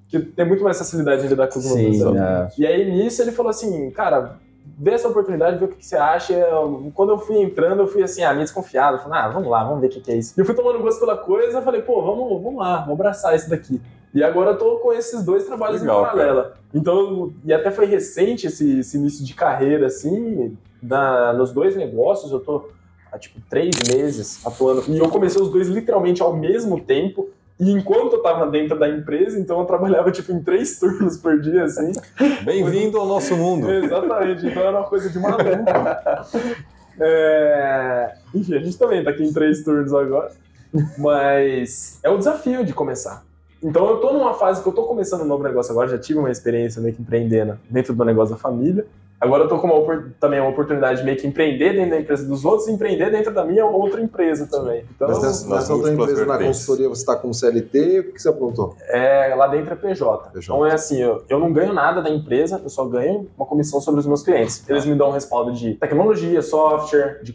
Speaker 2: que tem muito mais facilidade de lidar com os números.
Speaker 3: É.
Speaker 2: E aí nisso ele falou assim, cara, vê essa oportunidade, vê o que, que você acha. Eu- Quando eu fui entrando, eu fui assim, ah, meio desconfiado. Falei, ah, vamos lá, vamos ver o que, que é isso. E eu fui tomando gosto pela coisa, eu falei, pô, vamos, vamos lá, vamos abraçar isso daqui. E agora eu tô com esses dois trabalhos
Speaker 1: Legal,
Speaker 2: em paralelo. Então, e até foi recente esse, esse início de carreira, assim, na, nos dois negócios, eu tô há tipo três meses atuando. E eu comecei os dois literalmente ao mesmo tempo. E enquanto eu tava dentro da empresa, então eu trabalhava tipo em três turnos por dia, assim.
Speaker 1: Bem-vindo ao nosso mundo.
Speaker 2: Exatamente, então era uma coisa de maluco. É... Enfim, a gente também tá aqui em três turnos agora. Mas é o desafio de começar. Então eu tô numa fase que eu tô começando um novo negócio agora, já tive uma experiência meio que empreendendo dentro do negócio da família. Agora eu tô com uma, também uma oportunidade de meio que empreender dentro da empresa dos outros e empreender dentro da minha outra empresa também. Então,
Speaker 4: Mas nessa, nessa outra empresa, na consultoria, você está como CLT, o que você aprontou?
Speaker 2: é, lá dentro é PJ.
Speaker 4: PJ.
Speaker 2: Então é assim, eu, eu não ganho nada da empresa, eu só ganho uma comissão sobre os meus clientes. Eles me dão um respaldo de tecnologia, software, de,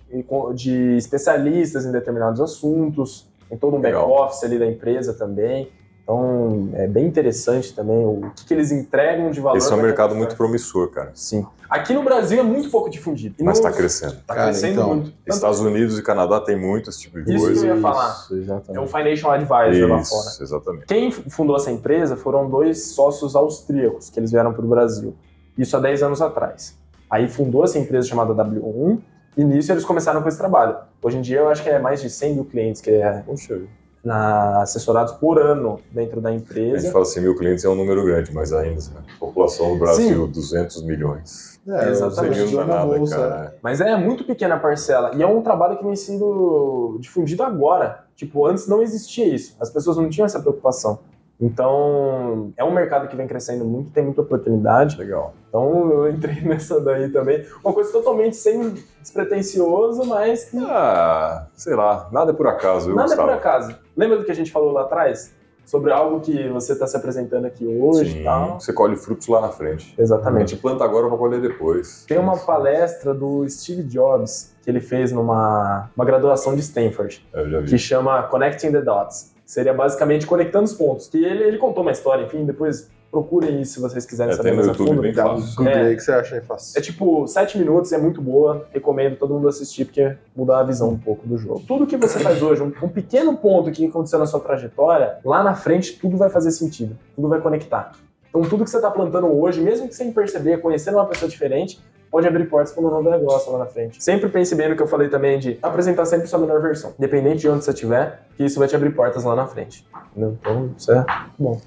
Speaker 2: de especialistas em determinados assuntos, tem todo um back-office ali da empresa também. Então é bem interessante também o que, que eles entregam de valor.
Speaker 1: Esse é um mercado muito promissor, cara.
Speaker 2: Sim. Aqui no Brasil é muito pouco difundido. E
Speaker 1: Mas
Speaker 2: no-
Speaker 1: está crescendo.
Speaker 2: Tá
Speaker 4: Cara,
Speaker 2: crescendo
Speaker 4: então,
Speaker 2: muito. Tanto-
Speaker 1: Estados Unidos e Canadá tem muito esse tipo de
Speaker 2: Isso
Speaker 1: coisa.
Speaker 2: que eu ia falar.
Speaker 3: Isso,
Speaker 2: É o
Speaker 3: exatamente.
Speaker 2: Financial Advisor lá
Speaker 1: Isso,
Speaker 2: fora.
Speaker 1: exatamente.
Speaker 2: Quem fundou essa empresa foram dois sócios austríacos que eles vieram para o Brasil. Isso há 10 anos atrás. Aí fundou essa empresa chamada W1 e nisso eles começaram com esse trabalho. Hoje em dia eu acho que é mais de 100 mil clientes que é.
Speaker 1: Poxa,
Speaker 2: na, assessorados por ano dentro da
Speaker 1: A gente
Speaker 2: empresa.
Speaker 1: fala assim, mil clientes é um número grande, mas ainda, a população do Brasil, 200 milhões.
Speaker 4: É,
Speaker 2: Exatamente.
Speaker 1: Não nada,
Speaker 4: bolsa,
Speaker 1: cara.
Speaker 2: Mas é muito pequena a parcela. E é um trabalho que vem sendo difundido agora. Tipo, antes não existia isso. As pessoas não tinham essa preocupação. Então, é um mercado que vem crescendo muito, tem muita oportunidade.
Speaker 1: Legal.
Speaker 2: Então, eu entrei (laughs) nessa daí também. Uma coisa totalmente sem despretensioso, mas que
Speaker 1: Ah, sei lá, nada é por acaso, eu
Speaker 2: nada é por acaso. Lembra do que a gente falou lá atrás? Sobre algo que você está se apresentando aqui hoje
Speaker 1: Sim,
Speaker 2: e tal?
Speaker 1: Você colhe frutos lá na frente. A
Speaker 2: Exatamente.
Speaker 1: gente planta agora para colher depois.
Speaker 2: Tem uma palestra do Steve Jobs que ele fez numa uma graduação de Stanford.
Speaker 1: Eu já vi.
Speaker 2: que chama Connecting the Dots. Seria basicamente conectando os pontos. Que ele, ele contou uma história, enfim, depois procurem isso se vocês quiserem
Speaker 1: É,
Speaker 2: saber
Speaker 1: tem no
Speaker 2: mais a
Speaker 1: YouTube,
Speaker 2: fundo.
Speaker 1: bem
Speaker 4: Dá um
Speaker 1: fácil.
Speaker 4: Google
Speaker 2: É.
Speaker 4: aí que você acha aí fácil.
Speaker 2: É tipo, sete minutos, é muito boa. Recomendo todo mundo assistir, porque muda a visão um pouco do jogo. Tudo que você faz hoje, um, um pequeno ponto que aconteceu na sua trajetória, lá na frente tudo vai fazer sentido. Tudo vai conectar. Então tudo que você está plantando hoje, mesmo que sem perceber, conhecendo uma pessoa diferente, pode abrir portas para um novo negócio lá na frente. Sempre pense bem no que eu falei também de apresentar sempre sua melhor versão. Independente de onde você estiver, que isso vai te abrir portas lá na frente. Então, isso é bom.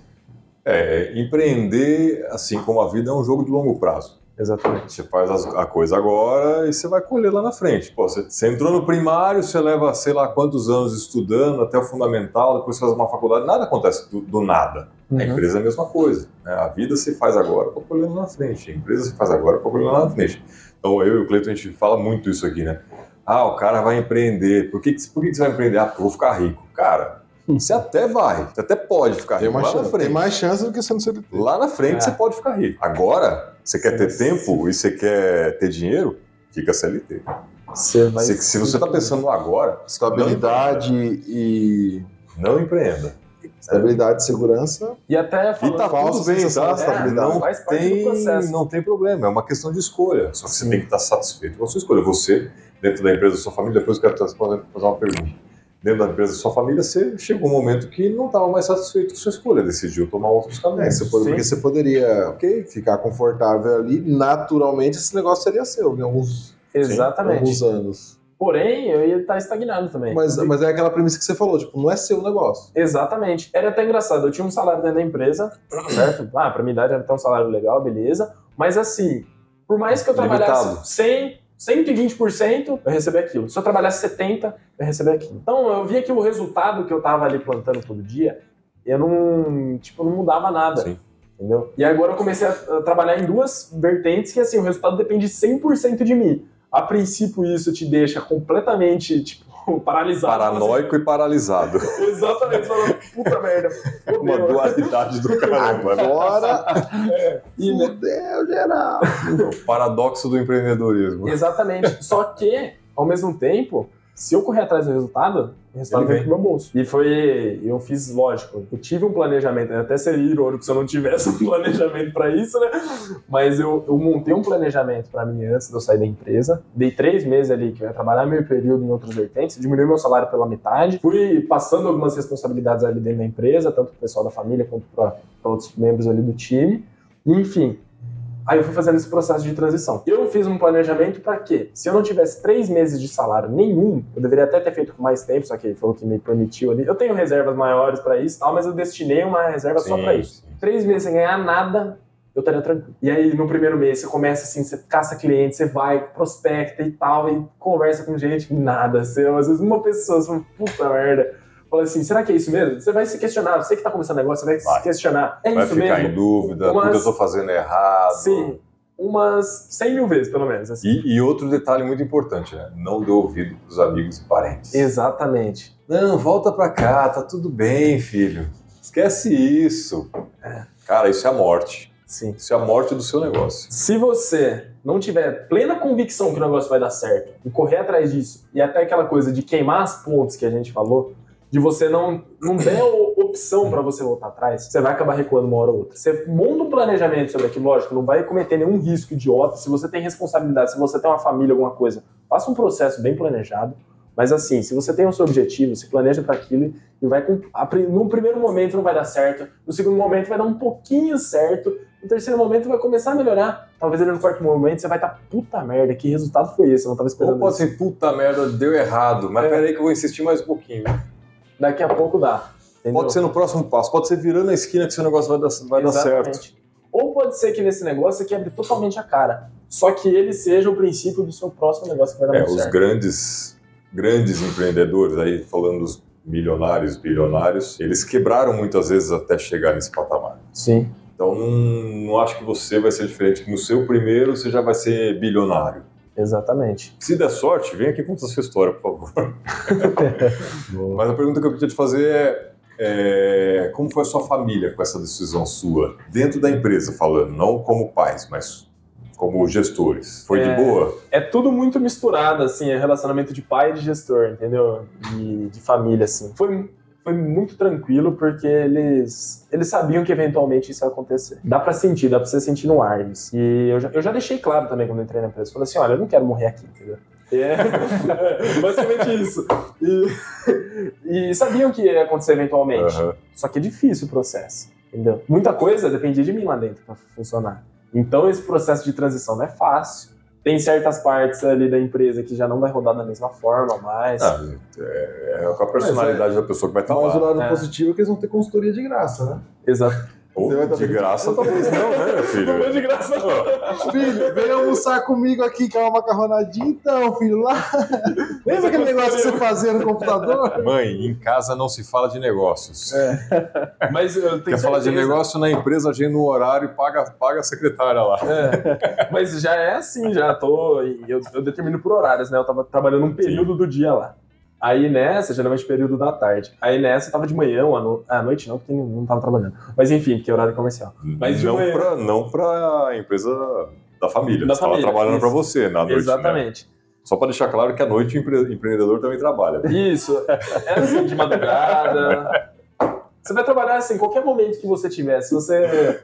Speaker 1: É, empreender, assim como a vida, é um jogo de longo prazo.
Speaker 2: Exatamente.
Speaker 1: Você faz a coisa agora e você vai colher lá na frente. Pô, você, você entrou no primário, você leva sei lá quantos anos estudando, até o fundamental, depois você faz uma faculdade, nada acontece do, do nada. A
Speaker 2: Uhum.
Speaker 1: empresa é a mesma coisa. né? A vida se faz agora para colher lá na frente. A empresa se faz agora para colher lá na frente. Então eu e o Cleiton, a gente fala muito isso aqui, né? Ah, o cara vai empreender. Por que, que- por que, você vai empreender? Ah, porque eu vou ficar rico. Cara, você até vai, você até pode ficar
Speaker 4: Tem
Speaker 1: rico
Speaker 4: mais,
Speaker 1: lá na
Speaker 4: chance,
Speaker 1: frente.
Speaker 4: tem mais chance do que sendo CLT.
Speaker 1: Lá na frente
Speaker 2: É.
Speaker 1: você pode ficar rico. Agora, você quer ter tempo e você quer ter dinheiro, fica CLT.
Speaker 2: Você vai
Speaker 1: Se, se você está pensando no agora,
Speaker 4: Estabilidade e.
Speaker 1: não empreenda.
Speaker 4: Estabilidade e segurança.
Speaker 2: E até
Speaker 1: E
Speaker 2: falando
Speaker 1: tá
Speaker 4: falsa
Speaker 1: tudo bem, tá?
Speaker 4: de estabilidade.
Speaker 1: Não
Speaker 2: parte do
Speaker 1: tem,
Speaker 2: processo.
Speaker 1: não tem problema, é uma questão de escolha. Só que você
Speaker 2: Sim.
Speaker 1: tem que estar satisfeito com a sua escolha. Você, dentro da empresa da sua família, depois eu quero te fazer uma pergunta. Dentro da empresa da sua família, você chegou um momento que não estava mais satisfeito com a sua escolha, decidiu tomar outros
Speaker 4: É,
Speaker 1: caminhos.
Speaker 4: você pode-
Speaker 2: Sim.
Speaker 4: porque você poderia
Speaker 1: Ok?
Speaker 4: ficar confortável ali, naturalmente esse negócio seria seu em alguns,
Speaker 2: Exatamente.
Speaker 4: alguns anos.
Speaker 2: Porém, eu ia estar estagnado também.
Speaker 4: Mas, mas é aquela premissa que você falou, tipo, não é seu negócio.
Speaker 2: Exatamente. Era até engraçado. Eu tinha um salário dentro da empresa, (clears throat) certo? Ah, pra minha idade era até um salário legal, beleza. Mas assim, por mais que eu trabalhasse
Speaker 1: Limitado.
Speaker 2: 100, 120%, eu recebia aquilo. Se eu trabalhasse 70%, eu recebia aquilo. Então eu via que o resultado que eu tava ali plantando todo dia, eu não, tipo, não mudava nada.
Speaker 1: Sim.
Speaker 2: Entendeu? E agora eu comecei a, a trabalhar em duas vertentes que assim, o resultado depende 100% de mim. A princípio isso te deixa completamente, tipo, (laughs) paralisado.
Speaker 1: Paranoico e paralisado. (laughs)
Speaker 2: Exatamente, falando, puta merda.
Speaker 1: Uma
Speaker 2: fodeu.
Speaker 1: dualidade do (laughs) caramba. né?
Speaker 4: Agora,
Speaker 2: E, né,
Speaker 4: fudeu geral.
Speaker 1: O paradoxo do empreendedorismo.
Speaker 2: Exatamente. Só que, ao mesmo tempo, se eu correr atrás do resultado, o resultado vem pro meu bolso. E foi. Eu fiz, lógico, eu tive um planejamento, até seria irônico se eu não tivesse (laughs) um planejamento pra isso, né? Mas eu, eu montei um planejamento pra mim antes de eu sair da empresa. Dei três meses ali que eu ia trabalhar meio período em outras vertentes, diminui meu salário pela metade. Fui passando algumas responsabilidades ali dentro da empresa, tanto pro pessoal da família quanto pra outros membros ali do time. Enfim, Aí eu fui fazendo esse processo de transição. Eu fiz um planejamento para quê? Se eu não tivesse três meses de salário nenhum, eu deveria até ter feito com mais tempo, só que foi o que me permitiu ali. Eu tenho reservas maiores para isso, e tal, mas eu destinei uma reserva só para isso.
Speaker 1: sim.
Speaker 2: Três meses sem ganhar nada, eu estaria tranquilo. E aí, no primeiro mês, você começa assim, você caça cliente, você vai, prospecta e tal, e conversa com gente, nada. Você, às vezes, uma pessoa, você fala, puta merda. Fala assim, será que é isso mesmo? Você vai se questionar. Você que tá começando negócio, você vai,
Speaker 1: Vai.
Speaker 2: se questionar. É
Speaker 1: Vai
Speaker 2: isso
Speaker 1: ficar
Speaker 2: mesmo?
Speaker 1: em dúvida,
Speaker 2: Umas-
Speaker 1: eu estou fazendo errado.
Speaker 2: Sim, umas 100 mil vezes, pelo menos. assim.
Speaker 1: E, e outro detalhe muito importante, né? Não dê ouvido pros amigos e parentes.
Speaker 2: Exatamente.
Speaker 1: Não, volta pra cá, tá tudo bem, filho. Esquece isso. Cara, isso é a morte.
Speaker 2: Sim.
Speaker 1: Isso é a morte do seu negócio.
Speaker 2: Se você não tiver plena convicção que o negócio vai dar certo e correr atrás disso, e até aquela coisa de queimar as pontes que a gente falou, de você não, não der opção para você voltar atrás, você vai acabar recuando uma hora ou outra. Você monta um planejamento sobre aquilo, lógico, não vai cometer nenhum risco idiota. Se você tem responsabilidade, se você tem uma família, alguma coisa, faça um processo bem planejado. Mas assim, se você tem o seu objetivo, se planeja para aquilo e vai com. No primeiro momento não vai dar certo, no segundo momento vai dar um pouquinho certo, no terceiro momento vai começar a melhorar. Talvez ali no quarto momento você vai estar, puta merda, que resultado foi esse? Eu não tava
Speaker 1: Ou
Speaker 2: esperando
Speaker 1: pode
Speaker 2: isso.
Speaker 1: ser, puta merda, deu errado. Mas
Speaker 2: É.
Speaker 1: peraí que eu vou insistir mais um pouquinho.
Speaker 2: Daqui a pouco dá. entendeu?
Speaker 1: Pode ser no próximo passo, pode ser virando a esquina que seu negócio vai dar, vai dar certo.
Speaker 2: Ou pode ser que nesse negócio você quebre totalmente a cara. Só que ele seja o princípio do seu próximo negócio que vai dar
Speaker 1: É,
Speaker 2: muito
Speaker 1: os
Speaker 2: certo.
Speaker 1: grandes, grandes empreendedores, aí falando dos milionários, bilionários, eles quebraram muitas vezes até chegar nesse patamar.
Speaker 2: Sim.
Speaker 1: Então não, não acho que você vai ser diferente, no seu primeiro você já vai ser bilionário.
Speaker 2: Exatamente.
Speaker 1: Se der sorte, vem aqui contar a sua história, por favor. (laughs) Mas a pergunta que eu queria te fazer é, é, como foi a sua família com essa decisão sua? Dentro da empresa, falando, não como pais, mas como gestores. Foi
Speaker 2: É.
Speaker 1: de boa?
Speaker 2: É tudo muito misturado, assim, é relacionamento de pai e de gestor, entendeu? E de família, assim. Foi, foi muito tranquilo, porque eles, eles sabiam que eventualmente isso ia acontecer. Dá pra sentir, dá pra você sentir no ar isso. E eu já, eu já deixei claro também quando eu entrei na empresa. Falei assim, olha, eu não quero morrer aqui, entendeu? É, (laughs) basicamente isso. E, e sabiam que ia acontecer eventualmente.
Speaker 1: Aham.
Speaker 2: Só que é difícil o processo, entendeu? Muita coisa dependia de mim lá dentro para funcionar. Então esse processo de transição não é fácil. Tem certas partes ali da empresa que já não vai rodar da mesma forma mais.
Speaker 1: Ah, é, é com a personalidade da pessoa que vai estar
Speaker 4: Mas o
Speaker 1: lá.
Speaker 4: lado
Speaker 2: É.
Speaker 4: positivo é que eles vão ter consultoria de graça, né?
Speaker 2: Exato.
Speaker 4: Vai tá
Speaker 1: de graça, talvez não, né, meu filho?
Speaker 2: Não é de graça, não.
Speaker 4: Filho, vem almoçar comigo aqui, que é uma macarronadinha, então, filho, lá. Lembra aquele negócio que você fazia no computador?
Speaker 1: Mãe, em casa não se fala de negócios.
Speaker 2: Mas eu tenho
Speaker 1: Quer falar de negócio na empresa, agenda um horário e paga, paga a secretária lá.
Speaker 2: É. Mas já é assim, já tô. Eu, eu determino por horários, né? Eu tava trabalhando um período do dia lá. Aí nessa, geralmente período da tarde. Aí nessa eu tava de manhã ou à, no... à noite, não, porque não, tava trabalhando. Mas enfim, porque é horário comercial. Mas
Speaker 1: não,
Speaker 2: manhã.
Speaker 1: pra, não pra empresa da família.
Speaker 2: Da
Speaker 1: você
Speaker 2: família,
Speaker 1: trabalhando
Speaker 2: isso.
Speaker 1: para você na noite. né?
Speaker 2: Exatamente.
Speaker 1: Só para deixar claro que à noite o empre- empreendedor também trabalha.
Speaker 2: Isso. É assim, de madrugada. (laughs) Você vai trabalhar assim, em qualquer momento que você tiver. Se você.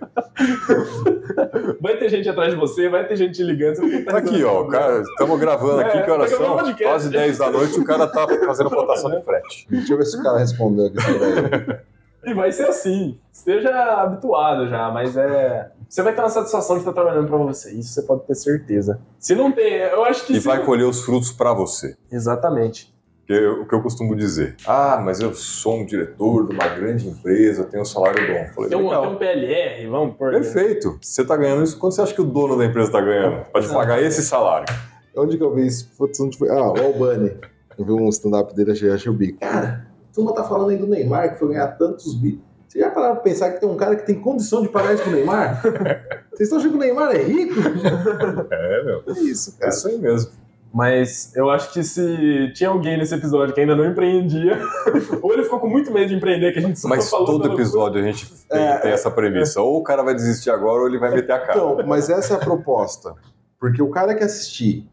Speaker 2: (laughs) vai ter gente atrás de você, vai ter gente te ligando. Você
Speaker 1: Tá aqui, ó, cara, estamos gravando aqui,
Speaker 2: É,
Speaker 1: que horas
Speaker 2: tá
Speaker 1: são?
Speaker 2: podcast.
Speaker 1: Quase 10 da noite, o cara tá fazendo cotação de frete.
Speaker 4: Deixa eu ver se o cara respondeu aqui.
Speaker 2: E vai ser assim. Esteja habituado já, mas é. Você vai ter uma satisfação de estar trabalhando pra você. Isso você pode ter certeza. Se não tem, eu acho que.
Speaker 1: E
Speaker 2: se
Speaker 1: vai
Speaker 2: não-
Speaker 1: colher os frutos para você.
Speaker 2: Exatamente.
Speaker 1: Que é o que eu costumo dizer. Ah, mas eu sou um diretor de uma grande empresa, tenho um salário bom. Eu Falei,
Speaker 2: Tem um, tem um PLR, vamos por.
Speaker 1: Perfeito. Você tá ganhando isso, quanto você acha que o dono da empresa tá ganhando? Pra te pagar esse salário.
Speaker 4: Onde que eu vi isso? Putz, onde foi? Ah, o Albani. Eu vi um stand-up dele, achei, achei o bico. Cara, a turma tá falando aí do Neymar, que foi ganhar tantos bi. Você já pararam pra pensar que tem um cara que tem condição de pagar isso pro Neymar? (laughs) Vocês estão achando que o Neymar é rico?
Speaker 1: É, meu.
Speaker 4: É isso,
Speaker 1: É
Speaker 4: cara.
Speaker 1: isso aí mesmo.
Speaker 2: Mas eu acho que se tinha alguém nesse episódio que ainda não empreendia, (laughs) ou ele ficou com muito medo de empreender, que a gente só
Speaker 1: Mas
Speaker 2: falou
Speaker 1: todo episódio a gente tem,
Speaker 4: É,
Speaker 1: tem essa premissa. Ou o cara vai desistir agora ou ele vai meter a cara.
Speaker 4: Então, mas essa é a proposta. Porque o cara que assistir,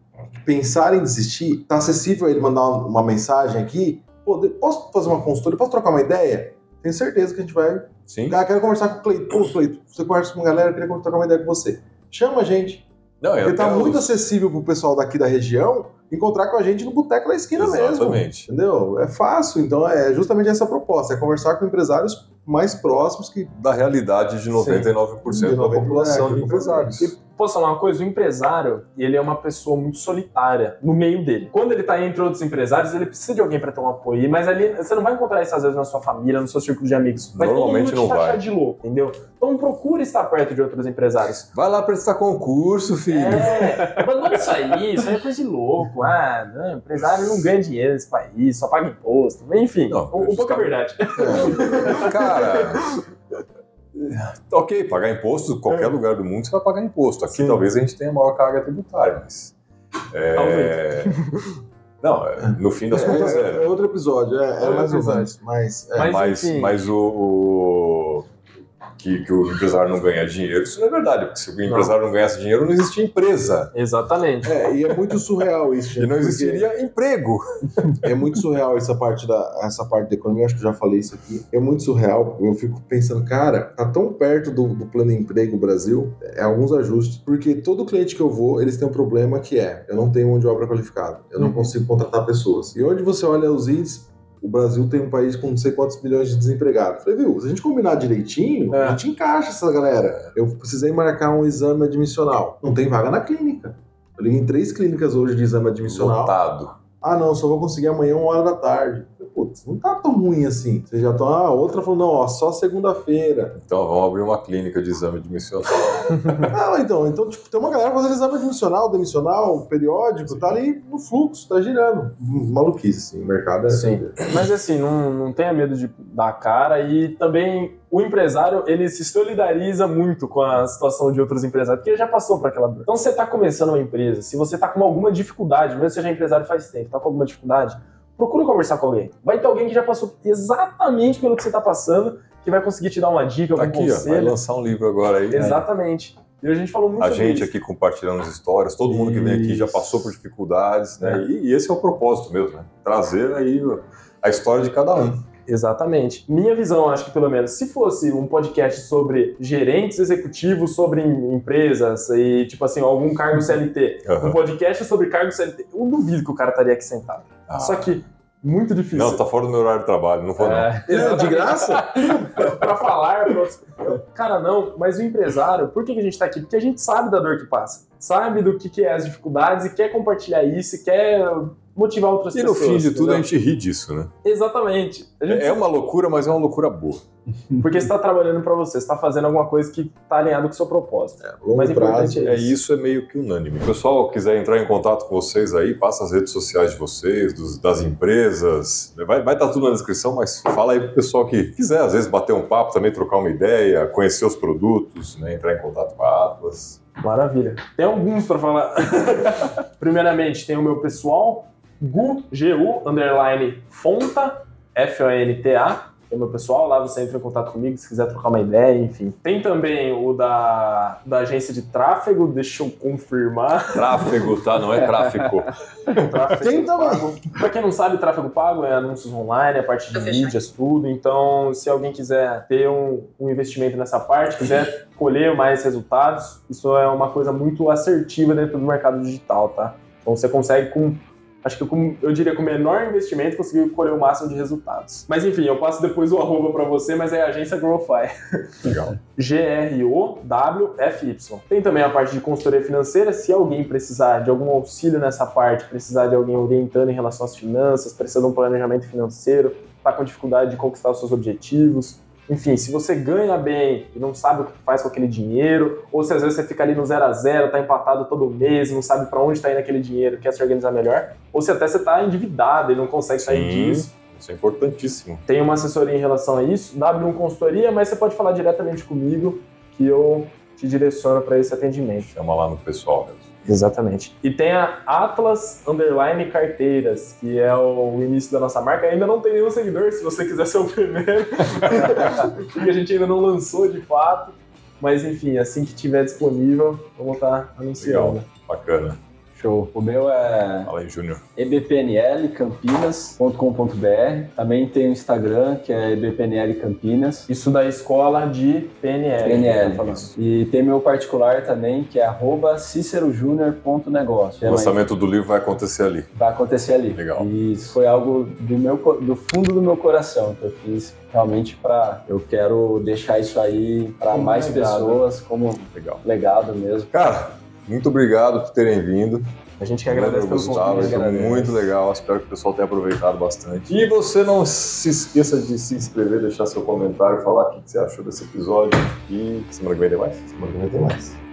Speaker 4: pensar em desistir, tá acessível a ele mandar uma mensagem aqui. Pô, posso fazer uma consultoria? Posso trocar uma ideia? Tenho certeza que a gente vai.
Speaker 1: Sim.
Speaker 4: Cara, quero conversar com o Cleiton. Pô, Cleiton, você conversa com uma galera, eu queria trocar uma ideia com você. Chama a gente.
Speaker 1: Não,
Speaker 4: Porque tá muito acessível pro pessoal daqui da região encontrar com a gente no boteco da esquina mesmo.
Speaker 1: Exatamente.
Speaker 4: Entendeu? É fácil. Então é justamente essa a proposta: é conversar com empresários mais próximos que.
Speaker 1: Da realidade de 99% da população de empresários.
Speaker 2: E posso falar uma coisa? O empresário, ele é uma pessoa muito solitária no meio dele. Quando ele tá entre outros empresários, ele precisa de alguém para ter um apoio. Mas ali, você não vai encontrar isso às vezes na sua família, no seu círculo de amigos. Vai
Speaker 1: Normalmente
Speaker 2: todo mundo te
Speaker 1: não vai.
Speaker 2: de louco, entendeu? Então procure estar perto de outros empresários.
Speaker 1: Vai lá prestar concurso, filho.
Speaker 2: É, abandona isso aí, isso aí é coisa de louco. Ah, não, empresário não ganha dinheiro nesse país, só paga imposto. Enfim,
Speaker 1: Não,
Speaker 2: um, um pouco é verdade. (laughs)
Speaker 1: Cara. Ok, pagar imposto, qualquer lugar do mundo você vai pagar imposto. Aqui
Speaker 2: Sim.
Speaker 1: talvez a gente tenha maior carga tributária, mas. É... Não, é, no fim das contas
Speaker 4: é,
Speaker 1: é.
Speaker 4: é outro episódio, é, é mais ou menos. Mas, é.
Speaker 2: Mas,
Speaker 1: Mas, mas o. o- Que, que o empresário não ganha dinheiro, isso não é verdade, porque se o empresário não ganhasse dinheiro, não existia empresa.
Speaker 2: Exatamente.
Speaker 4: É, e é muito surreal isso, gente.
Speaker 1: E não existiria emprego.
Speaker 4: É muito surreal essa parte, da, essa parte da economia, acho que eu já falei isso aqui. É muito surreal. Eu fico pensando, cara, tá tão perto do, do plano de emprego Brasil, é alguns ajustes, porque todo cliente que eu vou, eles têm um problema que é: eu não tenho mão de obra qualificada, eu não
Speaker 2: Uhum.
Speaker 4: consigo contratar pessoas. E onde você olha os índices, o Brasil tem um país com não sei quantos milhões de desempregados. Falei, viu, se a gente combinar direitinho,
Speaker 2: É.
Speaker 4: a gente encaixa essa galera. Eu precisei marcar um exame admissional. Não tem vaga na clínica. Eu liguei em três clínicas hoje de exame admissional.
Speaker 1: Lotado.
Speaker 4: Ah, não, só vou conseguir amanhã, uma hora da tarde. Putz, não tá tão ruim assim. Vocês já estão, ah, outra falou, não, ó, só segunda-feira.
Speaker 1: Então vamos abrir uma clínica de exame admissional. (laughs)
Speaker 4: não, então, então tipo, tem uma galera fazendo exame admissional, demissional, periódico, tá ali no fluxo, tá girando. Maluquice, assim, o mercado é
Speaker 2: Sim. Mas assim, não, não tenha medo de dar cara e também o empresário, ele se solidariza muito com a situação de outros empresários, porque ele já passou por aquela dor. Então, você está começando uma empresa, se você está com alguma dificuldade, mesmo que seja empresário faz tempo, está com alguma dificuldade, procura conversar com alguém. Vai ter alguém que já passou exatamente pelo que você está passando, que vai conseguir te dar uma dica,
Speaker 1: tá
Speaker 2: algum
Speaker 1: aqui,
Speaker 2: conselho.
Speaker 1: Ó, vai lançar um livro agora aí.
Speaker 2: Exatamente. E a gente falou muito
Speaker 1: A gente
Speaker 2: isso.
Speaker 1: aqui compartilhando as histórias, todo mundo que vem aqui já passou por dificuldades, né?
Speaker 2: É.
Speaker 1: E, e esse é o propósito mesmo, né? Trazer aí a história de cada um.
Speaker 2: Exatamente. Minha visão, acho que pelo menos, se fosse um podcast sobre gerentes executivos, sobre em- empresas e, tipo assim, algum cargo CLT, um
Speaker 1: Aham.
Speaker 2: podcast sobre cargo CLT, eu duvido que o cara estaria aqui sentado.
Speaker 1: Ah.
Speaker 2: Só que, muito difícil.
Speaker 1: Não, tá fora do meu horário de trabalho, não vou não.
Speaker 2: É, (laughs)
Speaker 4: É, de graça? (laughs)
Speaker 2: pra falar pra. Cara, não, mas o empresário, por que que a gente tá aqui? Porque a gente sabe da dor que passa, sabe do que, que é as dificuldades e quer compartilhar isso e quer motivar outras
Speaker 1: E no
Speaker 2: pessoas.
Speaker 1: fim de tudo a gente ri disso, né?
Speaker 2: Exatamente. Gente
Speaker 1: É uma loucura, mas é uma loucura boa. (laughs)
Speaker 2: Porque você está trabalhando para você, você está fazendo alguma coisa que está alinhado com o seu propósito.
Speaker 4: Longo
Speaker 2: Mas importante
Speaker 4: prazo.
Speaker 2: é
Speaker 1: É isso, é meio que unânime. O pessoal quiser entrar em contato com vocês aí, passa as redes sociais de vocês, dos- das empresas. Vai estar tá tudo na descrição, mas fala aí pro pessoal que quiser, às vezes, bater um papo, também trocar uma ideia, conhecer os produtos, né, entrar em contato com a Atlas.
Speaker 2: Maravilha. Tem alguns para falar. (laughs) Primeiramente, tem o meu pessoal, Gu, G-U, underline, Fonta, F-O-N-T-A. O meu pessoal, lá você entra em contato comigo se quiser trocar uma ideia, enfim. Tem também o da, da agência de tráfego, deixa eu confirmar. (laughs)
Speaker 1: Tráfego, tá? Não é tráfico. (laughs)
Speaker 2: Tráfego
Speaker 4: Tem também.
Speaker 2: pago. Pra quem não sabe, tráfego pago é anúncios online, a parte de mídias, tudo. Então, se alguém quiser ter um, um investimento nessa parte, quiser colher mais resultados, isso é uma coisa muito assertiva dentro do mercado digital, tá? Então, você consegue com. Acho que com, eu diria com o menor investimento conseguir colher o máximo de resultados. Mas enfim, eu passo depois o arroba pra você, mas é a agência Growfy.
Speaker 1: Legal. (laughs)
Speaker 2: G-R-O-W-F-Y. Tem também a parte de consultoria financeira. Se alguém precisar de algum auxílio nessa parte, precisar de alguém orientando em relação às finanças, precisa de um planejamento financeiro, está com dificuldade de conquistar os seus objetivos. Enfim, se você ganha bem e não sabe o que faz com aquele dinheiro, ou se às vezes você fica ali no zero a zero, tá empatado todo mês, não sabe para onde está indo aquele dinheiro, quer se organizar melhor, ou se até você tá endividado e não consegue sair
Speaker 1: Sim.
Speaker 2: disso,
Speaker 1: Isso é importantíssimo.
Speaker 2: tem uma assessoria em relação a isso, W1 Consultoria, mas você pode falar diretamente comigo que eu te direciono para esse atendimento.
Speaker 1: Chama lá no pessoal mesmo.
Speaker 2: Exatamente. E tem a Atlas Underline Carteiras, que é o início da nossa marca. Ainda não tem nenhum seguidor, se você quiser ser o primeiro, (laughs) porque a gente ainda não lançou de fato. Mas enfim, assim que tiver disponível, vamos estar anunciando.
Speaker 1: Bacana.
Speaker 3: Show. O meu é
Speaker 1: Fala aí, Júnior.
Speaker 3: ebpnlcampinas.com.br. Também tem o Instagram, que é ebpnl Campinas.
Speaker 2: Isso da escola de PNL.
Speaker 3: PNL.
Speaker 2: tá falando.
Speaker 3: E tem meu particular também, que é arroba cicerojunior.negócio.
Speaker 1: O lançamento do livro vai acontecer ali.
Speaker 3: Vai acontecer ali.
Speaker 1: Legal.
Speaker 3: E isso foi algo do, meu, do fundo do meu coração que eu fiz realmente para Eu quero deixar isso aí para mais
Speaker 2: legado.
Speaker 3: pessoas como
Speaker 1: Legal.
Speaker 3: legado mesmo.
Speaker 1: Cara, muito obrigado por terem vindo.
Speaker 2: A gente que agradece pelo
Speaker 1: Gustavo,
Speaker 2: convite.
Speaker 1: foi muito legal. Espero que o pessoal tenha aproveitado bastante. E você não se esqueça de se inscrever, deixar seu comentário, falar o que você achou desse episódio. E semana que vem tem mais?
Speaker 4: Semana que vem tem mais.